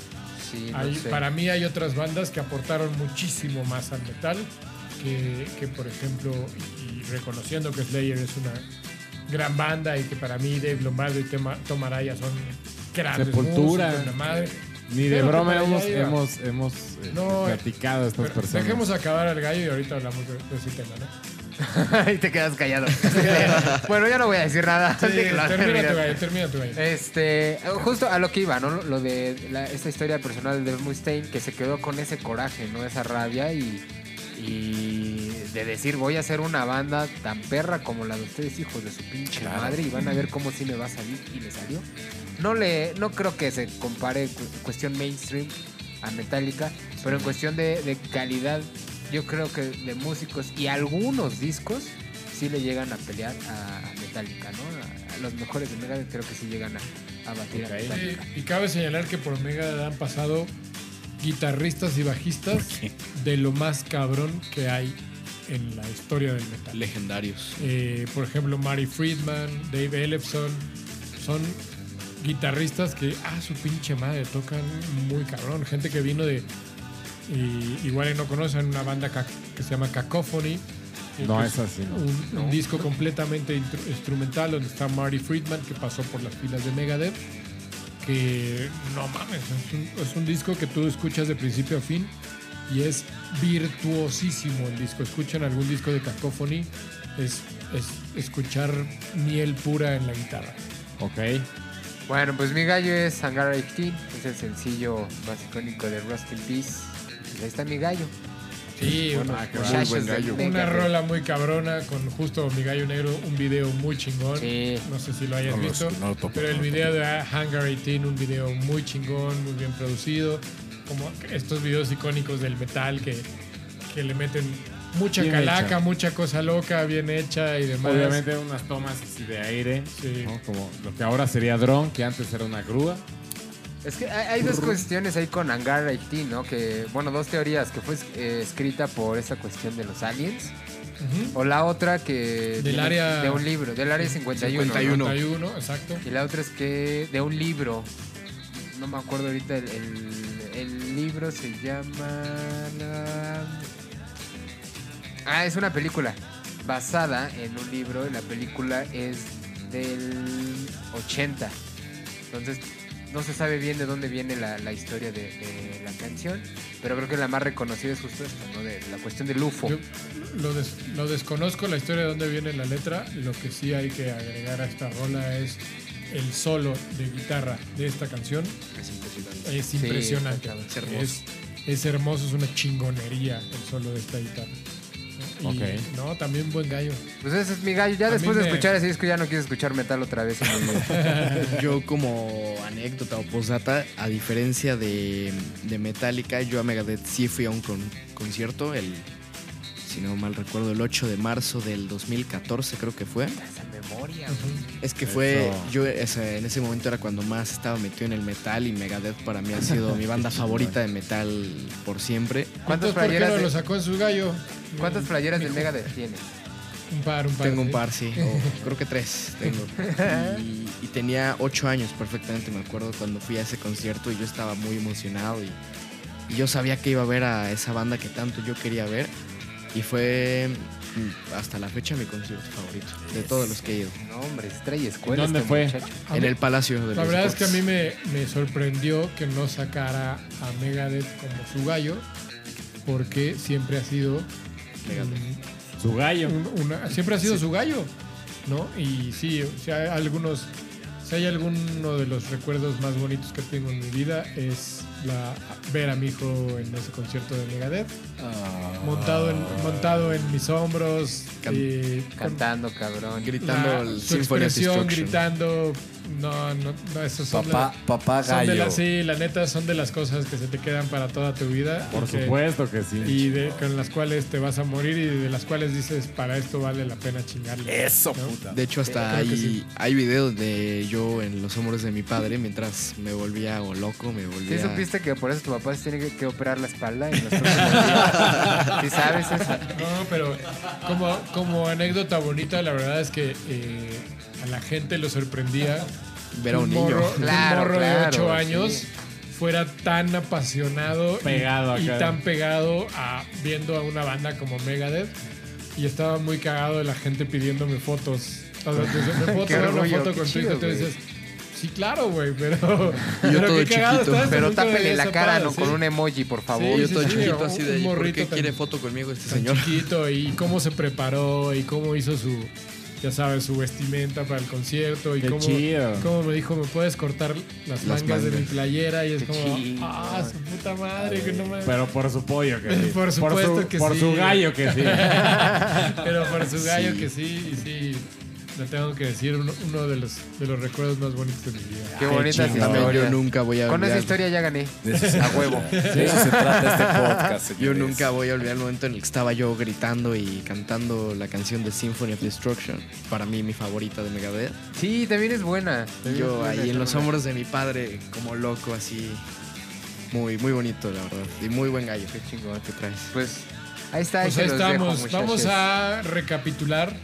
Sí, no Hay- sé. Para mí hay otras bandas que aportaron muchísimo más al metal que, que, por ejemplo, y, reconociendo que Slayer es una gran banda y que para mí Dave Lombardo y Tema- Tom Araya son grandes Sepultura. músicos, la madre. Ni de Pero broma hemos, hemos, hemos eh, No, platicado a estas personas. Dejemos acabar al gallo y ahorita hablamos de, de ese tema, ¿no? y te quedas callado. bueno, ya no voy a decir nada. Sí, termina tu gallo, termina tu gallo. Este, justo a lo que iba, ¿no? Lo de la- esta historia personal de Dave Mustaine, que se quedó con ese coraje, ¿no? Esa rabia y, y de decir, voy a hacer una banda tan perra como la de ustedes, hijos de su pinche Claro. madre, y van a ver cómo sí me va a salir, y le salió. No, le, no creo que se compare cu- cuestión mainstream a Metallica, pero en cuestión de, de calidad, yo creo que de músicos y algunos discos sí le llegan a pelear a, a Metallica, ¿no? A, a los mejores de Megadeth creo que sí llegan a, a batir a Metallica. Y, y cabe señalar que por Mega han pasado guitarristas y bajistas de lo más cabrón que hay en la historia del metal. Legendarios. Eh, por ejemplo, Mari Friedman, Dave Ellefson, son guitarristas que, ah, su pinche madre, tocan muy cabrón. Gente que vino de, y igual no conocen, una banda que se llama Cacophony. No, es así, ¿no? Un, un disco completamente instrumental donde está Marty Friedman, que pasó por las filas de Megadeth. Que no mames, es un, es un disco que tú escuchas de principio a fin y es virtuosísimo el disco. Escuchan algún disco de Cacophony, es, es escuchar miel pura en la guitarra. Ok. Bueno, pues mi gallo es Hangar 18, es el sencillo más icónico de Rust in Peace. Ahí está mi gallo. Sí, Bueno, una, buen gallo. rola muy cabrona con justo mi gallo negro, un video muy chingón. Sí. No sé si lo hayas No visto, no lo topo, pero el no video de Hangar 18, un video muy chingón, muy bien producido, como estos videos icónicos del metal que, que le meten mucha Bien calaca, hecha. mucha cosa loca, bien hecha y demás. Obviamente unas tomas así de aire, Sí. ¿no? como lo que ahora sería dron, que antes era una grúa. Es que hay, hay dos cuestiones ahí con Hangar 18, ¿no? Que, bueno, dos teorías, que fue eh, escrita por esa cuestión de los aliens. O la otra que... Del área- De un libro, del área 51. ¿no? 51. 51, exacto. Y la otra es que de un libro. No me acuerdo ahorita el, el- el libro se llama. la- Ah, es una película basada en un libro. y La película es del 80. Entonces no se sabe bien de dónde viene la, la historia de, de la canción, pero creo que la más reconocida es justo esta, ¿no? De la cuestión del UFO. Yo lo, des- lo desconozco la historia de dónde viene la letra. Lo que sí hay que agregar a esta rola es el solo de guitarra de esta canción. Es impresionante. Es impresionante. Es hermoso. Es, es hermoso, es una chingonería el solo de esta guitarra. ¿No? Y, Ok. No, también buen gallo. Pues ese es mi gallo. Ya A mí después de me- escuchar ese disco ya no quiero escuchar metal otra vez. Yo como anécdota o postdata, a diferencia de, de Metallica, yo a Megadeth sí fui a un con- concierto, el, si no mal recuerdo, el 8 de marzo del 2014 creo que fue. Esa memoria, güey. Es que fue, Eso. yo ese- en ese momento era cuando más estaba metido en el metal y Megadeth para mí ha sido mi banda favorita de metal por siempre. ¿Cuántas Entonces, ¿por qué playeras no de- lo sacó en su gallo? ¿Cuántas playeras de. Megadeth tienes? Un par, un par. Tengo un par, sí, o creo que tres tengo. Y, y tenía ocho años perfectamente, me acuerdo cuando fui a ese concierto y yo estaba muy emocionado y, y yo sabía que iba a ver a esa banda que tanto yo quería ver y fue mm, hasta la fecha mi concierto favorito de todos los que he ido. No, hombre, estrella escuela. ¿Dónde este fue? muchacho. En mí- el Palacio de La los verdad es que a mí me, me sorprendió que no sacara a Megadeth como su gallo, porque siempre ha sido Megadeth. Su gallo. un- una- siempre ha sido su gallo, ¿no? Y sí, o sea, hay algunos, si hay alguno de los recuerdos más bonitos que tengo en mi vida es la ver a mi hijo en ese concierto de Megadeth, Ah. montado en, montado en mis hombros, Can- con Cantando, cabrón. Gritando la- el su expresión, gritando, no, no, no, esos son Papá, la- papá son de gallo. las, sí, la neta son de las cosas que se te quedan para toda tu vida. Por que- supuesto que sí. Y de, con las cuales te vas a morir y de las cuales dices, para esto vale la pena chingarle. Eso, ¿no? puta. De hecho, hasta hay, sí. hay videos de yo en los hombros de mi padre mientras me volvía o loco, me ¿Sí volvía... supiste que por eso tu papá se tiene que, que operar la espalda en los? ¿Sí sabes eso? No, pero como, como anécdota bonita, la verdad es que eh, a la gente lo sorprendía Ver a un niño. morro, que un Claro, morro de claro, 8 años sí. fuera tan apasionado y- Pegado y, acá. tan pegado a viendo a una banda como Megadeth. Y estaba muy cagado de la gente pidiéndome fotos. O sea, te- me puedo tomar una foto qué con tu chido, hijo. Tú dices, sí, claro, güey, pero. Y yo pero todo qué cagado chiquito. Pero tápele la cara, zapado, ¿no? sí. Con un emoji, por favor. Sí, yo sí, todo sí, chiquito así un de, ¿y ¿por qué tan- quiere foto conmigo este señor? chiquito y cómo se preparó y cómo hizo su, ya sabes, su vestimenta para el concierto y Qué cómo, chido. cómo me dijo, ¿me puedes cortar las, Las mangas, de mi playera? Y es Qué como, chido. ah, su puta madre, que no me... Pero por su pollo que sí. Por supuesto su, que por sí. su gallo que sí. Pero por su gallo que sí, y sí, le tengo que decir, uno, uno de, los, de los recuerdos más bonitos de mi vida. Qué. También historias. yo nunca voy a Con esa olvidar. historia ya gané. De eso se- A huevo. De eso se trata este podcast. Yo señores. nunca voy a olvidar el momento en el que estaba yo gritando y cantando la canción de Symphony of Destruction. Para mí, mi favorita de Megadeth. Sí, también es buena. Y También es yo buena ahí en los rola. hombros de mi padre, como loco, así. Muy, muy bonito, la verdad. Y muy buen gallo. Qué chingón. que traes. Pues ahí está. Pues ahí ahí se los dejo, estamos. muchachos. Vamos a recapitular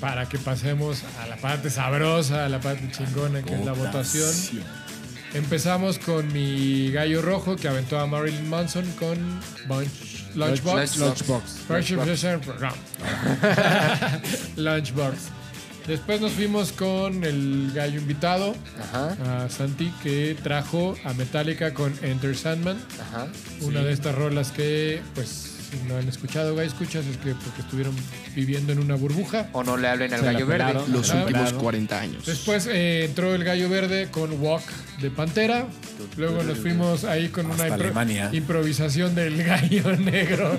para que pasemos a la parte sabrosa, a la parte chingona, que es la votación. Empezamos con mi gallo rojo que aventó a Marilyn Manson con Bunch, Lunchbox. Lunchbox. Lunchbox. Lunchbox. Después nos fuimos con el gallo invitado, Ajá, a Santi, que trajo a Metallica con Enter Sandman. ajá. Una de estas rolas que, pues, si no han escuchado, güey, escuchas, es que porque estuvieron viviendo en una burbuja. O no le hablen al gallo verde. Los últimos Claro. 40 años. Después eh, entró el gallo verde con Walk de Pantera. Luego nos fuimos ahí con una Hasta impro- Alemania. improvisación del gallo negro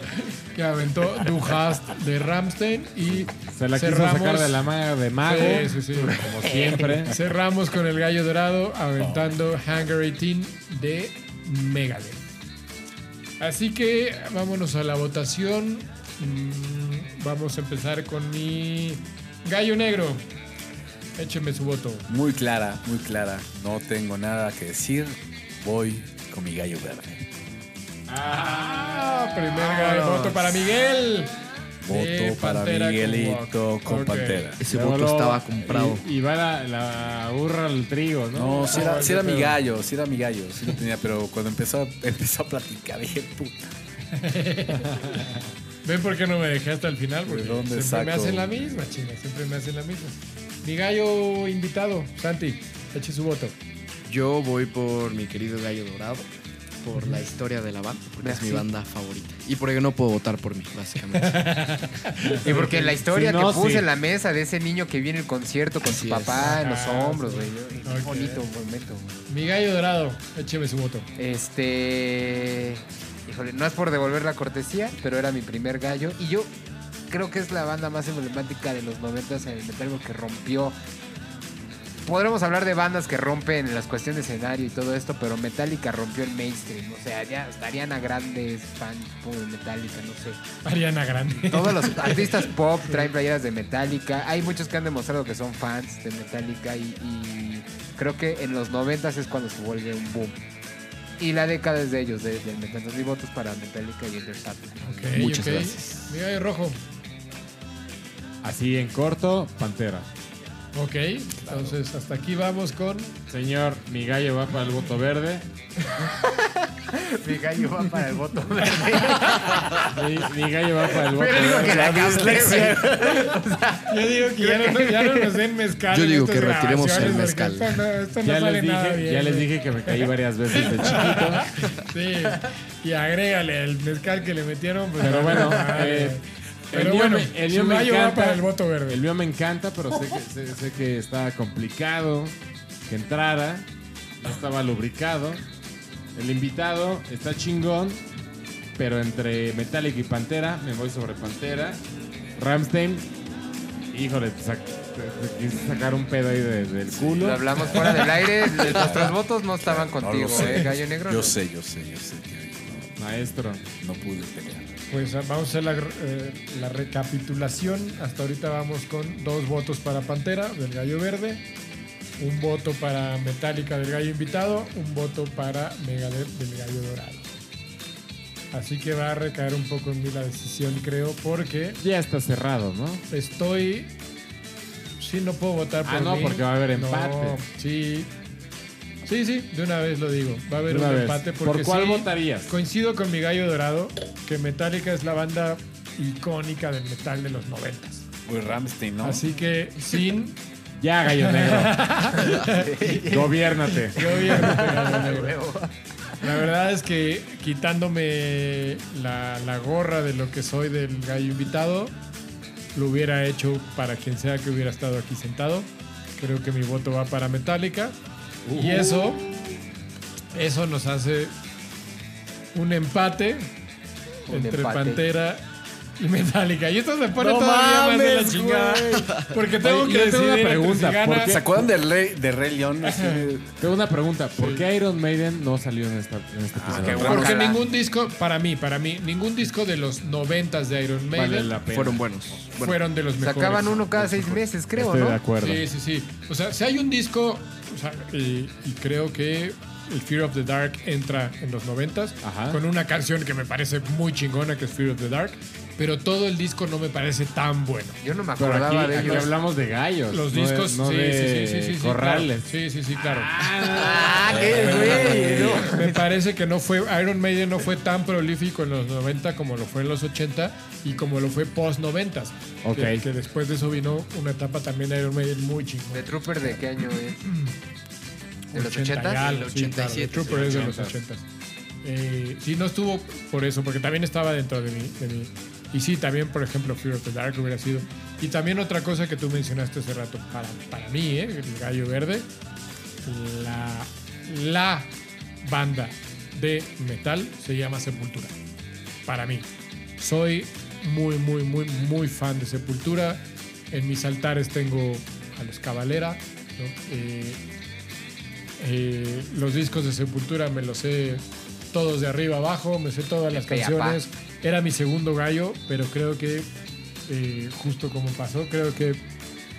que aventó Du Hast de Ramstein. Y Se la quiso cerramos- sacar de la manga de mago. Sí, sí, sí. Como siempre. Cerramos con el gallo dorado aventando Hangar 18 de Megadeth. Así que vámonos a la votación. Mm, vamos a empezar con mi gallo negro. Écheme su voto. Muy clara, muy clara. No tengo nada que decir. Voy con mi gallo verde. Ah, primer gallo, voto para Miguel. De Voto para con Miguelito con Ok. Pantera. Ese Luego, voto estaba comprado. Y, y va la, la burra al trigo, ¿no? No, sí era, sí era mi gallo, sí era mi gallo, sí lo tenía, pero cuando empezó, empezó a platicar dije, puta. ¿Ven por qué no me dejé hasta el final? Porque ¿De dónde siempre me hacen la misma, chinga. Siempre me hacen la misma. Mi gallo invitado, Santi, eche su voto. Yo voy por mi querido Gallo Dorado, por la historia de la banda, porque es mi Merci. banda favorita. Y porque no puedo votar por mí, básicamente. Y porque la historia no, que puse sí. en la mesa de ese niño que viene al concierto con Así su es. papá en los Ah, hombros, sí. güey. Qué Ok. bonito momento, güey. Mi gallo dorado, écheme su voto. Este. Híjole, no es por devolver la cortesía, pero era mi primer gallo. Y yo creo que es la banda más emblemática de los 90 en el metal que rompió. Podremos hablar de bandas que rompen las cuestiones de escenario y todo esto, pero Metallica rompió el mainstream. O sea, ya hasta Ariana Grande es fan de Metallica, no sé. Ariana Grande. Todos los artistas pop traen playeras de Metallica. Hay muchos que han demostrado que son fans de Metallica y, y creo que en los 90 es cuando se vuelve un boom. Y la década es de ellos, de, del metal. Entonces, mi votos para Metallica y Enter Sandman. Ok, Muchas ok. gracias. Mi gallo rojo. Así en corto, Pantera. Ok, entonces hasta aquí vamos con. Señor, mi gallo va para el voto verde. Mi gallo va para el voto verde. Mi, mi gallo va para el voto Pero digo verde. que la güey. Yo digo que ya no, ya no nos den mezcal. Yo en digo estas que retiremos el grabaciones, mezcal. porque Esto no, esto no Ya sale les, nada dije, bien. ya les güey. dije que me caí varias veces de chiquito. Sí, y agrégale el mezcal que le metieron. pues, Pero no, bueno, eh, pero el mío bueno, me- el mío encanta. para el voto verde. El mío me encanta, pero sé que, sé, sé que está complicado que entrara. No estaba lubricado. El invitado está chingón, pero entre Metallica y Pantera, me voy sobre Pantera. Ramstein, híjole, te, sac- quise sacar un pedo ahí de- del culo. Lo hablamos fuera del aire. Nuestros votos no estaban contigo. ¿eh, Gallo Negro? Yo sé, yo sé, yo sé que Maestro. no, no pude pelear. Pues ah, vamos a hacer la, eh, la recapitulación. Hasta ahorita vamos con dos votos para Pantera, del Gallo Verde. Un voto para Metallica, del Gallo Invitado. Un voto para Megadeth, del Gallo Dorado. Así que va a recaer un poco en mí la decisión, creo, porque Ya está cerrado, ¿no? estoy... Sí, no puedo votar por Ah, no, mí. porque va a haber No, empate. sí. Sí, sí, de una vez lo digo. Va a haber un vez. empate ¿Por porque cuál sí, votarías? Coincido con mi gallo dorado que Metallica es la banda icónica del metal de los noventas. Pues Ramstein, ¿no? Así que sin Ya, gallo negro. Gobiérnate. gobierno de Gallo Negro. La verdad es que quitándome la, la gorra de lo que soy del gallo invitado, lo hubiera hecho para quien sea que hubiera estado aquí sentado. Creo que mi voto va para Metallica. Y eso, eso nos hace un empate Un entre empate. Pantera y Metallica. Y esto se pone No todavía más de la mames, chingada. Porque tengo Oye, que tengo una pregunta. ¿Se acuerdan del Rey, de Rey León? De- Tengo una pregunta. ¿Por qué Iron Maiden no salió en, esta, en este episodio? qué bueno. Porque Ojalá. ningún disco, para mí, para mí, ningún disco de los noventas de Iron Maiden Vale la pena. Fueron buenos. Bueno, fueron de los mejores. Sacaban uno cada seis meses, creo, Estoy de acuerdo. Sí, sí, sí. O sea, si hay un disco, o sea, y, y creo que el Fear of the Dark entra en los noventas Ajá. con una canción que me parece muy chingona que es Fear of the Dark, pero todo el disco no me parece tan bueno. Yo no me Pero acordaba aquí, de aquí ellos. hablamos de gallos. Los no de- discos, no sí, de sí, sí, sí, sí, corrales. claro. Sí, sí, sí, claro. Ah, qué güey. Me parece que no fue Iron Maiden no fue tan prolífico en los 90 como lo fue en los 80 y como lo fue post 90. Ok. Que, que después de eso vino una etapa también de Iron Maiden muy ¿The chingona. Trooper de qué año es? ¿De los 80 y 80? algo, El sí, claro, 87, The Trooper es de los 80. 80. Eh, sí, no estuvo por eso, porque también estaba dentro de mi, de mi- Y sí, también, por ejemplo, Fear of the Dark hubiera sido. Y también otra cosa que tú mencionaste hace rato, para, para mí, ¿eh? el gallo verde, la, la banda de metal se llama Sepultura. Para mí. Soy muy, muy, muy, muy fan de Sepultura. En mis altares tengo a los Cavalera. ¿no? Eh, eh, los discos de Sepultura me los sé todos de arriba abajo, me sé todas las canciones. Era mi segundo gallo, pero creo que eh, justo como pasó, creo que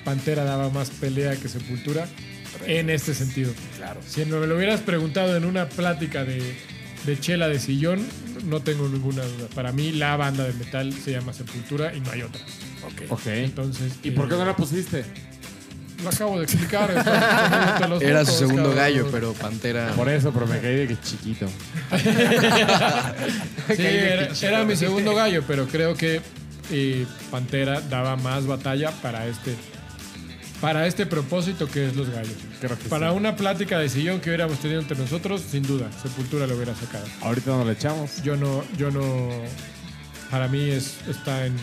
Pantera daba más pelea que Sepultura en este sentido. Claro. Si me lo hubieras preguntado en una plática de, de chela de sillón, no tengo ninguna duda. Para mí la banda de metal se llama Sepultura y no hay otra. Ok. Ok. Entonces, ¿Y por qué eh, no la pusiste? Lo acabo de explicar. los era su segundo cabrón. gallo, pero Pantera. Por eso, pero me caí de que chiquito. Sí, era, era mi segundo gallo, pero creo que eh, Pantera daba más batalla para este para este propósito que es los gallos. Creo que Para sí. una plática de sillón que hubiéramos tenido entre nosotros, sin duda, Sepultura lo hubiera sacado. Ahorita no le echamos. Yo no, yo no, para mí es, está en,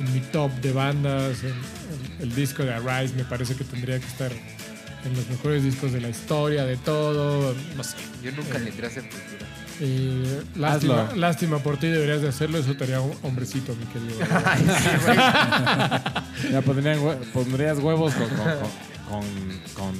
en mi top de bandas. en- en el disco de Arise me parece que tendría que estar en los mejores discos de la historia, de todo. No sé. Yo nunca le entré a Sepultura. Y lástima, Hazlo. lástima por ti, deberías de hacerlo. Eso te haría un hombrecito, mi querido. Ay, sí, güey. Ya pondrían pondrías huevos con, con, con, con- con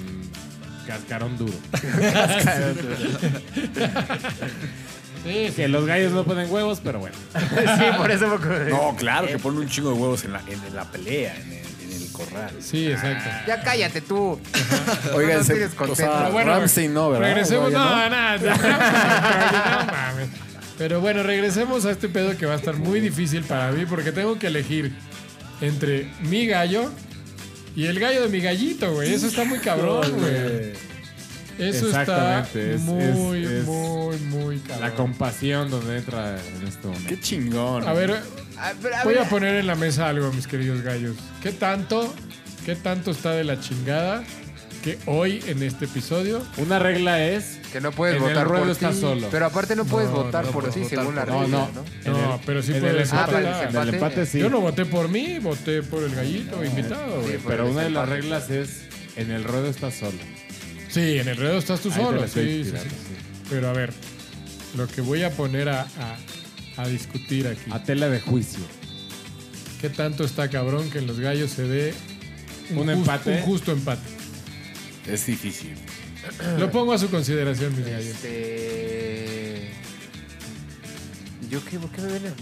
cascarón duro. Sí, sí. Que los gallos no ponen huevos, pero bueno. sí, por eso me acordé. No, claro, que pone un chingo de huevos en la, en la pelea, en el, en el corral. Sí, exacto. Ya cállate tú. Oigan, no se- tienes o contento. sea, Pero bueno, Ramsey no, ¿verdad? Regresemos, no, nada. no mames. Pero bueno, regresemos a este pedo que va a estar muy difícil para mí porque tengo que elegir entre mi gallo y el gallo de mi gallito, güey. Eso está muy cabrón, güey. Eso está Exactamente, es- muy, es- es muy, muy cabrón. La compasión donde entra en este momento. Qué chingón. A ver, A ver, a voy ver. a poner en la mesa algo, mis queridos gallos. ¿Qué tanto, qué tanto está de la chingada que hoy en este episodio Una regla es. Que no puedes En el votar ruedo por ti. solo. Pero aparte no puedes No, votar no por puedes ti votar según la regla, no. ¿no? No, el- pero sí en el puedes Ah, el empate, en el desempate. empate sí. Yo no voté por mí, voté por el gallito invitado. Sí, Pero una de las reglas es. En el ruedo estás solo. Sí, en el ruedo estás tú Ahí solo. Sí, sí. Pero a ver, lo que voy a poner a, a- a discutir aquí. A tela de juicio. ¿Qué tanto está cabrón que en los gallos se dé Un empate. un justo empate? Es difícil. Lo pongo a su consideración, mis gallos. Este. ¿Yo qué, qué me ven?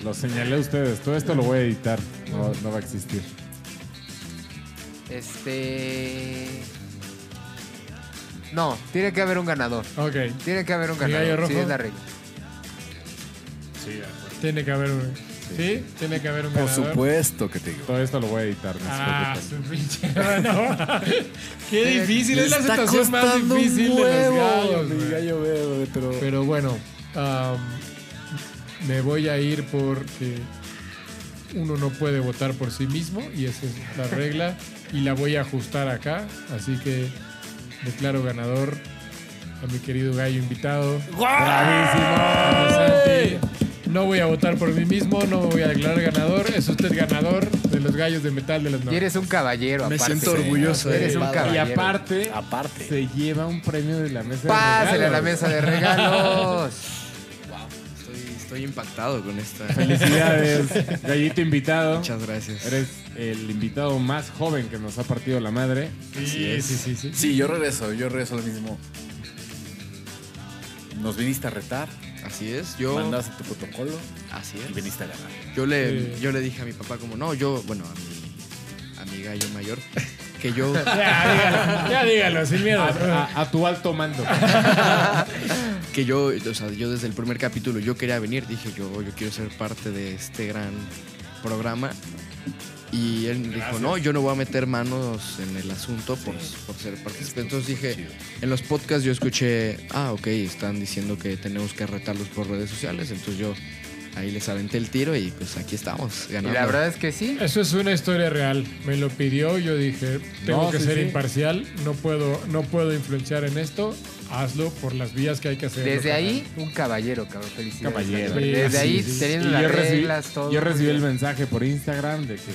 Lo señalé a ustedes. Todo esto lo voy a editar. No, no va a existir. Este. No, tiene que haber un ganador. Ok, Tiene que haber un ¿Mi gallo ganador. Sí, es la regla. tiene que haber un... ¿Sí? Tiene que haber un Por ganador. supuesto que te digo. Todo esto lo voy a editar. no se Ah, preocupen. su pinche... no. Qué difícil, es la Está situación más costando un difícil de los huevo, gallos, mi güey. gallo verde, pero... Pero bueno, am, me voy a ir porque uno no puede votar por sí mismo y esa es la regla y la voy a ajustar acá. Así que declaro ganador a mi querido gallo invitado. Santi. No voy a votar por mí mismo, no me voy a declarar ganador. Es usted ganador de los gallos de metal de los Y norte. eres un caballero, Me aparte. siento orgulloso de Eres un Padre. Y caballero. aparte, Aparte. se lleva un premio de la mesa Pásale de a la regalos. mesa de regalos. Estoy, impactado con esta. Felicidades, gallito invitado. Muchas gracias. Eres el invitado más joven que nos ha partido la madre. Sí, sí, sí, sí. Sí, yo regreso, yo regreso lo mismo. Nos viniste a retar, Así es. Yo. mandaste tu protocolo Así y es. viniste a ganar. Yo le, Sí. yo le dije a mi papá como, no, yo, bueno, a mi, a mi gallo mayor, que yo, Ya, dígalo, ya dígalo, sin miedo. A, a- a tu alto mando. que yo, o sea, yo desde el primer capítulo yo quería venir, dije yo, yo quiero ser parte de este gran programa. Y él dijo, no, yo no voy a meter manos en el asunto por, por ser participante. Entonces dije, Chido. en los podcasts yo escuché, ah, ok, están diciendo que tenemos que retarlos por redes sociales. Entonces yo ahí les aventé el tiro y pues aquí estamos, Y la verdad es que sí. Eso es una historia real. Me lo pidió, yo dije, tengo No, que sí, ser sí. imparcial, no puedo, no puedo influenciar en esto. Hazlo por las vías que hay que hacer. Desde ahí, un caballero, cabrón. Felicidades. Caballero. Desde Sí, ahí, teniendo Y las yo recibí, reglas, todo. yo recibí el mensaje por Instagram de que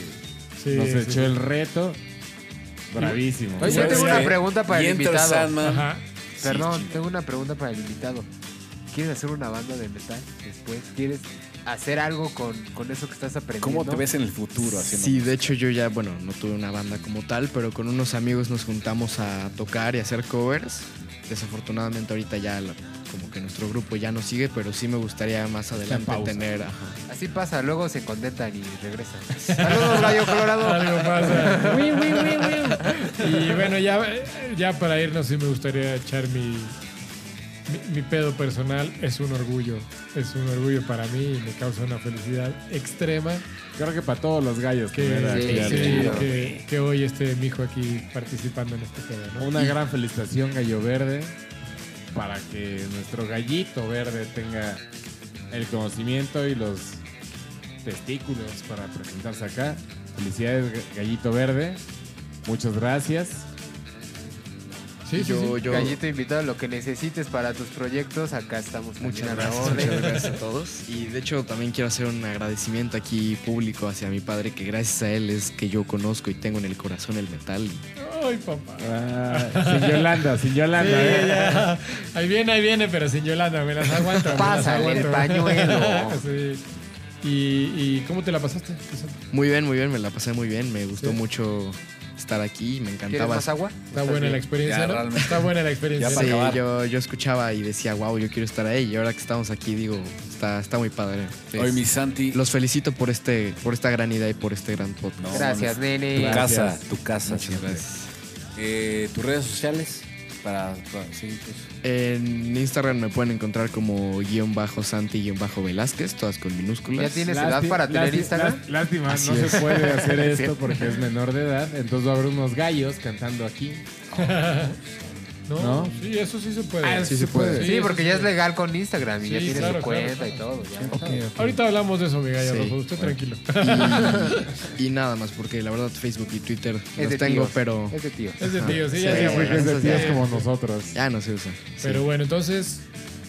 Sí, nos sí, echó sí. el reto. Bravísimo. Oye, yo ¿Sabes tengo una pregunta para el invitado. Ajá. Perdón, Sí, tengo una pregunta para el invitado. ¿Quieres hacer una banda de metal después? ¿Quieres hacer algo con, con eso que estás aprendiendo? ¿Cómo te ves en el futuro haciendo Sí, de hecho yo ya, bueno, no tuve una banda como tal, pero con unos amigos nos juntamos a tocar y hacer covers. Desafortunadamente ahorita ya la- como que nuestro grupo ya no sigue, pero sí me gustaría más adelante pausa. tener, ajá. Así pasa, luego se contentan y regresan. Saludos, Gallo Colorado. Algo pasa. y bueno, ya, ya para irnos, sí me gustaría echar mi, mi, mi pedo personal. Es un orgullo. Es un orgullo para mí y me causa una felicidad extrema Creo que para todos los gallos que, sí, hoy esté mi hijo aquí participando en este pedo. ¿no? Una gran felicitación, Gallo Verde, para que nuestro gallito verde tenga el conocimiento y los testículos para presentarse acá. Felicidades, Gallito Verde. Muchas gracias. Sí, yo, sí. yo, Gallito invitado, lo que necesites para tus proyectos, acá estamos Muchas gracias, orden. muchas gracias a todos. Y de hecho también quiero hacer un agradecimiento aquí público hacia mi padre, que gracias a él es que yo conozco y tengo en el corazón el metal. Ay, papá. Ah, sin Yolanda, sin Yolanda. Sí, ¿eh? Ahí viene, ahí viene, pero sin Yolanda, me las aguanto. me las Pásale el pañuelo. Sí. ¿Y, y cómo te la pasaste? Muy bien, muy bien, me la pasé muy bien, me gustó Sí. mucho estar aquí, me ¿Quieres encantaba. más agua? Está buena la experiencia, Ya, ¿no? realmente. Está buena la experiencia. Ya Sí, yo, yo escuchaba y decía, wow, yo quiero estar ahí. Y ahora que estamos aquí, digo, está, está muy padre. Hoy Es- mi Santi, Los felicito por este, por esta gran idea y por este gran podcast. No, Gracias, Tu nene. Gracias. casa, tu casa. Muchas gracias. Eh, tus redes sociales para, para- sí, pues. En Instagram me pueden encontrar como guion bajo Santi guion bajo Velázquez, todas con minúsculas. ¿Ya tienes edad para tener Instagram? lás- Lástima, Así no es. se puede hacer esto porque es menor de edad. Entonces va a haber unos gallos cantando aquí. ¿No? ¿No? Sí, eso sí se puede. Ah, sí se puede. Sí, porque ya es legal con Instagram y ya claro, su cuenta claro. y todo. ya. Ahorita hablamos de eso, mi gallo. Usted tranquilo. Y, y nada más, porque la verdad Facebook y Twitter Es los de tengo, tíos. pero Es de tío. Es de tío, sí, ya es de tíos sí. como nosotros. ya no se usa. Pero bueno, entonces,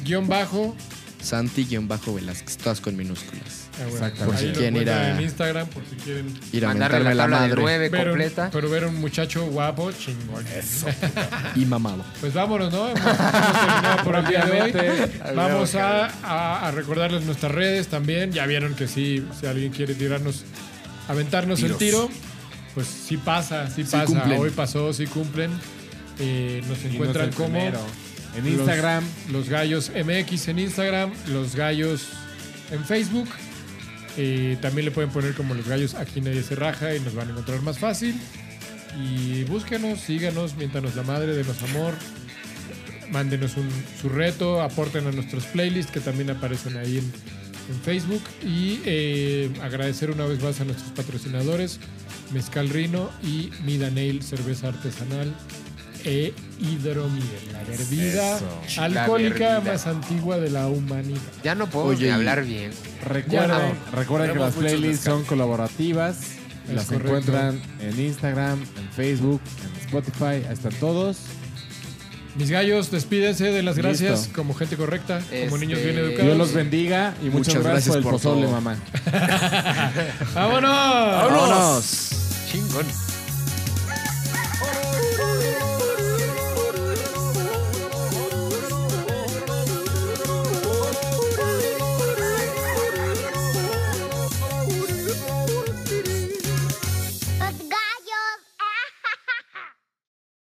guion bajo. Santi guion bajo Velázquez, todas con minúsculas. Ah, bueno, Por si lo quieren ir encuentran a- en Instagram, por si quieren Ir a Mandarle mentarme la la, tabla de madre nueve ver un, completa. pero ver un muchacho guapo, chingón. y mamado. Pues vámonos, ¿no? Hemos, hemos terminado por el día de hoy. Vamos a, a- a recordarles nuestras redes también. Ya vieron que sí, si alguien quiere tirarnos, aventarnos el tiro, pues sí pasa, sí, pasa. cumplen. Hoy pasó, sí cumplen. Eh, nos encuentran como primero. En los- Instagram. Los, Gallos MX en Instagram, Los Gallos en Facebook. Eh, también le pueden poner como Los Gallos aquí nadie se raja y nos van a encontrar más fácil. Y búsquenos, síganos, miéntanos la madre, denos amor. Mándenos un- su reto, aporten a nuestros playlists que también aparecen ahí en, en Facebook. Y eh, agradecer una vez más a nuestros patrocinadores, Mezcal Rino y Mida Nail, cerveza artesanal e hidromiel, la bebida Eso. alcohólica La bebida. más antigua de la humanidad. Ya no podemos Oye, ni y- hablar bien. Recuerden, recuerden que las playlists son colaborativas. Es las correcto. encuentran en Instagram, en Facebook, en Spotify. Ahí están todos. Mis gallos, despídense de las gracias Listo. como gente correcta, como Este, niños bien Dios educados. los bendiga y muchas, Muchas gracias, gracias por el pozole, todo. mamá. ¡Vámonos! ¡Vámonos! Chingón.